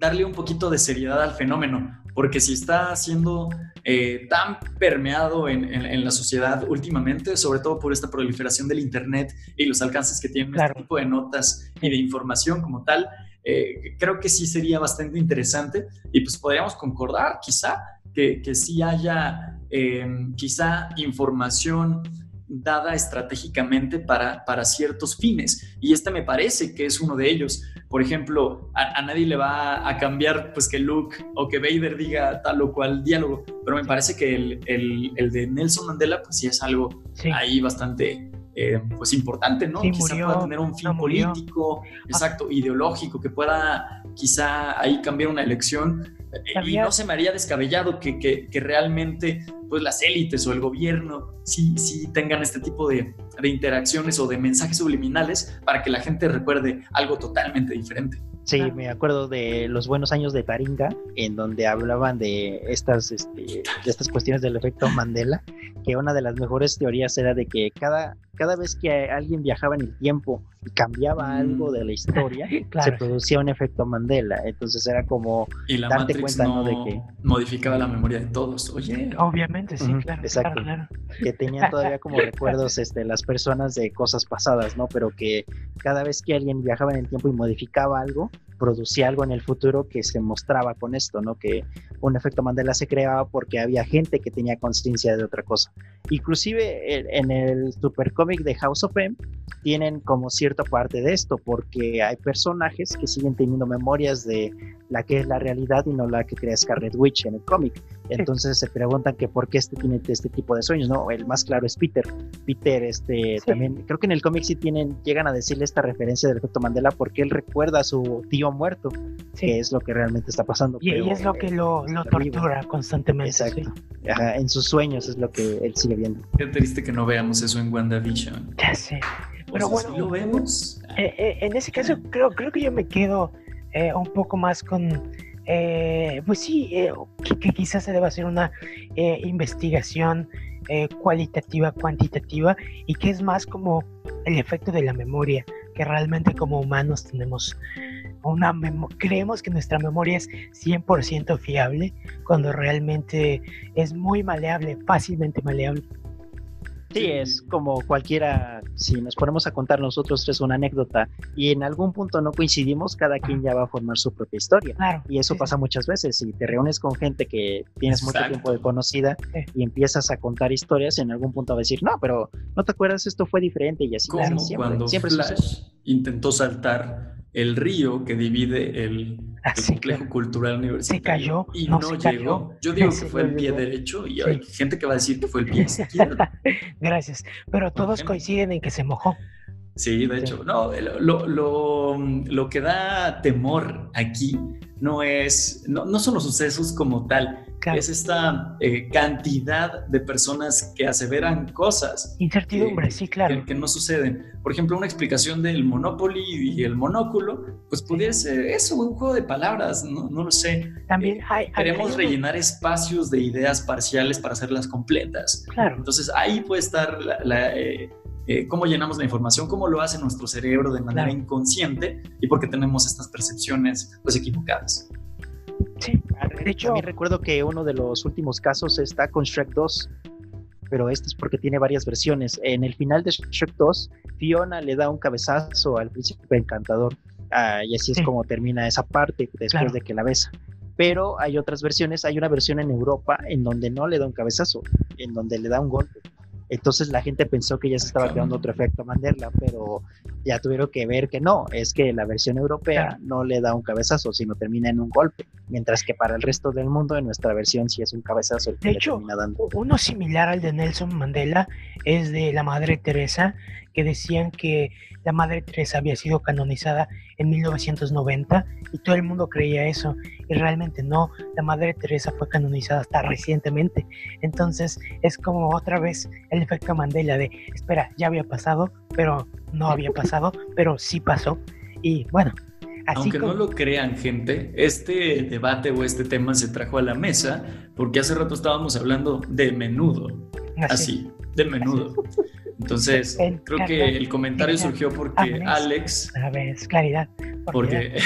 B: darle un poquito de seriedad al fenómeno, porque si está siendo eh, tan permeado en, la sociedad últimamente, sobre todo por esta proliferación del Internet y los alcances que tienen este tipo de notas y de información como tal, eh, creo que sí sería bastante interesante y pues podríamos concordar quizá que, que sí haya eh, quizá información dada estratégicamente para, para ciertos fines. Y este me parece que es uno de ellos. Por ejemplo, a, nadie le va a cambiar pues que Luke o que Vader diga tal o cual diálogo, pero me parece que el, el, de Nelson Mandela pues sí es algo ahí bastante eh, pues importante, ¿no? quizá pueda tener un fin político, exacto, ideológico, que pueda quizá ahí cambiar una elección. Y no se me haría descabellado que, que, que realmente pues las élites o el gobierno sí, sí tengan este tipo de, de interacciones o de mensajes subliminales para que la gente recuerde algo totalmente diferente.
C: Sí, me acuerdo de los buenos años de Taringa, en donde hablaban de estas, este, de estas cuestiones del efecto Mandela, que una de las mejores teorías era de que cada, cada vez que alguien viajaba en el tiempo y cambiaba algo mm. de la historia, se producía un efecto Mandela. Entonces era como
B: y la darte cuenta no, de que modificaba la memoria de todos. Oye,
A: obviamente sí, claro,
C: exacto. Que tenían todavía como recuerdos este, las personas de cosas pasadas, ¿no? Pero que cada vez que alguien viajaba en el tiempo y modificaba algo, producía algo en el futuro que se mostraba con esto, ¿no? Que un efecto Mandela se creaba porque había gente que tenía conciencia de otra cosa. Inclusive en el supercómic de House of M tienen como cierta parte de esto, porque hay personajes que siguen teniendo memorias de la que es la realidad y no la que crea Scarlet Witch en el cómic. Entonces se preguntan que por qué este tiene este tipo de sueños, ¿no? El más claro es Peter. Peter, este, también, creo que en el cómic sí tienen, llegan a decirle esta referencia del efecto Mandela porque él recuerda a su tío muerto, que es lo que realmente está pasando.
A: Y, es lo que lo, tortura constantemente.
C: Exacto. en sus sueños es lo que él sigue viendo.
B: Qué triste que no veamos eso en WandaVision.
A: Ya sé. Pero bueno,
B: lo vemos.
A: Eh, eh, en ese caso, creo, creo que yo me quedo eh, un poco más con, eh, pues sí, eh, que, quizás se deba hacer una investigación cualitativa, cuantitativa, y que es más como el efecto de la memoria, que realmente como humanos tenemos una creemos que nuestra memoria es 100% fiable, cuando realmente es muy maleable, fácilmente maleable.
C: Sí, es como cualquiera, si nos ponemos a contar nosotros tres una anécdota y en algún punto no coincidimos, cada quien ya va a formar su propia historia.
A: Claro,
C: y eso pasa muchas veces. Si te reúnes con gente que tienes mucho tiempo de conocida y empiezas a contar historias, en algún punto va a decir, no, pero no te acuerdas, esto fue diferente y así.
B: Como siempre, cuando siempre Flash intentó saltar el río que divide el, ah, complejo cultural universitario.
A: Se cayó.
B: Y no, llegó. Yo digo que fue el pie derecho y hay gente que va a decir que fue el pie izquierdo.
A: Gracias. Pero todos coinciden en que se mojó.
B: Sí, de hecho, no, lo, lo, lo, que da temor aquí no es, no, no son los sucesos como tal, es esta eh, cantidad de personas que aseveran cosas.
A: Incertidumbre, sí, claro.
B: Que, no suceden. Por ejemplo, una explicación del Monopoly y el monóculo, pues pudiera ser eso, un juego de palabras, no, no lo sé.
A: También eh, hay,
B: Queremos rellenar espacios de ideas parciales para hacerlas completas.
A: Claro.
B: Entonces ahí puede estar la, eh, cómo llenamos la información, cómo lo hace nuestro cerebro de manera inconsciente y porque tenemos estas percepciones pues equivocadas.
A: Sí, de hecho.
C: También recuerdo que uno de los últimos casos está con Shrek 2, pero este es porque tiene varias versiones. En el final de Shrek 2, Fiona le da un cabezazo al príncipe encantador. Ah, y así es como termina esa parte después de que la besa. Pero hay otras versiones, hay una versión en Europa en donde no le da un cabezazo, en donde le da un golpe. Entonces la gente pensó que ya se estaba creando otro efecto Mandela, pero ya tuvieron que ver que no, es que la versión europea no le da un cabezazo, sino termina en un golpe, mientras que para el resto del mundo en nuestra versión sí es un cabezazo el que
A: de hecho, termina dando. Uno similar al de Nelson Mandela es de la Madre Teresa, que decían que la Madre Teresa había sido canonizada en 1990 y todo el mundo creía eso y realmente no, la Madre Teresa fue canonizada hasta recientemente. Entonces es como otra vez el efecto Mandela de, espera, ya había pasado, pero no había pasado, pero sí pasó. Y bueno,
B: Así Aunque no lo crean, gente, este debate o este tema se trajo a la mesa porque hace rato estábamos hablando de menudo. Así, de menudo. Entonces, creo que el comentario surgió porque Alex...
A: A ver, es claridad.
B: Porque...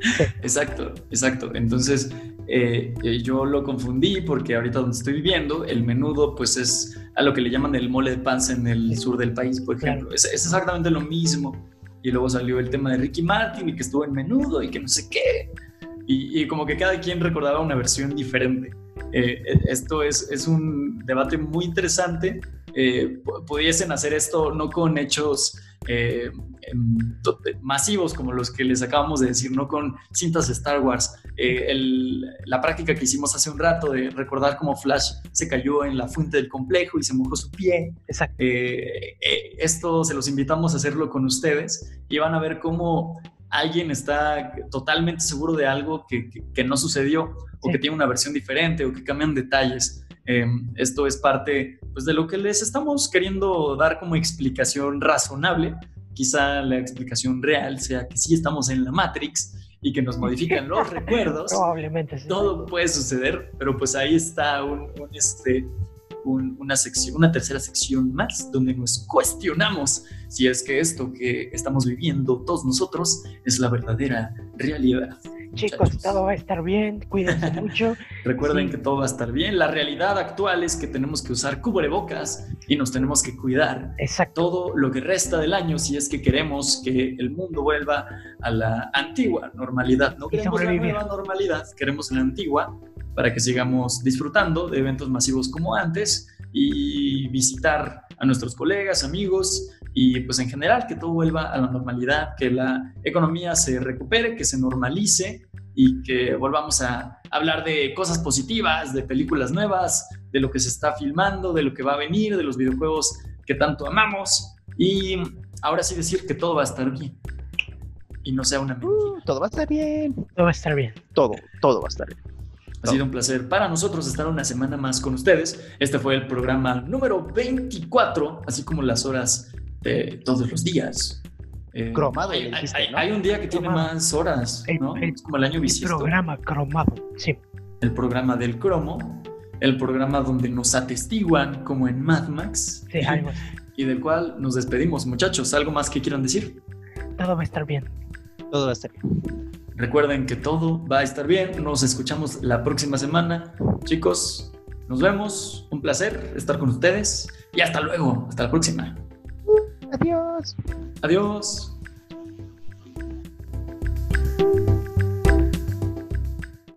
B: exacto, exacto. Entonces, eh, eh, yo lo confundí porque ahorita donde estoy viviendo, el menudo pues es a lo que le llaman el mole de panza en el sur del país, por ejemplo. Es, exactamente lo mismo. Y luego salió el tema de Ricky Martin y que estuvo en menudo y que no sé qué. Y, como que cada quien recordaba una versión diferente. Eh, esto es, es un debate muy interesante eh, pudiesen hacer esto no con hechos eh, em, masivos como los que les acabamos de decir, no con cintas de Star Wars. Eh, la práctica que hicimos hace un rato de recordar cómo Flash se cayó en la fuente del complejo y se mojó su pie.
A: Exacto.
B: esto se los invitamos a hacerlo con ustedes y van a ver cómo alguien está totalmente seguro de algo que, no sucedió o que tiene una versión diferente o que cambian detalles. Em, esto es parte pues, de lo que les estamos queriendo dar como explicación razonable. Quizá la explicación real sea que sí estamos en la Matrix y que nos modifican los recuerdos.
A: Probablemente
B: Todo puede suceder, pero pues ahí está un, este, una, sección, una tercera sección más donde nos cuestionamos si es que esto que estamos viviendo todos nosotros es la verdadera realidad.
A: Chicos, todo va a estar bien, cuídense mucho.
B: Recuerden que todo va a estar bien. La realidad actual es que tenemos que usar cubrebocas y nos tenemos que cuidar.
A: Exacto.
B: Todo lo que resta del año si es que queremos que el mundo vuelva a la antigua normalidad. No queremos la nueva normalidad, queremos la antigua para que sigamos disfrutando de eventos masivos como antes y visitar a nuestros colegas, amigos y pues en general que todo vuelva a la normalidad, que la economía se recupere, que se normalice y que volvamos a hablar de cosas positivas, de películas nuevas, de lo que se está filmando, de lo que va a venir, de los videojuegos que tanto amamos y ahora sí decir que todo va a estar bien y no sea una mentira. Uh,
C: todo va a estar bien.
A: Todo va a estar bien.
C: Todo, todo va a estar bien.
B: Ha sido un placer para nosotros estar una semana más con ustedes. Este fue el programa número 24, así como las horas de todos los días.
C: Eh, cromado.
B: Hay, hay, un día que tiene más horas, ¿no? es como el año bisiesto.
A: El programa cromado, sí.
B: El programa del cromo, el programa donde nos atestiguan como en Mad Max.
A: Sí, algo
B: Y del cual nos despedimos, muchachos. ¿Algo más que quieran decir?
A: Todo va a estar bien.
C: Todo va a estar bien.
B: Recuerden que todo va a estar bien. Nos escuchamos la próxima semana. Chicos, nos vemos. Un placer estar con ustedes. Y hasta luego. Hasta la próxima.
A: Adiós.
B: Adiós.